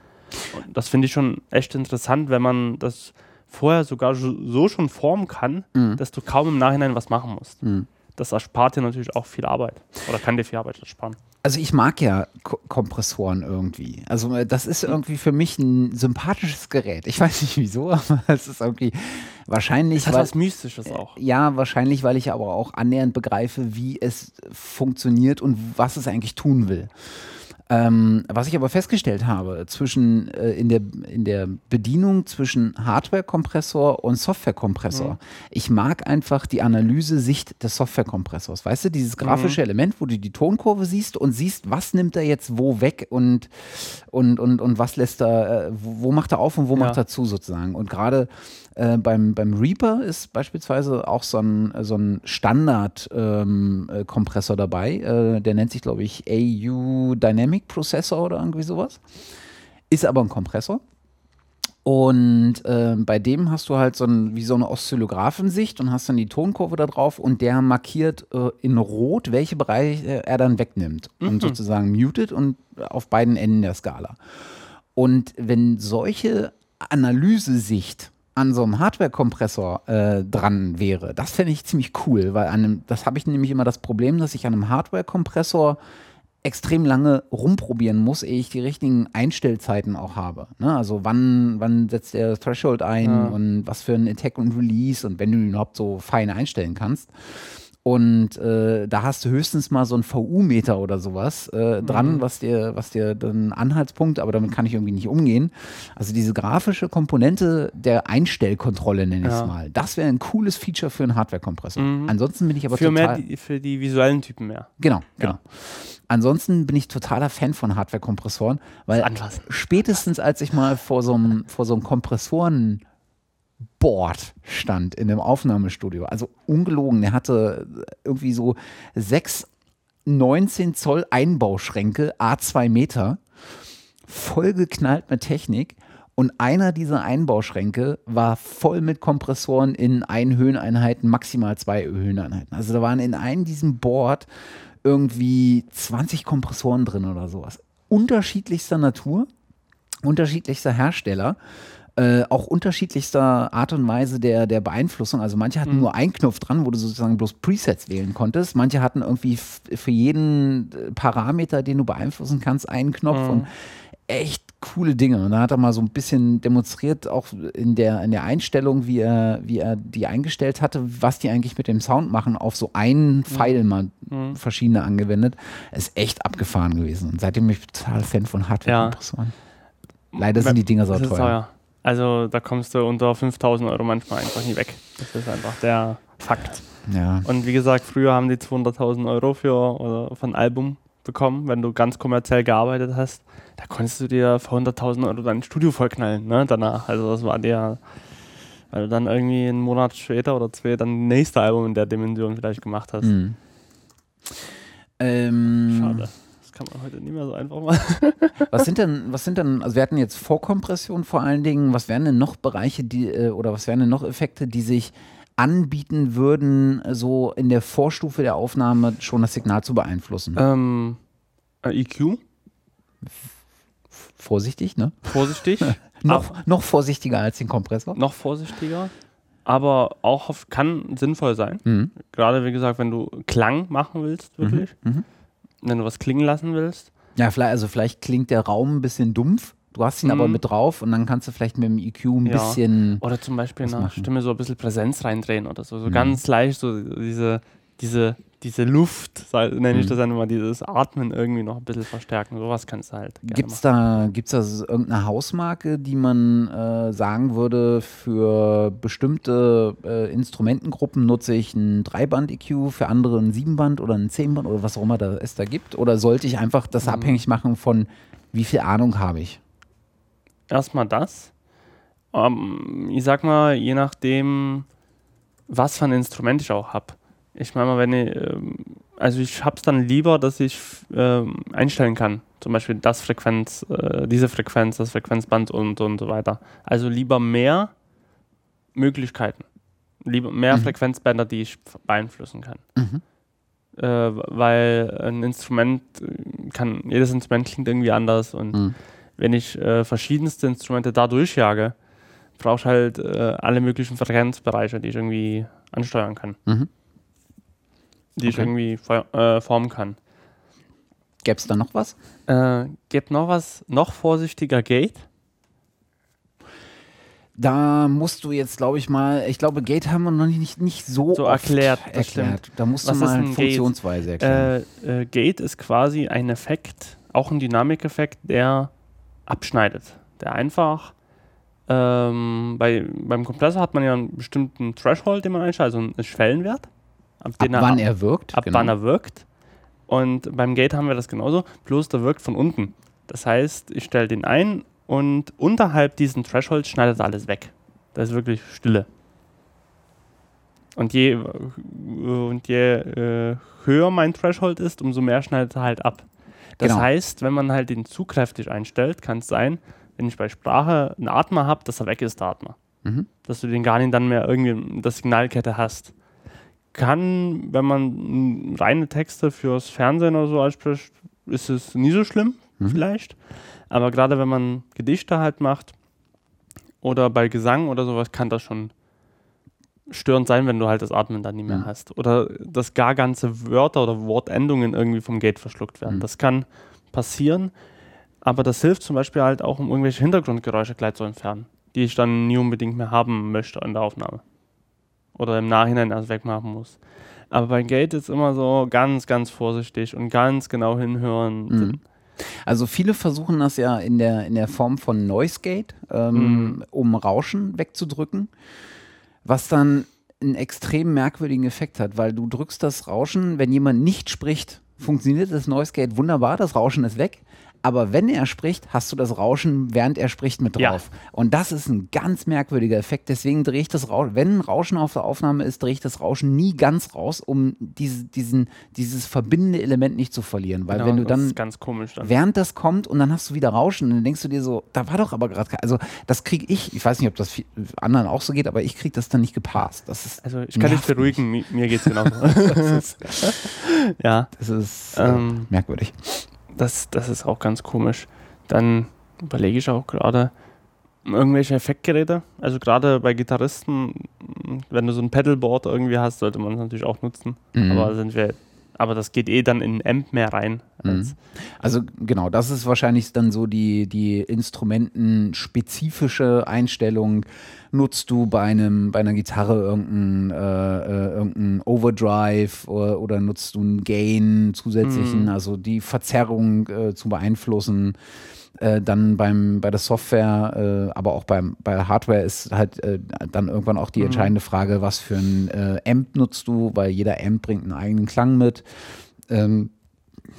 Speaker 2: Das finde ich schon echt interessant, wenn man das vorher sogar so schon formen kann, mhm. dass du kaum im Nachhinein was machen musst. Mhm. Das erspart dir natürlich auch viel Arbeit oder kann dir viel Arbeit ersparen.
Speaker 1: Also ich mag ja Ko Kompressoren irgendwie. Also äh, das ist irgendwie für mich ein sympathisches Gerät. Ich (laughs) weiß nicht wieso, aber es ist irgendwie wahrscheinlich. Es
Speaker 2: hat weil, was Mystisches auch.
Speaker 1: Ja, wahrscheinlich, weil ich aber auch annähernd begreife, wie es funktioniert und was es eigentlich tun will. Ähm, was ich aber festgestellt habe, zwischen, äh, in, der, in der Bedienung zwischen Hardware-Kompressor und Software-Kompressor, mhm. ich mag einfach die Analyse-Sicht des Software-Kompressors. Weißt du, dieses grafische mhm. Element, wo du die Tonkurve siehst und siehst, was nimmt er jetzt wo weg und, und, und, und was lässt er, äh, wo, wo macht er auf und wo ja. macht er zu sozusagen. Und gerade äh, beim, beim Reaper ist beispielsweise auch so ein, so ein Standard-Kompressor ähm, äh, dabei. Äh, der nennt sich, glaube ich, AU Dynamic Processor oder irgendwie sowas. Ist aber ein Kompressor. Und äh, bei dem hast du halt so ein, wie so eine Oszillographensicht und hast dann die Tonkurve da drauf und der markiert äh, in Rot, welche Bereiche er dann wegnimmt mhm. und sozusagen mutet und auf beiden Enden der Skala. Und wenn solche Analysesicht an so einem Hardware-Kompressor äh, dran wäre, das fände ich ziemlich cool, weil an einem, das habe ich nämlich immer das Problem, dass ich an einem Hardware-Kompressor extrem lange rumprobieren muss, ehe ich die richtigen Einstellzeiten auch habe. Ne? Also wann, wann setzt der Threshold ein ja. und was für ein Attack und Release und wenn du ihn überhaupt so fein einstellen kannst. Und äh, da hast du höchstens mal so ein VU-Meter oder sowas äh, mhm. dran, was dir, was dir dann Anhaltspunkt, aber damit kann ich irgendwie nicht umgehen. Also diese grafische Komponente der Einstellkontrolle, nenne ich es mal. Das wäre ein cooles Feature für einen Hardware-Kompressor. Mhm. Ansonsten bin ich aber
Speaker 2: für
Speaker 1: total.
Speaker 2: Mehr die, für die visuellen Typen mehr.
Speaker 1: Genau, genau. Ja. Ansonsten bin ich totaler Fan von Hardware-Kompressoren, weil spätestens als ich mal vor so einem, vor so einem Kompressoren Board stand in dem Aufnahmestudio. Also ungelogen, der hatte irgendwie so sechs 19 Zoll Einbauschränke, A2 Meter, vollgeknallt mit Technik. Und einer dieser Einbauschränke war voll mit Kompressoren in ein Höheneinheiten, maximal zwei Höheneinheiten. Also da waren in einem diesem Board irgendwie 20 Kompressoren drin oder sowas. Unterschiedlichster Natur, unterschiedlichster Hersteller äh, auch unterschiedlichster Art und Weise der, der Beeinflussung. Also manche hatten mhm. nur einen Knopf dran, wo du sozusagen bloß Presets wählen konntest. Manche hatten irgendwie für jeden äh, Parameter, den du beeinflussen kannst, einen Knopf mhm. und echt coole Dinge. Und da hat er mal so ein bisschen demonstriert, auch in der, in der Einstellung, wie er, wie er die eingestellt hatte, was die eigentlich mit dem Sound machen, auf so einen mhm. Pfeil mal mhm. verschiedene angewendet. Ist echt abgefahren gewesen. Und seitdem bin ich total Fan von Hardware-Kompressoren. Ja. Leider sind die Dinger so teuer. teuer.
Speaker 2: Also da kommst du unter 5000 Euro manchmal einfach nie weg. Das ist einfach der Fakt.
Speaker 1: Ja.
Speaker 2: Und wie gesagt, früher haben die 200.000 Euro für, oder für ein Album bekommen, wenn du ganz kommerziell gearbeitet hast. Da konntest du dir für 100.000 Euro dein Studio vollknallen, ne, danach. Also das war der, weil du dann irgendwie einen Monat später oder zwei dann das nächste Album in der Dimension vielleicht gemacht hast.
Speaker 1: Mhm. Ähm,
Speaker 2: Schade. Kann man heute nicht mehr so einfach machen. (laughs)
Speaker 1: Was sind denn, was sind denn, also wir hatten jetzt Vorkompression vor allen Dingen, was wären denn noch Bereiche, die, äh, oder was wären denn noch Effekte, die sich anbieten würden, so in der Vorstufe der Aufnahme schon das Signal zu beeinflussen?
Speaker 2: ähm, äh, EQ,
Speaker 1: Vorsichtig, ne?
Speaker 2: vorsichtig. (laughs)
Speaker 1: Noch, noch vorsichtiger als den Kompressor.
Speaker 2: noch vorsichtiger, aber auch kann sinnvoll sein.
Speaker 1: Mhm.
Speaker 2: Gerade wie gesagt, wenn du Klang machen willst, wirklich,
Speaker 1: Mhm.
Speaker 2: Wenn du was klingen lassen willst.
Speaker 1: Ja, vielleicht, also vielleicht klingt der Raum ein bisschen dumpf, du hast ihn aber
Speaker 2: Mhm.
Speaker 1: mit drauf und dann kannst du vielleicht mit dem EQ ein
Speaker 2: Ja.
Speaker 1: bisschen.
Speaker 2: Oder zum Beispiel in der? Stimme so ein bisschen Präsenz reindrehen oder so. So
Speaker 1: Mhm.
Speaker 2: ganz leicht, so diese, diese, diese Luft, nenne ich
Speaker 1: Mhm.
Speaker 2: das dann immer, dieses Atmen irgendwie noch ein bisschen verstärken. Sowas kannst du halt
Speaker 1: Gibt es da, gibt's da irgendeine Hausmarke, die man äh, sagen würde, für bestimmte äh, Instrumentengruppen nutze ich ein Dreiband-EQ, für andere ein Siebenband oder ein Zehnband oder was auch immer da, es da gibt? Oder sollte ich einfach das
Speaker 2: Mhm.
Speaker 1: abhängig machen von, wie viel Ahnung habe ich?
Speaker 2: Erstmal das. Ähm, ich sag mal, je nachdem, was für ein Instrument ich auch habe. Ich meine mal, wenn ich, ähm, also ich habe es dann lieber, dass ich ähm, einstellen kann. Zum Beispiel das Frequenz, äh, diese Frequenz, das Frequenzband und, und so weiter. Also lieber mehr Möglichkeiten. Lieber mehr
Speaker 1: Mhm.
Speaker 2: Frequenzbänder, die ich beeinflussen kann.
Speaker 1: Mhm.
Speaker 2: Äh, weil ein Instrument kann, jedes Instrument klingt irgendwie anders und
Speaker 1: Mhm.
Speaker 2: wenn ich äh, verschiedenste Instrumente da durchjage, brauche ich halt äh, alle möglichen Frequenzbereiche, die ich irgendwie ansteuern kann,
Speaker 1: Mhm.
Speaker 2: Die ich
Speaker 1: Okay.
Speaker 2: irgendwie fo- äh, formen kann.
Speaker 1: Gäbe es da noch was?
Speaker 2: Äh, gibt noch was, noch vorsichtiger Gate.
Speaker 1: Da musst du jetzt, glaube ich mal, ich glaube, Gate haben wir noch nicht, nicht so,
Speaker 2: So
Speaker 1: oft
Speaker 2: erklärt,
Speaker 1: erklärt. Da musst
Speaker 2: Was
Speaker 1: du mal
Speaker 2: ein Gate?
Speaker 1: Funktionsweise erklären.
Speaker 2: Äh, äh, Gate ist quasi ein Effekt, auch ein Dynamikeffekt, der abschneidet. Der einfach ähm, bei, beim Kompressor hat man ja einen bestimmten Threshold, den man einstellt, also einen Schwellenwert. Ab,
Speaker 1: ab
Speaker 2: den er
Speaker 1: wann er wirkt?
Speaker 2: ab
Speaker 1: genau.
Speaker 2: wann er wirkt. Und beim Gate haben wir das genauso, bloß der wirkt von unten. Das heißt, ich stelle den ein und unterhalb diesen Thresholds schneidet er alles weg. Das ist wirklich Stille. Und je, und je äh, höher mein Threshold ist, umso mehr schneidet er halt ab. Das
Speaker 1: Genau.
Speaker 2: heißt, wenn man halt den zu kräftig einstellt, kann es sein, wenn ich bei Sprache einen Atmer habe, dass er weg ist, der Atmer
Speaker 1: Mhm.
Speaker 2: dass du den gar nicht dann mehr irgendwie in der Signalkette hast. Kann, wenn man reine Texte fürs Fernsehen oder so anspricht, ist es nie so schlimm,
Speaker 1: Mhm.
Speaker 2: vielleicht. Aber gerade wenn man Gedichte halt macht oder bei Gesang oder sowas, kann das schon störend sein, wenn du halt das Atmen dann nicht mehr
Speaker 1: Mhm.
Speaker 2: hast. Oder dass gar ganze Wörter oder Wortendungen irgendwie vom Gate verschluckt werden.
Speaker 1: Mhm.
Speaker 2: Das kann passieren, aber das hilft zum Beispiel halt auch, um irgendwelche Hintergrundgeräusche gleich zu entfernen, die ich dann nie unbedingt mehr haben möchte an der Aufnahme. Oder im Nachhinein erst wegmachen muss. Aber bei Gate ist immer so ganz, ganz vorsichtig und ganz genau hinhören.
Speaker 1: Mhm. Also viele versuchen das ja in der, in der Form von Noise Gate, ähm,
Speaker 2: Mhm.
Speaker 1: um Rauschen wegzudrücken, was dann einen extrem merkwürdigen Effekt hat, weil du drückst das Rauschen, wenn jemand nicht spricht, funktioniert das Noise Gate wunderbar, das Rauschen ist weg. Aber wenn er spricht, hast du das Rauschen, während er spricht, mit
Speaker 2: Ja.
Speaker 1: drauf. Und das ist ein ganz merkwürdiger Effekt. Deswegen drehe ich das Rauschen, wenn ein Rauschen auf der Aufnahme ist, drehe ich das Rauschen nie ganz raus, um diese, diesen, dieses verbindende Element nicht zu verlieren. Weil
Speaker 2: Genau,
Speaker 1: wenn du
Speaker 2: das
Speaker 1: dann
Speaker 2: ist ganz komisch dann.
Speaker 1: während das kommt und dann hast du wieder Rauschen und dann denkst du dir so, da war doch aber gerade, also das kriege ich, ich weiß nicht, ob das anderen auch so geht, aber ich kriege das dann nicht gepasst. Das ist,
Speaker 2: Also ich kann dich
Speaker 1: mich.
Speaker 2: beruhigen, mi- mir geht es (laughs) genauso. ja,
Speaker 1: das ist äh,
Speaker 2: ähm,
Speaker 1: merkwürdig.
Speaker 2: Das, das ist auch ganz komisch. Dann überlege ich auch gerade irgendwelche Effektgeräte. Also gerade bei Gitarristen, wenn du so ein Pedalboard irgendwie hast, sollte man es natürlich auch nutzen.
Speaker 1: Mhm.
Speaker 2: Aber sind wir, aber das geht eh dann in ein Amp mehr rein. Als,
Speaker 1: Also genau, das ist wahrscheinlich dann so die, die instrumentenspezifische Einstellung. Nutzt du bei einem, bei einer Gitarre irgendeinen äh, äh, irgendein Overdrive oder, oder nutzt du einen Gain zusätzlichen,
Speaker 2: Mhm.
Speaker 1: also die Verzerrung äh, zu beeinflussen. Äh, dann beim, bei der Software, äh, aber auch beim, bei der Hardware ist halt äh, dann irgendwann auch die
Speaker 2: Mhm.
Speaker 1: entscheidende Frage, was für ein äh, Amp nutzt du, weil jeder Amp bringt einen eigenen Klang mit. Ähm,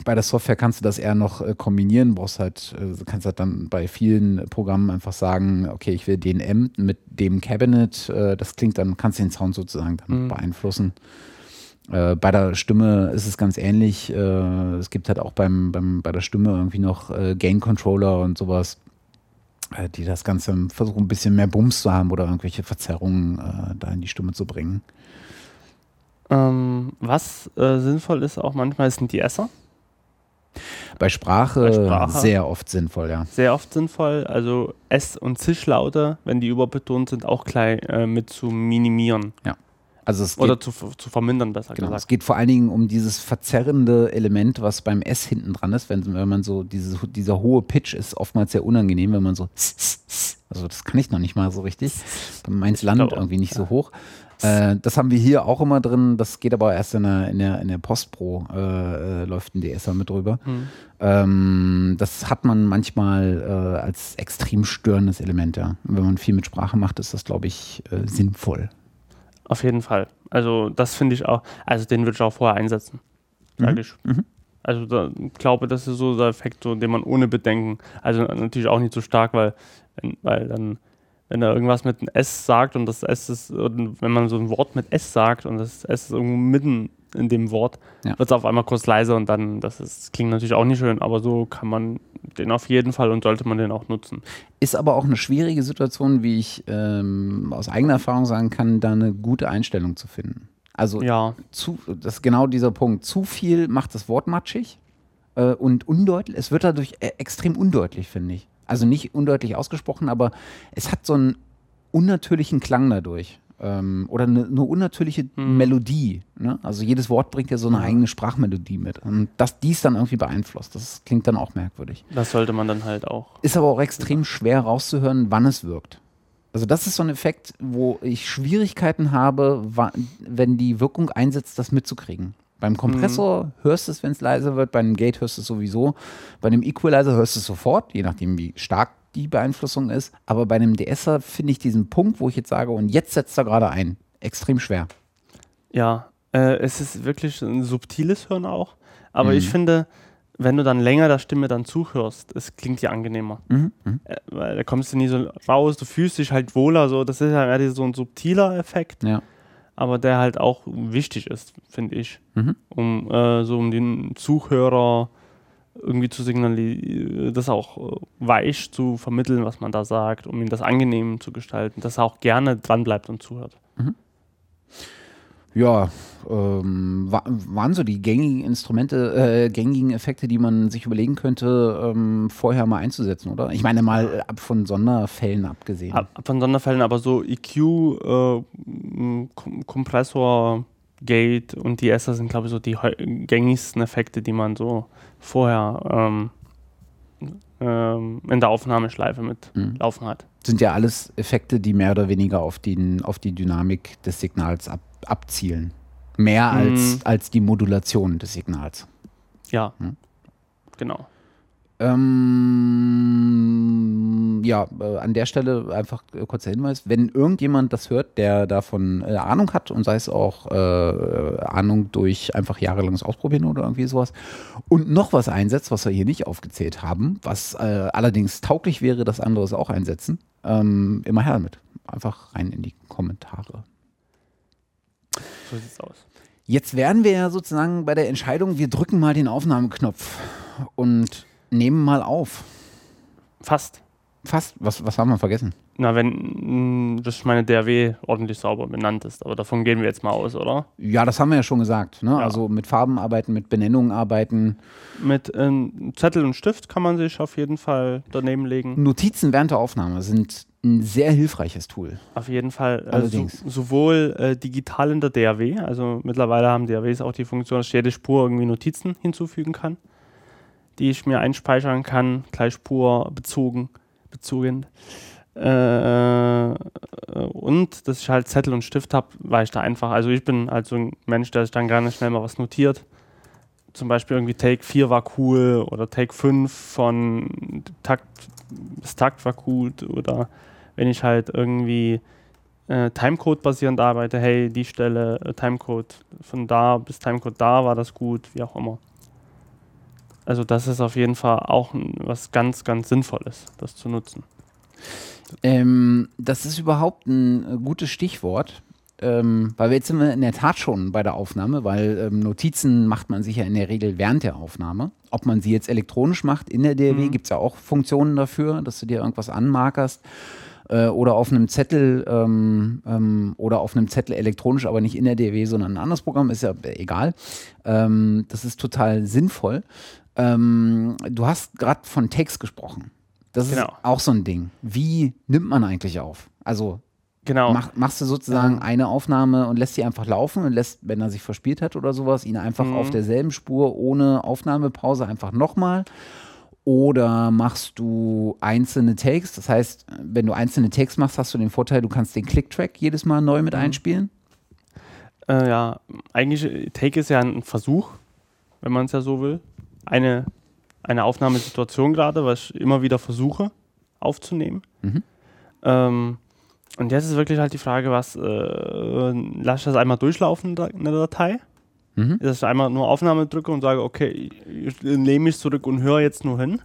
Speaker 1: bei der Software kannst du das eher noch äh, kombinieren, brauchst halt, äh, kannst halt dann bei vielen Programmen einfach sagen, okay, ich will den M mit dem Cabinet, äh, das klingt dann, kannst du den Sound sozusagen dann mhm. beeinflussen. Äh, bei der Stimme ist es ganz ähnlich. Äh, es gibt halt auch beim, beim, bei der Stimme irgendwie noch äh, Gain-Controller und sowas, die das Ganze versuchen, ein bisschen mehr Bums zu haben oder irgendwelche Verzerrungen da in die Stimme zu bringen.
Speaker 2: Ähm, was sinnvoll ist auch manchmal, sind die Esser.
Speaker 1: Bei Sprache, Bei Sprache, sehr oft sinnvoll, ja.
Speaker 2: Sehr oft sinnvoll. Also S- und Zischlaute, wenn die überbetont sind, auch gleich äh, mit zu minimieren.
Speaker 1: Ja.
Speaker 2: Also es Oder zu, zu vermindern, besser
Speaker 1: genau,
Speaker 2: gesagt.
Speaker 1: Es geht vor allen Dingen um dieses verzerrende Element, was beim S hinten dran ist. Wenn, wenn man so, dieses, dieser hohe Pitch ist oftmals sehr unangenehm, wenn man so, also das kann ich noch nicht mal so richtig. Meins landet irgendwie nicht ja. so hoch. Äh, das haben wir hier auch immer drin. Das geht aber erst in der, in der, in der Postpro, äh, äh, läuft ein DSer mit drüber. Mhm. Ähm, das hat man manchmal äh, als extrem störendes Element, ja. Und wenn man viel mit Sprache macht, ist das, glaube ich, äh, sinnvoll.
Speaker 2: Auf jeden Fall. Also, das finde ich auch, also den würde ich auch vorher einsetzen. Sag mhm. ich. Mhm. Also, da, ich glaube, das ist so der Effekt, so, den man ohne Bedenken, also natürlich auch nicht so stark, weil, weil dann wenn er irgendwas mit einem S sagt und das S ist, wenn man so ein Wort mit S sagt und das S ist irgendwo mitten in dem Wort, ja. wird es auf einmal kurz leiser und dann, das, ist, das klingt natürlich auch nicht schön, aber so kann man den auf jeden Fall und sollte man den auch nutzen.
Speaker 1: Ist aber auch eine schwierige Situation, wie ich ähm, aus eigener Erfahrung sagen kann, da eine gute Einstellung zu finden. Also ja. zu, das ist genau dieser Punkt. Zu viel macht das Wort matschig äh, und undeutlich. Es wird dadurch e extrem undeutlich, finde ich. Also nicht undeutlich ausgesprochen, aber es hat so einen unnatürlichen Klang dadurch. Ähm, oder eine, eine unnatürliche hm. Melodie. Ne? Also jedes Wort bringt ja so eine ja. eigene Sprachmelodie mit. Und dass dies dann irgendwie beeinflusst, das klingt dann auch merkwürdig.
Speaker 2: Das sollte man dann halt auch.
Speaker 1: Ist aber auch extrem schwer rauszuhören, wann es wirkt. Also das ist so ein Effekt, wo ich Schwierigkeiten habe, wenn die Wirkung einsetzt, das mitzukriegen. Beim Kompressor mhm. hörst du es, wenn es leise wird, bei einem Gate hörst du es sowieso, bei einem Equalizer hörst du es sofort, je nachdem, wie stark die Beeinflussung ist. Aber bei einem DSer finde ich diesen Punkt, wo ich jetzt sage, und jetzt setzt er gerade ein, extrem schwer.
Speaker 2: Ja, äh, es ist wirklich ein subtiles Hören auch. Aber mhm. ich finde, wenn du dann länger der Stimme dann zuhörst, es klingt ja angenehmer. Mhm. Mhm. Äh, weil da kommst du nie so raus, du fühlst dich halt wohler, so. Das ist ja eher so ein subtiler Effekt. Ja aber der halt auch wichtig ist, finde ich, mhm. um äh, so um den Zuhörer irgendwie zu signalisieren, das auch äh, weich zu vermitteln, was man da sagt, um ihm das angenehm zu gestalten, dass er auch gerne dranbleibt und zuhört. Mhm
Speaker 1: ja, ähm, waren so die gängigen Instrumente, äh, gängigen Effekte, die man sich überlegen könnte, ähm, vorher mal einzusetzen, oder? Ich meine mal ab von Sonderfällen abgesehen.
Speaker 2: Ab, ab von Sonderfällen, aber so EQ, äh, Kompressor, Gate und die Esser sind, glaube ich, so die gängigsten Effekte, die man so vorher ähm, ähm, in der Aufnahmeschleife mit mhm. laufen hat.
Speaker 1: Sind ja alles Effekte, die mehr oder weniger auf, den, auf die Dynamik des Signals ab abzielen. Mehr mhm. als, als die Modulation des Signals.
Speaker 2: Ja, hm? genau.
Speaker 1: Ähm, ja, äh, an der Stelle einfach äh, kurzer Hinweis, wenn irgendjemand das hört, der davon äh, Ahnung hat und sei es auch äh, Ahnung durch einfach jahrelanges Ausprobieren oder irgendwie sowas und noch was einsetzt, was wir hier nicht aufgezählt haben, was äh, allerdings tauglich wäre, dass andere es auch einsetzen, ähm, immer her damit. Einfach rein in die Kommentare. So sieht's aus. Jetzt wären wir ja sozusagen bei der Entscheidung, wir drücken mal den Aufnahmeknopf und nehmen mal auf.
Speaker 2: Fast.
Speaker 1: Fast. Was, was haben wir vergessen?
Speaker 2: Na, wenn das meine DRW ordentlich sauber benannt ist, aber davon gehen wir jetzt mal aus, oder?
Speaker 1: Ja, das haben wir ja schon gesagt. Ne? Ja. Also mit Farben arbeiten, mit Benennungen arbeiten.
Speaker 2: Mit ähm, Zettel und Stift kann man sich auf jeden Fall daneben legen.
Speaker 1: Notizen während der Aufnahme sind ein sehr hilfreiches Tool.
Speaker 2: Auf jeden Fall. Also so, sowohl äh, digital in der DAW, also mittlerweile haben DAWs auch die Funktion, dass jede Spur irgendwie Notizen hinzufügen kann, die ich mir einspeichern kann, gleich Spur bezogen, bezogen. Äh, und dass ich halt Zettel und Stift habe, war ich da einfach. Also ich bin halt so ein Mensch, der sich dann gerne schnell mal was notiert. Zum Beispiel irgendwie Take 4 war cool oder Take 5 von Takt bis Takt war gut oder wenn ich halt irgendwie äh, Timecode basierend arbeite, hey, die Stelle, äh, Timecode von da bis Timecode da war das gut, wie auch immer. Also das ist auf jeden Fall auch was ganz, ganz Sinnvolles, das zu nutzen.
Speaker 1: Ähm, das ist überhaupt ein äh, gutes Stichwort, ähm, weil wir jetzt sind wir in der Tat schon bei der Aufnahme, weil ähm, Notizen macht man sich ja in der Regel während der Aufnahme. Ob man sie jetzt elektronisch macht in der DRW, mhm. gibt es ja auch Funktionen dafür, dass du dir irgendwas anmarkerst äh, oder auf einem Zettel ähm, ähm, oder auf einem Zettel elektronisch, aber nicht in der DW, sondern ein anderes Programm, ist ja egal. Ähm, das ist total sinnvoll. Ähm, du hast gerade von Text gesprochen. Das genau. ist auch so ein Ding. Wie nimmt man eigentlich auf? Also Genau. Mach, machst du sozusagen ja. eine Aufnahme und lässt sie einfach laufen und lässt, wenn er sich verspielt hat oder sowas, ihn einfach mhm. auf derselben Spur ohne Aufnahmepause einfach nochmal? Oder machst du einzelne Takes? Das heißt, wenn du einzelne Takes machst, hast du den Vorteil, du kannst den Click-Track jedes Mal neu mit mhm. einspielen?
Speaker 2: Äh, ja, eigentlich, Take ist ja ein Versuch, wenn man es ja so will. Eine, eine Aufnahmesituation gerade, was ich immer wieder versuche aufzunehmen. Mhm. Ähm, und jetzt ist wirklich halt die Frage, was, äh, lass ich das einmal durchlaufen in der Datei? Mhm. Dass ich einmal nur Aufnahme drücke und sage, okay, ich nehme mich zurück und höre jetzt nur hin,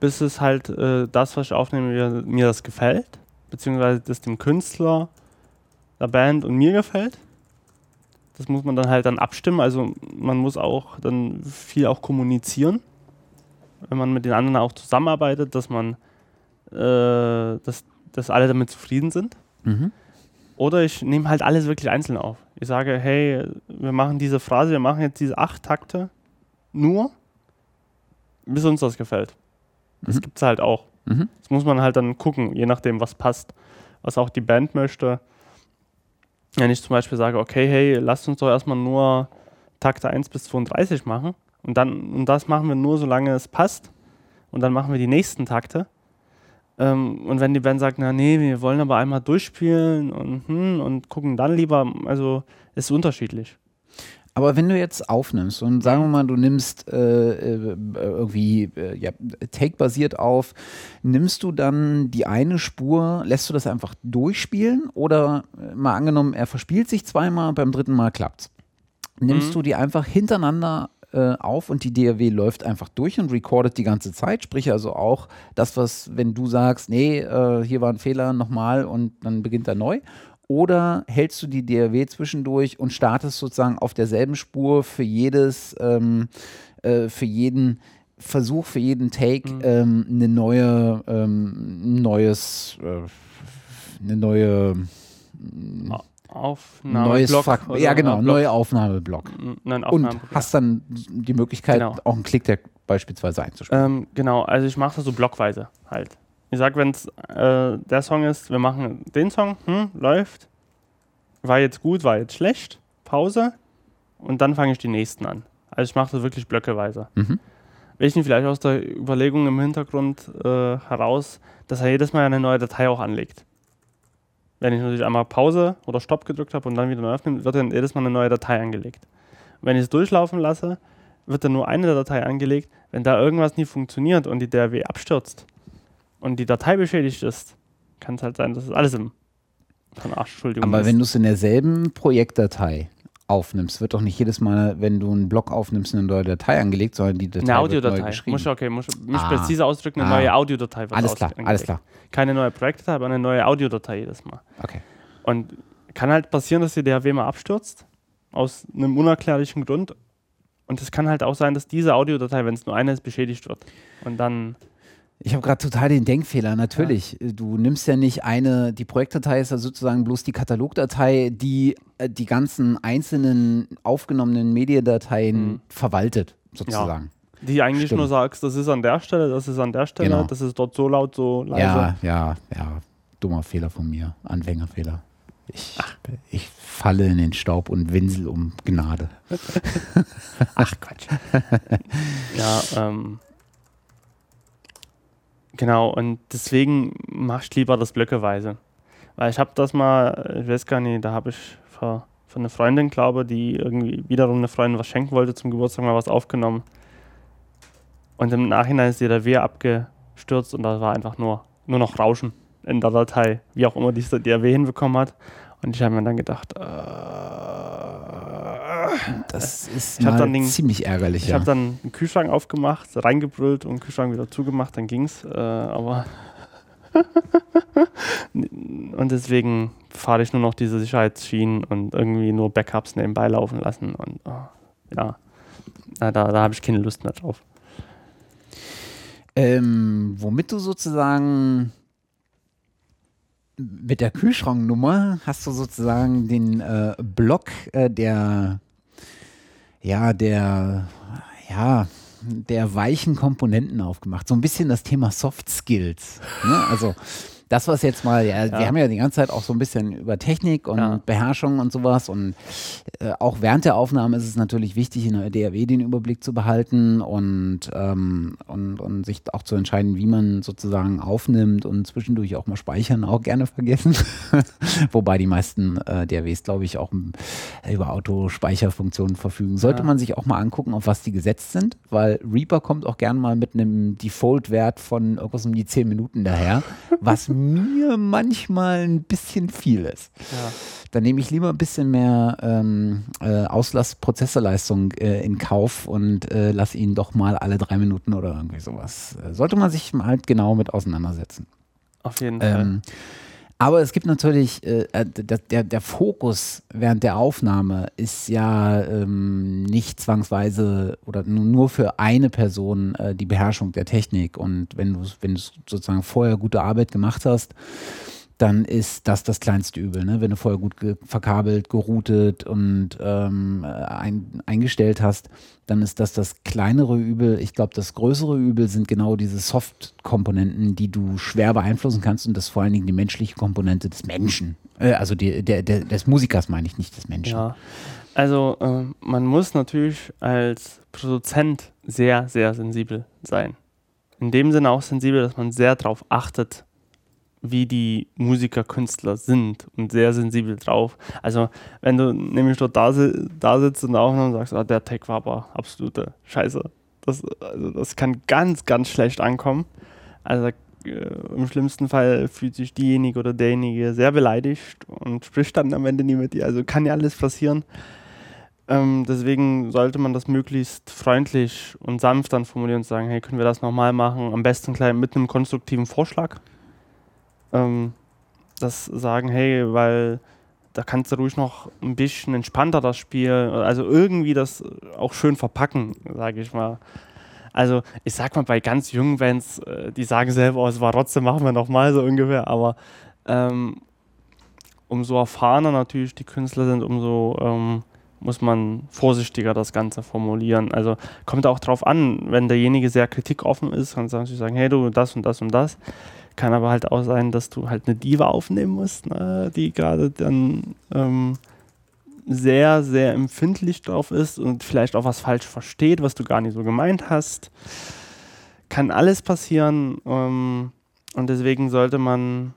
Speaker 2: bis es halt äh, das, was ich aufnehme, mir, mir das gefällt, beziehungsweise das dem Künstler, der Band und mir gefällt. Das muss man dann halt dann abstimmen, also man muss auch dann viel auch kommunizieren, wenn man mit den anderen auch zusammenarbeitet, dass man, äh, dass, dass alle damit zufrieden sind. Mhm. Oder ich nehme halt alles wirklich einzeln auf. Ich sage, hey, wir machen diese Phrase, wir machen jetzt diese acht Takte nur, bis uns das gefällt. Das mhm. gibt es halt auch. Mhm. Das muss man halt dann gucken, je nachdem, was passt, was auch die Band möchte. Wenn ich zum Beispiel sage, okay, hey, lasst uns doch erstmal nur Takte 1 bis 32 machen und dann und das machen wir nur, solange es passt und dann machen wir die nächsten Takte ähm, und wenn die Band sagt, na nee, wir wollen aber einmal durchspielen und, hm, und gucken dann lieber, also ist unterschiedlich.
Speaker 1: Aber wenn du jetzt aufnimmst und sagen wir mal, du nimmst äh, äh irgendwie äh, ja, Take-basiert auf, nimmst du dann die eine Spur, lässt du das einfach durchspielen oder äh, mal angenommen, er verspielt sich zweimal, beim dritten Mal klappt's. Nimmst mhm. du die einfach hintereinander äh, auf und die DAW läuft einfach durch und recordet die ganze Zeit. Sprich also auch das, was, wenn du sagst, nee, äh, hier war ein Fehler, nochmal und dann beginnt er neu. Oder hältst du die DAW zwischendurch und startest sozusagen auf derselben Spur für jedes, ähm, äh, für jeden Versuch, für jeden Take mhm. ähm, eine neue, ähm, neues, äh, eine neue.
Speaker 2: Oh Aufnahmeblock.
Speaker 1: Ja, genau, neue Aufnahmeblock. Nein, Aufnahmeblock. Und hast dann die Möglichkeit, genau. auch einen Klick beispielsweise einzuspielen.
Speaker 2: Ähm, genau, also ich mache das so blockweise halt. Ich sage, wenn es äh, der Song ist, wir machen den Song, hm, läuft, war jetzt gut, war jetzt schlecht, Pause und dann fange ich die nächsten an. Also ich mache das wirklich blöckeweise. Mhm. Welchen vielleicht aus der Überlegung im Hintergrund äh, heraus, dass er jedes Mal eine neue Datei auch anlegt. Wenn ich natürlich einmal Pause oder Stopp gedrückt habe und dann wieder neu öffne, wird dann jedes Mal eine neue Datei angelegt. wenn ich es durchlaufen lasse, wird dann nur eine Datei angelegt. Wenn da irgendwas nie funktioniert und die DRW abstürzt und die Datei beschädigt ist, kann es halt sein, dass es alles im von Arsch, Entschuldigung.
Speaker 1: Aber ist. wenn du es in derselben Projektdatei aufnimmst, wird doch nicht jedes Mal, wenn du einen Block aufnimmst, eine neue Datei angelegt, sondern die Datei
Speaker 2: eine Audiodatei. Wird neu geschrieben. Muss, okay, muss mich ah. präzise ausdrücken, eine ah. neue Audiodatei wird
Speaker 1: Alles klar, angelegt. alles klar.
Speaker 2: Keine neue Projektdatei, aber eine neue Audiodatei jedes Mal.
Speaker 1: Okay.
Speaker 2: Und kann halt passieren, dass die DAW mal abstürzt, aus einem unerklärlichen Grund. Und es kann halt auch sein, dass diese Audiodatei, wenn es nur eine ist, beschädigt wird. Und dann
Speaker 1: ich habe gerade total den Denkfehler. Natürlich, ja. du nimmst ja nicht eine, die Projektdatei ist ja sozusagen bloß die Katalogdatei, die äh, die ganzen einzelnen aufgenommenen Mediendateien mhm. verwaltet, sozusagen.
Speaker 2: Ja. Die eigentlich Stimmt. nur sagst, das ist an der Stelle, das ist an der Stelle, genau. das ist dort so laut, so leise.
Speaker 1: Ja, ja, ja. Dummer Fehler von mir, Anfängerfehler. Ich, ich falle in den Staub und winsel um Gnade. (laughs)
Speaker 2: Ach Quatsch. (laughs) ja, ähm, Genau, und deswegen machst du lieber das blöckeweise. Weil ich habe das mal, ich weiß gar nicht, da habe ich von, einer Freundin, glaube die irgendwie wiederum eine Freundin was schenken wollte zum Geburtstag, mal was aufgenommen. Und im Nachhinein ist die DAW abgestürzt und da war einfach nur, nur noch Rauschen in der Datei, wie auch immer die DAW hinbekommen hat. Und ich habe mir dann gedacht, äh,
Speaker 1: Das ist
Speaker 2: Ich
Speaker 1: mal
Speaker 2: dann den-
Speaker 1: ziemlich ärgerlich.
Speaker 2: Ich
Speaker 1: ja.
Speaker 2: habe dann einen Kühlschrank aufgemacht, reingebrüllt und den Kühlschrank wieder zugemacht, dann ging's. Äh, aber (laughs) und deswegen fahre ich nur noch diese Sicherheitsschienen und irgendwie nur Backups nebenbei laufen lassen. Und oh, ja, da, da habe ich keine Lust mehr drauf.
Speaker 1: Ähm, womit du sozusagen mit der Kühlschranknummer hast du sozusagen den äh, Block äh, der ja der ja der weichen Komponenten aufgemacht. So ein bisschen das Thema Soft Skills. Ne? Also das, was jetzt mal, ja, wir
Speaker 2: Ja.
Speaker 1: haben ja die ganze Zeit auch so ein bisschen über Technik und
Speaker 2: Ja.
Speaker 1: Beherrschung und sowas und äh, auch während der Aufnahme ist es natürlich wichtig, in der DAW den Überblick zu behalten und, ähm, und, und sich auch zu entscheiden, wie man sozusagen aufnimmt und zwischendurch auch mal speichern, auch gerne vergessen. (laughs) Wobei die meisten äh, DAWs, glaube ich, auch über Autospeicherfunktionen verfügen. Sollte man sich auch mal angucken, auf was die gesetzt sind, weil Reaper kommt auch gerne mal mit einem Default-Wert von irgendwas um die 10 Minuten daher, was (laughs) mir manchmal ein bisschen viel ist.
Speaker 2: Ja.
Speaker 1: Dann nehme ich lieber ein bisschen mehr ähm, äh, Auslass-Prozessorleistung äh, in Kauf und äh, lasse ihn doch mal alle drei Minuten oder irgendwie sowas. Äh, sollte man sich halt genau mit auseinandersetzen.
Speaker 2: Auf jeden Fall.
Speaker 1: Ähm, aber es gibt natürlich, äh, äh, der, der, der Fokus während der Aufnahme ist ja ähm, nicht zwangsweise oder nu- nur für eine Person äh, die Beherrschung der Technik. Und wenn du wenn du sozusagen vorher gute Arbeit gemacht hast, dann ist das das kleinste Übel. Ne? Wenn du vorher gut verkabelt, geroutet und ähm, äh, ein eingestellt hast, dann ist das das kleinere Übel. Ich glaube, das größere Übel sind genau diese Soft-Komponenten, die du schwer beeinflussen kannst und das vor allen Dingen die menschliche Komponente des Menschen. Äh, also die, der, der, des Musikers meine ich nicht des Menschen.
Speaker 2: Ja. Also ähm, man muss natürlich als Produzent sehr, sehr sensibel sein. In dem Sinne auch sensibel, dass man sehr darauf achtet, wie die Musiker, Künstler sind und sehr sensibel drauf. Also wenn du nämlich dort da, da sitzt und aufnimmst und sagst, ah, der Tag war aber absolute Scheiße. Das, also das kann ganz, ganz schlecht ankommen. Also äh, im schlimmsten Fall fühlt sich diejenige oder derjenige sehr beleidigt und spricht dann am Ende nie mit dir. Also kann ja alles passieren. Ähm, deswegen sollte man das möglichst freundlich und sanft dann formulieren und sagen, hey, können wir das nochmal machen? Am besten gleich mit einem konstruktiven Vorschlag. Ähm, das sagen, hey, weil da kannst du ruhig noch ein bisschen entspannter das Spiel, also irgendwie das auch schön verpacken, sage ich mal. Also ich sag mal, bei ganz jungen Bands, äh, die sagen selber, oh, es war trotzdem, machen wir nochmal so ungefähr, aber ähm, umso erfahrener natürlich die Künstler sind, umso ähm, muss man vorsichtiger das Ganze formulieren. Also kommt auch drauf an, wenn derjenige sehr kritikoffen ist, kannst du sagen, hey du, das und das und das. Kann aber halt auch sein, dass du halt eine Diva aufnehmen musst, ne, die gerade dann ähm, sehr, sehr empfindlich drauf ist und vielleicht auch was falsch versteht, was du gar nicht so gemeint hast. Kann alles passieren ähm, und deswegen sollte man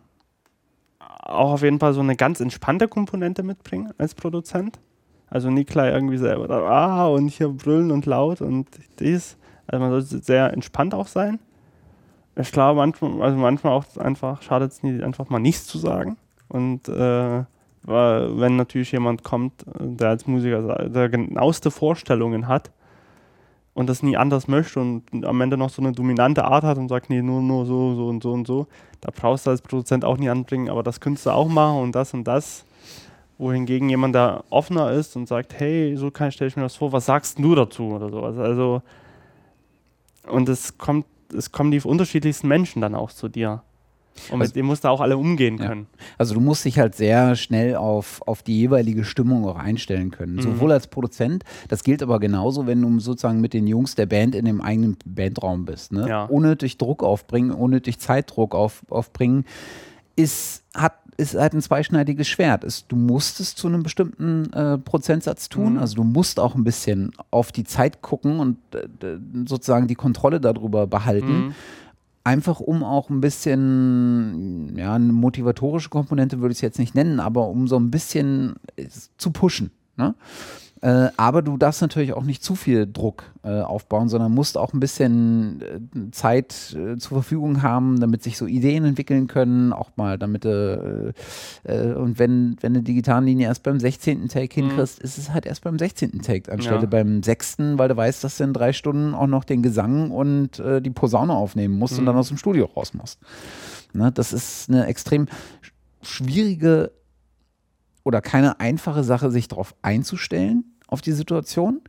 Speaker 2: auch auf jeden Fall so eine ganz entspannte Komponente mitbringen als Produzent. Also nie gleich irgendwie selber, ah, und hier brüllen und laut und dies. Also man sollte sehr entspannt auch sein. Ich glaube, manchmal, also manchmal auch einfach, schadet es nie, einfach mal nichts zu sagen. Und äh, wenn natürlich jemand kommt, der als Musiker der genaueste Vorstellungen hat und das nie anders möchte und am Ende noch so eine dominante Art hat und sagt, nee, nur, nur so, so und so und so, da brauchst du als Produzent auch nie anbringen, aber das könntest du auch machen und das und das. Wohingegen jemand, der offener ist und sagt, hey, so kann stelle ich mir das vor, was sagst du dazu oder sowas. Also, und es kommt, es kommen die unterschiedlichsten Menschen dann auch zu dir. Und
Speaker 1: Also-
Speaker 2: mit denen musst du auch alle umgehen
Speaker 1: Ja.
Speaker 2: können.
Speaker 1: Also du musst dich halt sehr schnell auf, auf die jeweilige Stimmung auch einstellen können.
Speaker 2: Mhm.
Speaker 1: Sowohl als Produzent, das gilt aber genauso, wenn du sozusagen mit den Jungs der Band in dem eigenen Bandraum bist. Ne?
Speaker 2: Ja.
Speaker 1: Unnötig Druck aufbringen, unnötig Zeitdruck auf, aufbringen, ist, hat, ist halt ein zweischneidiges Schwert. Ist, du musst es zu einem bestimmten äh, Prozentsatz tun.
Speaker 2: Mhm.
Speaker 1: Also du musst auch ein bisschen auf die Zeit gucken und äh, sozusagen die Kontrolle darüber behalten
Speaker 2: Mhm.
Speaker 1: einfach um auch ein bisschen, ja, eine motivatorische Komponente würde ich es jetzt nicht nennen, aber um so ein bisschen es zu pushen. Ne? Äh, aber du darfst natürlich auch nicht zu viel Druck äh, aufbauen, sondern musst auch ein bisschen äh, Zeit äh, zur Verfügung haben, damit sich so Ideen entwickeln können, auch mal damit äh, äh, und wenn, wenn eine Digitallinie erst beim 16. Take
Speaker 2: Mhm.
Speaker 1: hinkriegst, ist es halt erst beim 16. Take anstelle
Speaker 2: Ja.
Speaker 1: beim 6., weil du weißt, dass du in drei Stunden auch noch den Gesang und die Posaune aufnehmen musst und
Speaker 2: Mhm.
Speaker 1: dann aus dem Studio raus musst. Ne, das ist eine extrem sch- schwierige oder keine einfache Sache, sich darauf einzustellen, auf die Situation.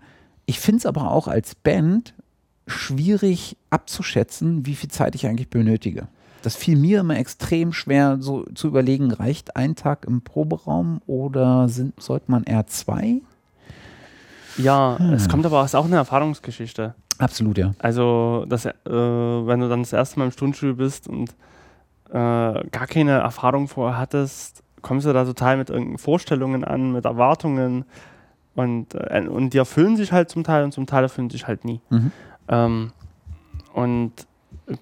Speaker 1: Ich finde es aber auch als Band schwierig abzuschätzen, wie viel Zeit ich eigentlich benötige. Das fiel mir immer extrem schwer, so zu überlegen, reicht ein Tag im Proberaum oder sind, sollte man eher zwei?
Speaker 2: Ja,
Speaker 1: Hm.
Speaker 2: es kommt aber, es ist auch eine Erfahrungsgeschichte.
Speaker 1: Absolut, ja.
Speaker 2: Also, das, äh, wenn du dann das erste Mal im Stundenstudio bist und äh, gar keine Erfahrung vorher hattest, kommst du da total mit irgendwelchen Vorstellungen an, mit Erwartungen und, äh, und die erfüllen sich halt zum Teil und zum Teil erfüllen sich halt nie.
Speaker 1: Mhm.
Speaker 2: Ähm, und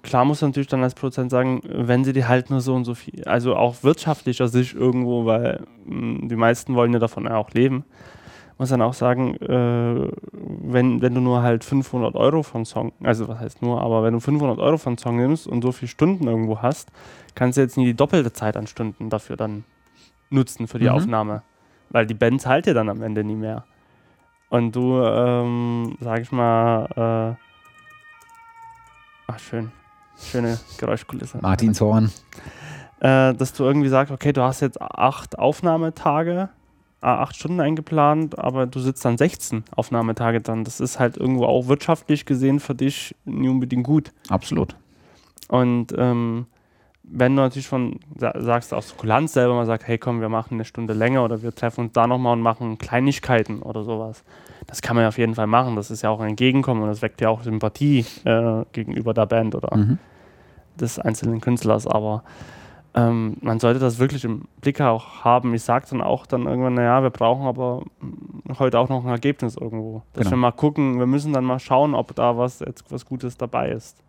Speaker 2: klar muss natürlich dann als Produzent sagen, wenn sie die halt nur so und so viel, also auch wirtschaftlicher Sicht irgendwo, weil mh, die meisten wollen ja davon ja auch leben, muss dann auch sagen, äh, wenn, wenn du nur halt 500 Euro von Song, also was heißt nur, aber wenn du 500 Euro von Song nimmst und so viele Stunden irgendwo hast, kannst du jetzt nie die doppelte Zeit an Stunden dafür dann nutzen für die
Speaker 1: Mhm.
Speaker 2: Aufnahme, weil die Band zahlt dir dann am Ende nie mehr. Und du, ähm, sag ich mal, äh, ach schön, schöne Geräuschkulisse.
Speaker 1: Martins Horn.
Speaker 2: Äh, dass du irgendwie sagst, okay, du hast jetzt acht Aufnahmetage, äh, acht Stunden eingeplant, aber du sitzt dann 16 Aufnahmetage dann. Das ist halt irgendwo auch wirtschaftlich gesehen für dich nie unbedingt gut.
Speaker 1: Absolut.
Speaker 2: Und ähm, wenn du natürlich von sa sagst, aus Kulanz selber mal sagst, hey komm, wir machen eine Stunde länger oder wir treffen uns da nochmal und machen Kleinigkeiten oder sowas. Das kann man ja auf jeden Fall machen. Das ist ja auch ein Entgegenkommen und das weckt ja auch Sympathie äh, gegenüber der Band oder
Speaker 1: Mhm.
Speaker 2: des einzelnen Künstlers. Aber ähm, man sollte das wirklich im Blick auch haben. Ich sage dann auch dann irgendwann, naja, wir brauchen aber heute auch noch ein Ergebnis irgendwo. Dass
Speaker 1: Genau.
Speaker 2: wir mal gucken, wir müssen dann mal schauen, ob da was jetzt was Gutes dabei ist.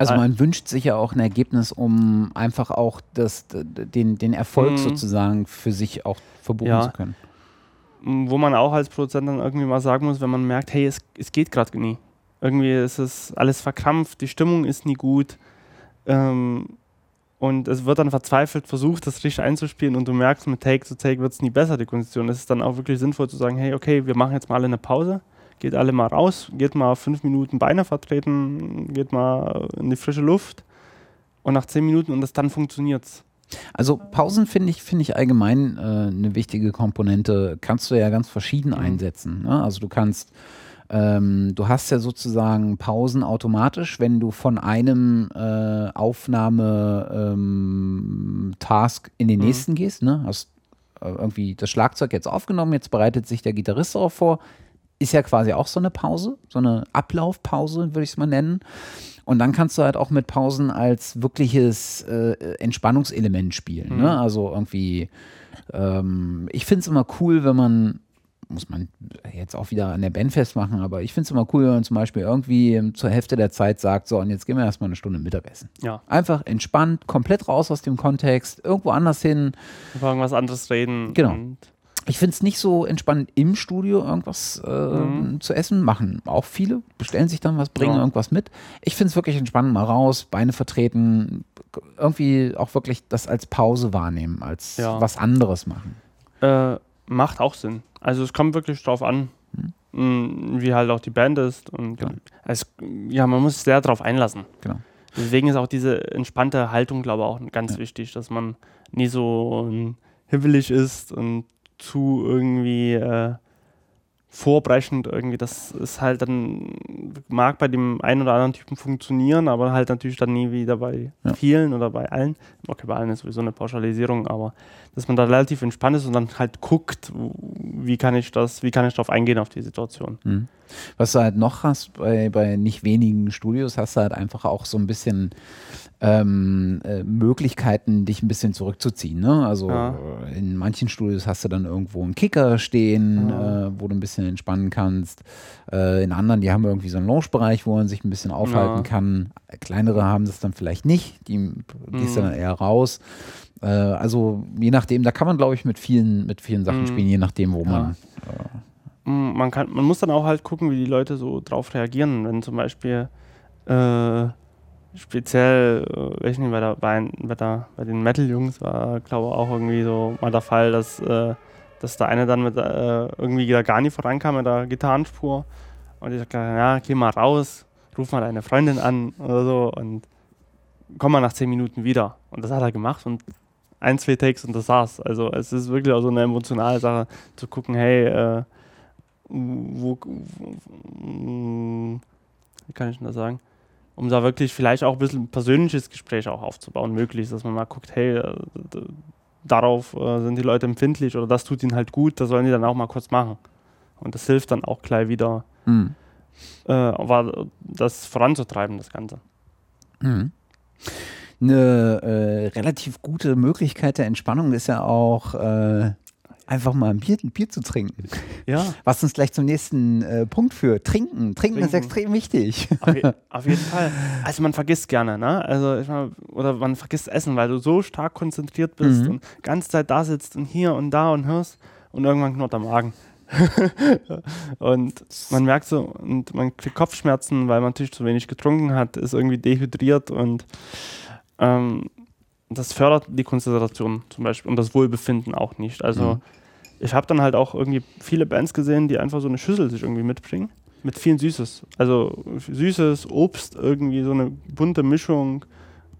Speaker 1: Also
Speaker 2: Äh,
Speaker 1: man wünscht sich ja auch ein Ergebnis, um einfach auch das, den, den Erfolg
Speaker 2: Mhm.
Speaker 1: sozusagen für sich auch verbuchen
Speaker 2: Ja.
Speaker 1: zu können.
Speaker 2: wo man auch als Produzent dann irgendwie mal sagen muss, wenn man merkt, hey, es, es geht gerade nie. Irgendwie ist es alles verkrampft, die Stimmung ist nie gut. Ähm, und es wird dann verzweifelt versucht, das richtig einzuspielen und du merkst, mit Take zu Take wird es nie besser, die Kondition. Es ist dann auch wirklich sinnvoll zu sagen, hey, okay, wir machen jetzt mal alle eine Pause, geht alle mal raus, geht mal fünf Minuten Beine vertreten, geht mal in die frische Luft und nach zehn Minuten und das dann funktioniert's.
Speaker 1: Also Pausen finde ich, finde ich allgemein äh, eine wichtige Komponente. Kannst du ja ganz verschieden
Speaker 2: Mhm.
Speaker 1: einsetzen. Ne? Also du kannst, ähm, du hast ja sozusagen Pausen automatisch, wenn du von einem äh, Aufnahme-Task in den
Speaker 2: Mhm.
Speaker 1: nächsten gehst. Ne? Hast äh, irgendwie das Schlagzeug jetzt aufgenommen, jetzt bereitet sich der Gitarrist darauf vor. Ist ja quasi auch so eine Pause, so eine Ablaufpause, würde ich es mal nennen. Und dann kannst du halt auch mit Pausen als wirkliches äh, Entspannungselement spielen.
Speaker 2: Mhm.
Speaker 1: Ne? Also irgendwie, ähm, ich finde es immer cool, wenn man, muss man jetzt auch wieder an der Band festmachen, aber ich finde es immer cool, wenn man zum Beispiel irgendwie zur Hälfte der Zeit sagt, so, und jetzt gehen wir erstmal eine Stunde Mittagessen.
Speaker 2: Ja,
Speaker 1: Einfach entspannt, komplett raus aus dem Kontext, irgendwo anders hin.
Speaker 2: über irgendwas anderes reden.
Speaker 1: Genau. Ich finde es nicht so entspannend im Studio irgendwas äh,
Speaker 2: Mhm.
Speaker 1: zu essen. Machen auch viele, bestellen sich dann was, bringen
Speaker 2: Ja.
Speaker 1: irgendwas mit. Ich finde es wirklich entspannend, mal raus, Beine vertreten, irgendwie auch wirklich das als Pause wahrnehmen, als
Speaker 2: Ja.
Speaker 1: was anderes machen.
Speaker 2: Äh, macht auch Sinn. Also es kommt wirklich drauf an, mh, wie halt auch die Band ist. Und
Speaker 1: Genau.
Speaker 2: es, ja, man muss sehr darauf einlassen.
Speaker 1: Genau.
Speaker 2: Deswegen ist auch diese entspannte Haltung, glaube ich, auch ganz wichtig, dass man nie so ähm, hibbelig ist und zu irgendwie äh, vorbrechend irgendwie. Das ist halt dann, mag bei dem einen oder anderen Typen funktionieren, aber halt natürlich dann nie wieder bei
Speaker 1: Ja.
Speaker 2: vielen oder bei allen. Okay, bei allen ist sowieso eine Pauschalisierung, aber dass man da relativ entspannt ist und dann halt guckt, wie kann ich das, wie kann ich darauf eingehen auf die Situation.
Speaker 1: Mhm. Was du halt noch hast bei, bei nicht wenigen Studios, hast du halt einfach auch so ein bisschen ähm, äh, Möglichkeiten, dich ein bisschen zurückzuziehen. Ne? Also
Speaker 2: Ja.
Speaker 1: in manchen Studios hast du dann irgendwo einen Kicker stehen,
Speaker 2: Ja.
Speaker 1: äh, wo du ein bisschen entspannen kannst. Äh, in anderen, die haben irgendwie so einen Lounge-Bereich, wo man sich ein bisschen aufhalten
Speaker 2: Ja.
Speaker 1: kann. Kleinere haben das dann vielleicht nicht, die gehst du
Speaker 2: Mhm.
Speaker 1: dann eher raus. Äh, also je nachdem, da kann man, glaube ich, mit vielen, mit vielen Sachen
Speaker 2: Mhm.
Speaker 1: spielen, je nachdem, wo
Speaker 2: Ja.
Speaker 1: man.
Speaker 2: man kann, man muss dann auch halt gucken, wie die Leute so drauf reagieren. Wenn zum Beispiel äh, speziell, äh, weiß nicht, bei, der, bei, bei, der, bei den Metal-Jungs war, glaube ich, auch irgendwie so mal der Fall, dass, äh, dass der eine dann mit äh, irgendwie da gar nicht vorankam mit der Gitarrenspur. Und ich sagte, ja, geh mal raus, ruf mal deine Freundin an oder so und komm mal nach zehn Minuten wieder. Und das hat er gemacht und ein, zwei Takes und das war's. Also es ist wirklich auch so eine emotionale Sache, zu gucken, hey, äh, wo, wo, wie kann ich denn das sagen? Um da wirklich vielleicht auch ein bisschen ein persönliches Gespräch auch aufzubauen, möglichst, dass man mal guckt, hey, äh, darauf äh, sind die Leute empfindlich oder das tut ihnen halt gut, das sollen die dann auch mal kurz machen. Und das hilft dann auch gleich wieder, mhm. äh, das voranzutreiben, das Ganze.
Speaker 1: Mhm eine äh, relativ gute Möglichkeit der Entspannung ist ja auch äh, einfach mal ein Bier, ein Bier, zu trinken. Ja. Was uns gleich zum nächsten äh, Punkt führt. Trinken. Trinken. Trinken. ist extrem wichtig.
Speaker 2: Auf, je, (laughs) auf, jeden Fall. Also man vergisst gerne, ne? Also ich mein, oder man vergisst Essen, weil du so stark konzentriert bist mhm. und die ganze Zeit da sitzt und hier und da und hörst und irgendwann knurrt der Magen. (laughs) und man merkt so, und man kriegt Kopfschmerzen, weil man natürlich zu wenig getrunken hat, ist irgendwie dehydriert und ähm, das fördert die Konzentration zum Beispiel und das Wohlbefinden auch nicht. Also mhm. ich habe dann halt auch irgendwie viele Bands gesehen, die einfach so eine Schüssel sich irgendwie mitbringen. Mit vielen Süßes. Also Süßes, Obst, irgendwie so eine bunte Mischung.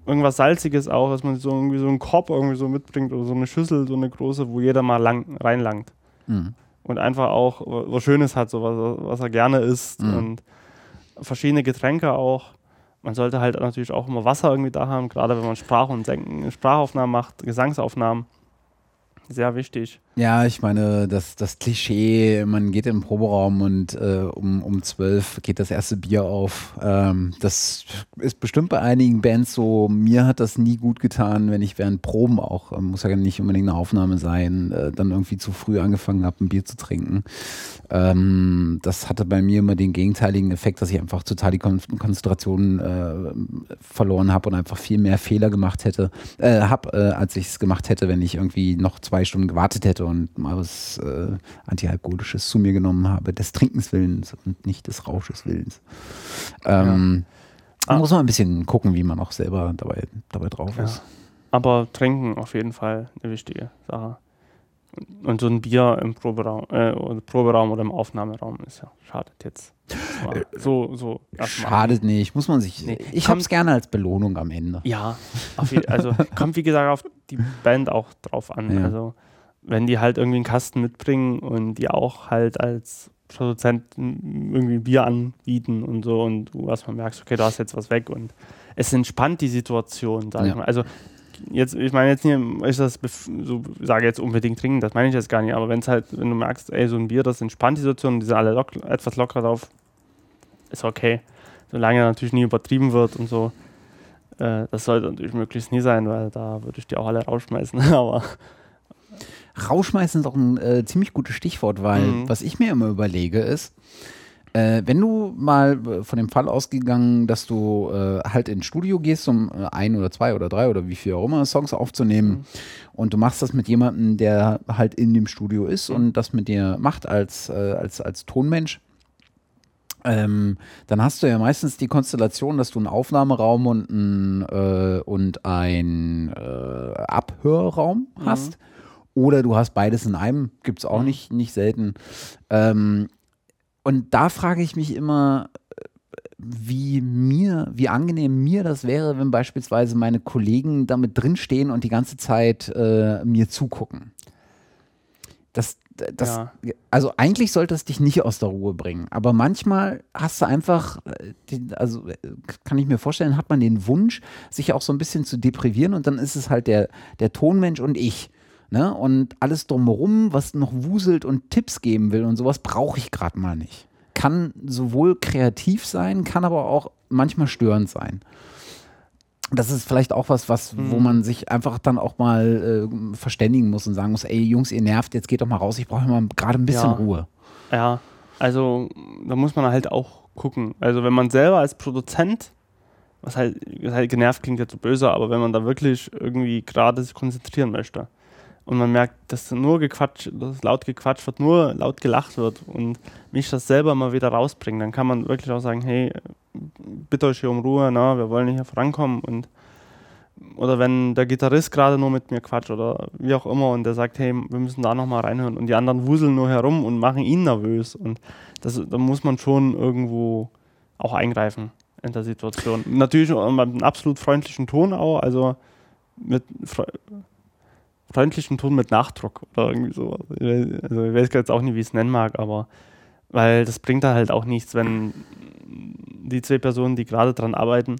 Speaker 2: Irgendwas Salziges auch, dass man so irgendwie so einen Korb irgendwie so mitbringt oder so eine Schüssel, so eine große, wo jeder mal lang, reinlangt. Mhm. Und einfach auch was Schönes hat, so was, was er gerne isst. Mhm. Und verschiedene Getränke auch man sollte halt natürlich auch immer Wasser irgendwie da haben, gerade wenn man Sprach- und Senken, Sprachaufnahmen macht, Gesangsaufnahmen. Sehr wichtig.
Speaker 1: Ja, ich meine, das, das Klischee, man geht in den Proberaum und äh, um, um 12 geht das erste Bier auf. Ähm, das ist bestimmt bei einigen Bands so. Mir hat das nie gut getan, wenn ich während Proben auch, äh, muss ja nicht unbedingt eine Aufnahme sein, äh, dann irgendwie zu früh angefangen habe, ein Bier zu trinken. Ähm, das hatte bei mir immer den gegenteiligen Effekt, dass ich einfach total die Kon Konzentration äh, verloren habe und einfach viel mehr Fehler gemacht hätte, äh, hab, äh, als ich es gemacht hätte, wenn ich irgendwie noch zwei Stunden gewartet hätte und mal was äh, Antialkoholisches zu mir genommen habe, des Trinkens Willens und nicht des Rausches Willens. Ähm, ja. ah. Muss man ein bisschen gucken, wie man auch selber dabei, dabei drauf ja. ist.
Speaker 2: Aber trinken auf jeden Fall eine wichtige Sache. Und so ein Bier im Proberaum, äh, Proberaum oder im Aufnahmeraum ist ja schadet jetzt.
Speaker 1: Äh, so, so schadet nicht, muss man sich. Nee, ich habe es gerne als Belohnung am Ende.
Speaker 2: Ja, also (laughs) kommt wie gesagt auf die Band auch drauf an. Ja. Also wenn die halt irgendwie einen Kasten mitbringen und die auch halt als Produzent irgendwie Bier anbieten und so und du erstmal merkst, okay, du hast jetzt was weg und es entspannt die Situation, sag ja. ich mal. Also jetzt, ich meine jetzt nicht, ich das so sage jetzt unbedingt trinken, das meine ich jetzt gar nicht, aber wenn es halt, wenn du merkst, ey, so ein Bier, das entspannt die Situation, die sind alle lock, etwas lockerer drauf, ist okay. Solange natürlich nie übertrieben wird und so. Äh, das sollte natürlich möglichst nie sein, weil da würde ich die auch alle rausschmeißen, (laughs) aber
Speaker 1: Rausschmeißen ist auch ein äh, ziemlich gutes Stichwort, weil mhm. was ich mir immer überlege ist, äh, wenn du mal äh, von dem Fall ausgegangen, dass du äh, halt ins Studio gehst, um äh, ein oder zwei oder drei oder wie viel auch immer Songs aufzunehmen mhm. und du machst das mit jemandem, der halt in dem Studio ist mhm. und das mit dir macht als, äh, als, als Tonmensch, ähm, dann hast du ja meistens die Konstellation, dass du einen Aufnahmeraum und ein, äh, und ein äh, Abhörraum mhm. hast. Oder du hast beides in einem, gibt es auch mhm. nicht, nicht selten. Ähm, und da frage ich mich immer, wie mir, wie angenehm mir das wäre, wenn beispielsweise meine Kollegen damit drinstehen und die ganze Zeit äh, mir zugucken. Das, das, ja. also eigentlich sollte es dich nicht aus der Ruhe bringen, aber manchmal hast du einfach, äh, also äh, kann ich mir vorstellen, hat man den Wunsch, sich auch so ein bisschen zu deprivieren und dann ist es halt der, der Tonmensch und ich. Ne? Und alles drumherum, was noch wuselt und Tipps geben will und sowas, brauche ich gerade mal nicht. Kann sowohl kreativ sein, kann aber auch manchmal störend sein. Das ist vielleicht auch was, was mhm. wo man sich einfach dann auch mal äh, verständigen muss und sagen muss, ey Jungs, ihr nervt, jetzt geht doch mal raus, ich brauche mal gerade ein bisschen
Speaker 2: ja.
Speaker 1: Ruhe.
Speaker 2: Ja, also da muss man halt auch gucken. Also wenn man selber als Produzent, was halt, was halt genervt klingt jetzt so böse, aber wenn man da wirklich irgendwie gerade sich konzentrieren möchte, und man merkt, dass nur gequatscht, dass laut gequatscht wird, nur laut gelacht wird und mich das selber mal wieder rausbringt, dann kann man wirklich auch sagen, hey, bitte euch hier um Ruhe, na, wir wollen hier vorankommen und oder wenn der Gitarrist gerade nur mit mir quatscht oder wie auch immer und der sagt, hey, wir müssen da nochmal reinhören und die anderen wuseln nur herum und machen ihn nervös und das, da muss man schon irgendwo auch eingreifen in der Situation. Natürlich mit einem absolut freundlichen Ton auch, also mit freundlichen Ton mit Nachdruck oder irgendwie so. Also ich weiß jetzt auch nicht, wie ich es nennen mag, aber weil das bringt da halt auch nichts, wenn die zwei Personen, die gerade dran arbeiten,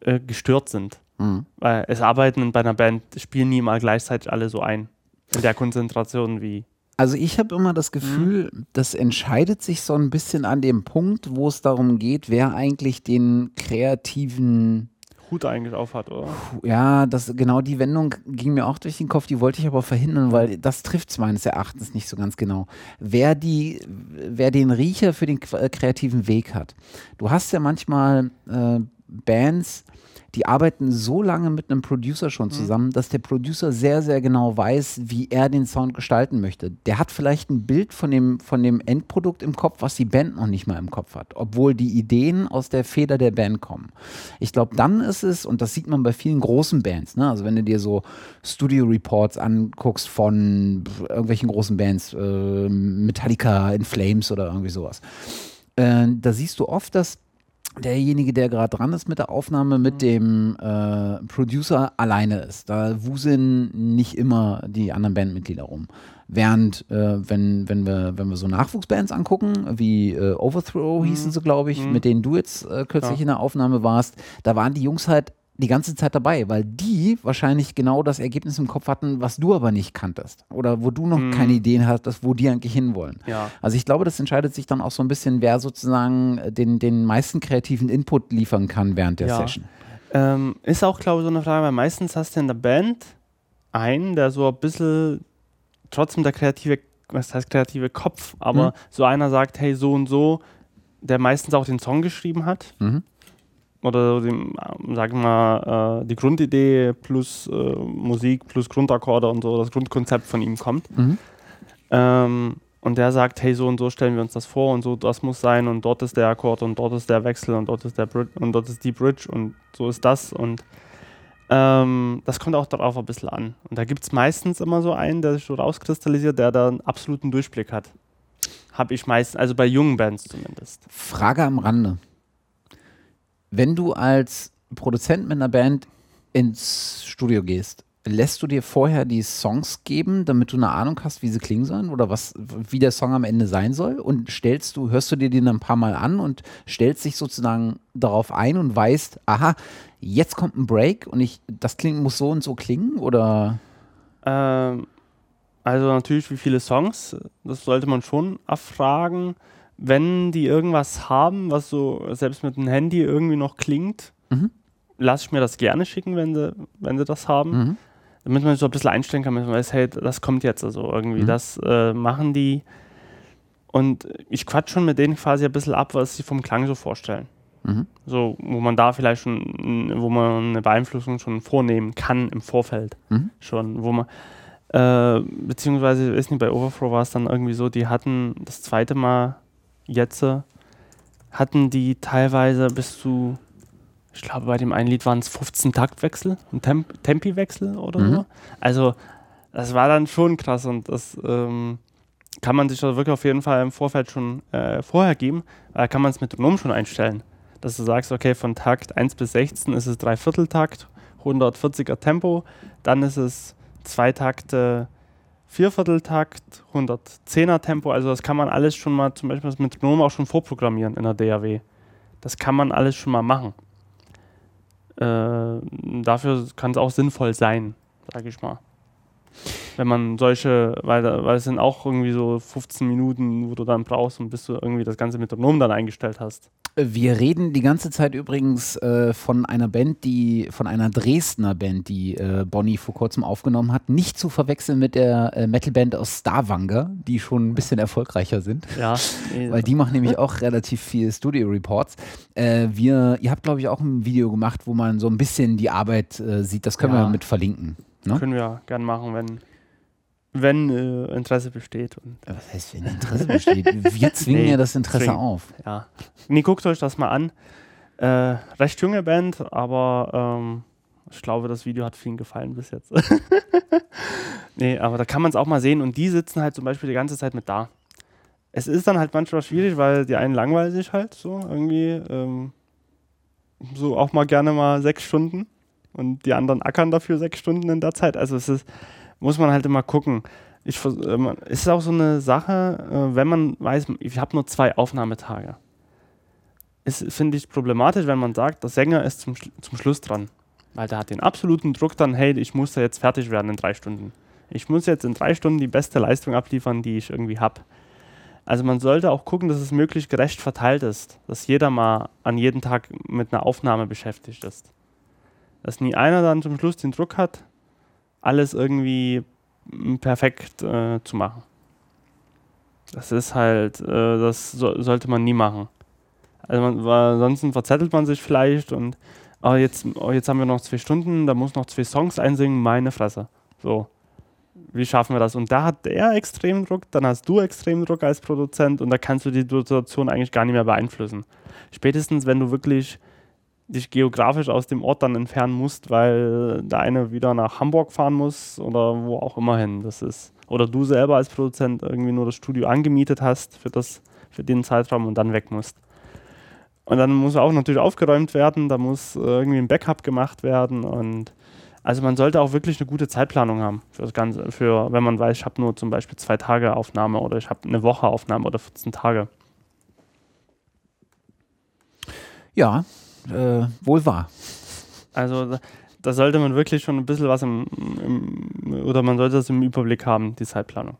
Speaker 2: äh, gestört sind. Mhm. Weil es arbeiten bei einer Band, spielen nie mal gleichzeitig alle so ein. In der Konzentration wie.
Speaker 1: Also ich habe immer das Gefühl, mhm. das entscheidet sich so ein bisschen an dem Punkt, wo es darum geht, wer eigentlich den kreativen
Speaker 2: Hut eigentlich auf hat, oder?
Speaker 1: Ja, das, genau die Wendung ging mir auch durch den Kopf, die wollte ich aber verhindern, weil das trifft es meines Erachtens nicht so ganz genau. Wer, die, wer den Riecher für den äh, kreativen Weg hat. Du hast ja manchmal äh, Bands, die arbeiten so lange mit einem Producer schon mhm. zusammen, mhm. dass der Producer sehr, sehr genau weiß, wie er den Sound gestalten möchte. Der hat vielleicht ein Bild von dem, von dem Endprodukt im Kopf, was die Band noch nicht mal im Kopf hat, obwohl die Ideen aus der Feder der Band kommen. Ich glaube, dann ist es, und das sieht man bei vielen großen Bands, ne? also wenn du dir so Studio Reports anguckst von irgendwelchen großen Bands, äh, Metallica in Flames oder irgendwie sowas, äh, da siehst du oft, dass derjenige, der gerade dran ist mit der Aufnahme, mit mhm. dem äh, Producer alleine ist. Da wuseln nicht immer die anderen Bandmitglieder rum. Während, äh, wenn, wenn, wir, wenn wir so Nachwuchsbands angucken, wie äh, Overthrow mhm. hießen sie, glaube ich, mhm. mit denen du jetzt äh, kürzlich ja. in der Aufnahme warst, da waren die Jungs halt die ganze Zeit dabei, weil die wahrscheinlich genau das Ergebnis im Kopf hatten, was du aber nicht kanntest. Oder wo du noch mhm. keine Ideen hattest, wo die eigentlich hinwollen.
Speaker 2: Ja.
Speaker 1: Also ich glaube, das entscheidet sich dann auch so ein bisschen, wer sozusagen den, den meisten kreativen Input liefern kann während der ja. Session.
Speaker 2: Ähm, ist auch, glaube ich, so eine Frage, weil meistens hast du in der Band einen, der so ein bisschen trotzdem der kreative, was heißt kreative Kopf, aber mhm. so einer sagt, hey, so und so, der meistens auch den Song geschrieben hat. Mhm oder sagen wir mal, äh, die Grundidee plus äh, Musik plus Grundakkorde und so, das Grundkonzept von ihm kommt. Mhm. Ähm, und der sagt, hey, so und so stellen wir uns das vor und so, das muss sein und dort ist der Akkord und dort ist der Wechsel und dort ist der Bridge und dort ist die Bridge und so ist das und ähm, das kommt auch darauf ein bisschen an. Und da gibt es meistens immer so einen, der sich so rauskristallisiert, der da einen absoluten Durchblick hat. Habe ich meistens, also bei jungen Bands zumindest.
Speaker 1: Frage am Rande wenn du als Produzent mit einer Band ins Studio gehst, lässt du dir vorher die Songs geben, damit du eine Ahnung hast, wie sie klingen sollen oder was, wie der Song am Ende sein soll? Und stellst du, hörst du dir den ein paar Mal an und stellst dich sozusagen darauf ein und weißt, aha, jetzt kommt ein Break und ich, das klingt, muss so und so klingen oder?
Speaker 2: Ähm, also natürlich, wie viele Songs, das sollte man schon erfragen wenn die irgendwas haben, was so selbst mit dem Handy irgendwie noch klingt, mhm. lasse ich mir das gerne schicken, wenn sie, wenn sie das haben. Mhm. Damit man so ein bisschen einstellen kann, dass man weiß, hey, das kommt jetzt also irgendwie, mhm. das äh, machen die. Und ich quatsch schon mit denen quasi ein bisschen ab, was sie vom Klang so vorstellen. Mhm. So, wo man da vielleicht schon, wo man eine Beeinflussung schon vornehmen kann im Vorfeld. Mhm. Schon, wo man, äh, beziehungsweise, weiß nicht, bei Overthrow war es dann irgendwie so, die hatten das zweite Mal jetzt hatten die teilweise bis zu, ich glaube, bei dem einen Lied waren es 15 Taktwechsel, ein Temp Tempiwechsel oder mhm. so. Also, das war dann schon krass und das ähm, kann man sich da wirklich auf jeden Fall im Vorfeld schon äh, vorher geben. Da kann man es Metronom schon einstellen. Dass du sagst, okay, von Takt 1 bis 16 ist es Dreivierteltakt, 140er Tempo, dann ist es zwei Takte Viervierteltakt, 110er Tempo, also das kann man alles schon mal, zum Beispiel das Metronom auch schon vorprogrammieren in der DAW. Das kann man alles schon mal machen. Äh, dafür kann es auch sinnvoll sein, sage ich mal. Wenn man solche, weil, weil es sind auch irgendwie so 15 Minuten, wo du dann brauchst und bis du irgendwie das ganze Metronom dann eingestellt hast.
Speaker 1: Wir reden die ganze Zeit übrigens äh, von einer Band, die, von einer Dresdner Band, die äh, Bonnie vor kurzem aufgenommen hat. Nicht zu verwechseln mit der äh, Metalband aus Starwanger, die schon ein bisschen erfolgreicher sind.
Speaker 2: Ja. (laughs)
Speaker 1: Weil die machen nämlich auch relativ viel Studio Reports. Äh, wir, ihr habt, glaube ich, auch ein Video gemacht, wo man so ein bisschen die Arbeit äh, sieht. Das können ja. wir mit verlinken.
Speaker 2: Ne? Können wir gerne machen, wenn, wenn äh, Interesse besteht. Und
Speaker 1: Was heißt, wenn Interesse besteht? Wir (laughs) zwingen nee, ja das Interesse zwingen. auf.
Speaker 2: Ja. Nee, guckt euch das mal an. Äh, recht junge Band, aber ähm, ich glaube, das Video hat vielen gefallen bis jetzt. (laughs) nee, aber da kann man es auch mal sehen und die sitzen halt zum Beispiel die ganze Zeit mit da. Es ist dann halt manchmal schwierig, weil die einen langweilen sich halt so irgendwie. Ähm, so auch mal gerne mal sechs Stunden und die anderen ackern dafür sechs Stunden in der Zeit. Also es ist, muss man halt immer gucken. Ich, äh, es ist auch so eine Sache, äh, wenn man weiß, ich habe nur zwei Aufnahmetage. Es finde ich problematisch, wenn man sagt, der Sänger ist zum, zum Schluss dran. Weil der hat den absoluten Druck dann, hey, ich muss da jetzt fertig werden in drei Stunden. Ich muss jetzt in drei Stunden die beste Leistung abliefern, die ich irgendwie habe. Also man sollte auch gucken, dass es möglichst gerecht verteilt ist, dass jeder mal an jedem Tag mit einer Aufnahme beschäftigt ist. Dass nie einer dann zum Schluss den Druck hat, alles irgendwie perfekt äh, zu machen. Das ist halt, äh, das so, sollte man nie machen. Also man, weil ansonsten verzettelt man sich vielleicht und oh, jetzt, oh, jetzt haben wir noch zwei Stunden, da muss noch zwei Songs einsingen, meine Fresse. So wie schaffen wir das? Und da hat er extrem Druck, dann hast du extrem Druck als Produzent und da kannst du die Situation eigentlich gar nicht mehr beeinflussen. Spätestens, wenn du wirklich dich geografisch aus dem Ort dann entfernen musst, weil der eine wieder nach Hamburg fahren muss oder wo auch immer hin. Das ist, oder du selber als Produzent irgendwie nur das Studio angemietet hast für, das, für den Zeitraum und dann weg musst. Und dann muss auch natürlich aufgeräumt werden, da muss irgendwie ein Backup gemacht werden und also man sollte auch wirklich eine gute Zeitplanung haben für das Ganze, für wenn man weiß, ich habe nur zum Beispiel zwei Tage Aufnahme oder ich habe eine Woche Aufnahme oder 14 Tage.
Speaker 1: Ja, äh, wohl wahr.
Speaker 2: Also da, sollte man wirklich schon ein bisschen was im, im, oder man sollte das im Überblick haben, die Zeitplanung.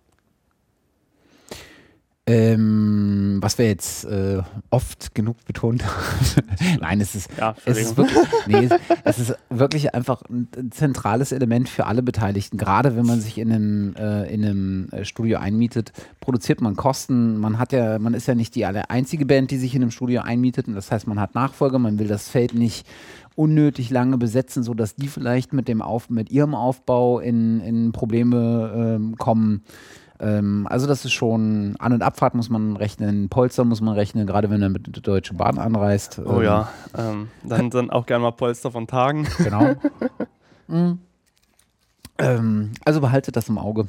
Speaker 1: Ähm, was wir jetzt äh, oft genug betont haben. (laughs) Nein, es ist, ja, es, ist wirklich, nee, es ist wirklich einfach ein zentrales Element für alle Beteiligten. Gerade wenn man sich in einem, äh, in einem äh, Studio einmietet, produziert man Kosten. Man hat ja, man ist ja nicht die einzige Band, die sich in einem Studio einmietet. Und das heißt, man hat Nachfolger, man will das Feld nicht unnötig lange besetzen, sodass die vielleicht mit dem Auf, mit ihrem Aufbau in, in Probleme ähm, kommen ähm, also das ist schon, An- und Abfahrt muss man rechnen, Polster muss man rechnen, gerade wenn er mit der Deutschen Bahn anreist.
Speaker 2: Oh ähm, ja, ähm, dann, dann auch gerne mal Polster von Tagen.
Speaker 1: Genau. (laughs) mhm. Ähm, also behaltet das im Auge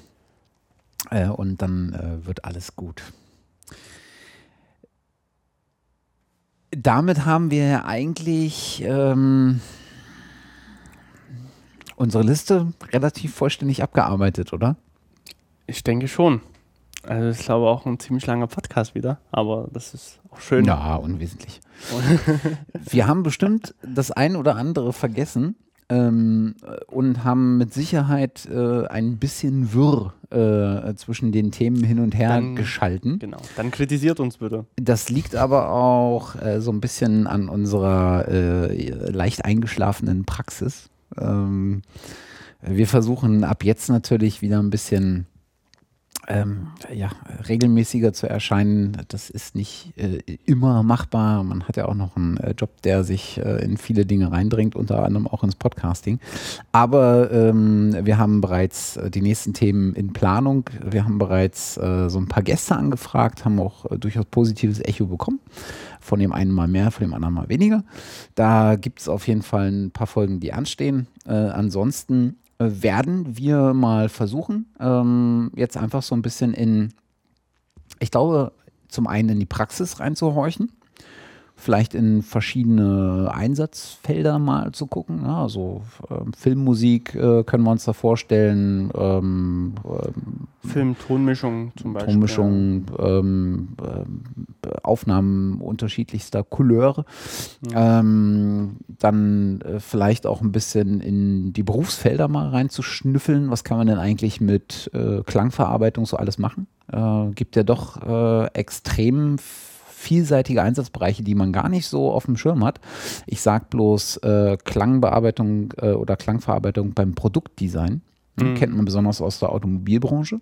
Speaker 1: äh, und dann äh, wird alles gut. Damit haben wir eigentlich ähm, unsere Liste relativ vollständig abgearbeitet, oder?
Speaker 2: Ich denke schon. Also ich glaube auch ein ziemlich langer Podcast wieder, aber das ist auch schön.
Speaker 1: Ja, unwesentlich. (laughs) Wir haben bestimmt das ein oder andere vergessen ähm, und haben mit Sicherheit äh, ein bisschen Wirr äh, zwischen den Themen hin und her dann, geschalten.
Speaker 2: Genau, dann kritisiert uns bitte.
Speaker 1: Das liegt aber auch äh, so ein bisschen an unserer äh, leicht eingeschlafenen Praxis. Ähm, wir versuchen ab jetzt natürlich wieder ein bisschen ähm, ja, regelmäßiger zu erscheinen, das ist nicht äh, immer machbar. Man hat ja auch noch einen äh, Job, der sich äh, in viele Dinge reindringt, unter anderem auch ins Podcasting. Aber ähm, wir haben bereits äh, die nächsten Themen in Planung. Wir haben bereits äh, so ein paar Gäste angefragt, haben auch äh, durchaus positives Echo bekommen. Von dem einen mal mehr, von dem anderen mal weniger. Da gibt es auf jeden Fall ein paar Folgen, die anstehen. ansonsten werden wir mal versuchen, ähm, jetzt einfach so ein bisschen in, ich glaube, zum einen in die Praxis reinzuhorchen vielleicht in verschiedene Einsatzfelder mal zu gucken. Ja, also ähm, Filmmusik äh, können wir uns da vorstellen. Ähm,
Speaker 2: ähm, Film, Tonmischung zum Beispiel.
Speaker 1: Tonmischung, äh, Aufnahmen unterschiedlichster Couleur. Ja. Ähm, dann äh, vielleicht auch ein bisschen in die Berufsfelder mal reinzuschnüffeln. Was kann man denn eigentlich mit äh, Klangverarbeitung so alles machen? Äh, gibt ja doch äh, extrem viel vielseitige Einsatzbereiche, die man gar nicht so auf dem Schirm hat. Ich sage bloß äh, Klangbearbeitung äh, oder Klangverarbeitung beim Produktdesign. Mhm. Kennt man besonders aus der Automobilbranche.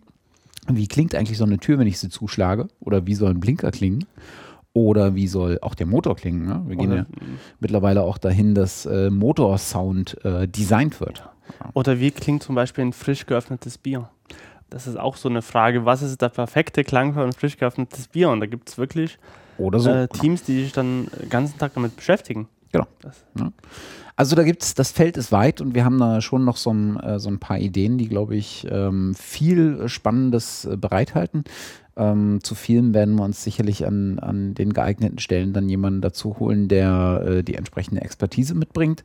Speaker 1: Wie klingt eigentlich so eine Tür, wenn ich sie zuschlage? Oder wie soll ein Blinker klingen? Oder wie soll auch der Motor klingen? Ne? Wir gehen ja mittlerweile auch dahin, dass äh, Motorsound äh, designt wird.
Speaker 2: Oder wie klingt zum Beispiel ein frisch geöffnetes Bier? Das ist auch so eine Frage. Was ist der perfekte Klang für ein frisch geöffnetes Bier? Und da gibt es wirklich
Speaker 1: Oder so.
Speaker 2: äh, Teams, die sich dann den ganzen Tag damit beschäftigen.
Speaker 1: Genau.
Speaker 2: Das,
Speaker 1: Also da gibt's, das Feld ist weit und wir haben da schon noch so ein, äh, so ein paar Ideen, die, glaube ich, ähm, viel Spannendes äh, bereithalten. Ähm, zu vielen werden wir uns sicherlich an, an den geeigneten Stellen dann jemanden dazu holen, der äh, die entsprechende Expertise mitbringt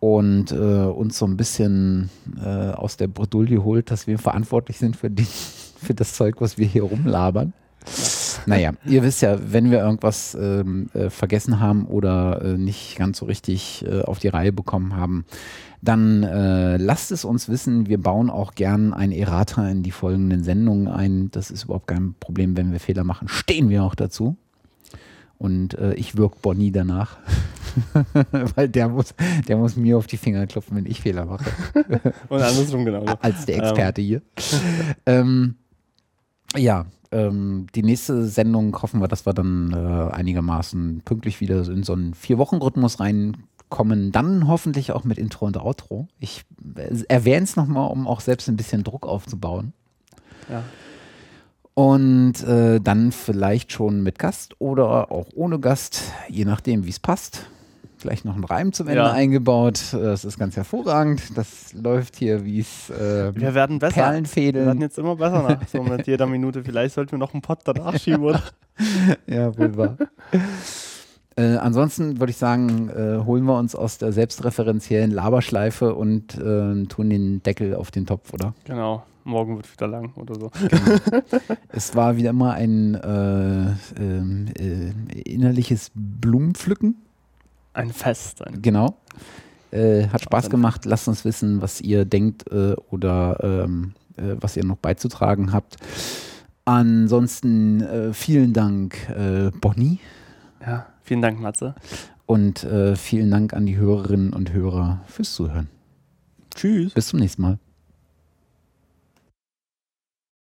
Speaker 1: und äh, uns so ein bisschen äh, aus der Bredouille holt, dass wir verantwortlich sind für, die, (laughs) für das Zeug, was wir hier rumlabern. Naja, ihr wisst ja, wenn wir irgendwas ähm, äh, vergessen haben oder äh, nicht ganz so richtig äh, auf die Reihe bekommen haben, dann äh, lasst es uns wissen. Wir bauen auch gern ein Errata in die folgenden Sendungen ein. Das ist überhaupt kein Problem, wenn wir Fehler machen. Stehen wir auch dazu. Und äh, ich wirke Bonnie danach. (laughs) Weil der muss, der muss mir auf die Finger klopfen, wenn ich Fehler mache. (laughs)
Speaker 2: und andersrum genau.
Speaker 1: Als der Experte hier. ähm, ja, ähm, die nächste Sendung hoffen wir, dass wir dann äh, einigermaßen pünktlich wieder in so einen Vier-Wochen-Rhythmus reinkommen. Dann hoffentlich auch mit Intro und Outro. Ich äh, erwähne es nochmal, um auch selbst ein bisschen Druck aufzubauen.
Speaker 2: Ja.
Speaker 1: Und äh, dann vielleicht schon mit Gast oder auch ohne Gast, je nachdem, wie es passt. Vielleicht noch ein Reim zum Ende
Speaker 2: Ja.
Speaker 1: eingebaut. Das ist ganz hervorragend. Das läuft hier, wie es äh,
Speaker 2: Wir werden besser.
Speaker 1: Perlenfädeln.
Speaker 2: Wir werden jetzt immer besser nach so mit (laughs) jeder Minute. Vielleicht sollten wir noch einen Pott danach schieben, oder? (laughs)
Speaker 1: Ja, wohl wahr. (laughs) Äh, ansonsten würde ich sagen, äh, holen wir uns aus der selbstreferenziellen Laberschleife und äh, tun den Deckel auf den Topf, oder?
Speaker 2: Genau. Morgen wird wieder lang oder so.
Speaker 1: Es war wieder mal ein äh, ähm, äh, innerliches Blumenpflücken.
Speaker 2: Ein Fest. Ein
Speaker 1: Genau. Äh, hat Spaß gemacht. Lasst uns wissen, was ihr denkt äh, oder ähm, äh, was ihr noch beizutragen habt. Ansonsten äh, vielen Dank, äh, Bonnie.
Speaker 2: ja. Vielen Dank, Matze.
Speaker 1: Und äh, vielen Dank an die Hörerinnen und Hörer fürs Zuhören.
Speaker 2: Tschüss.
Speaker 1: Bis zum nächsten Mal.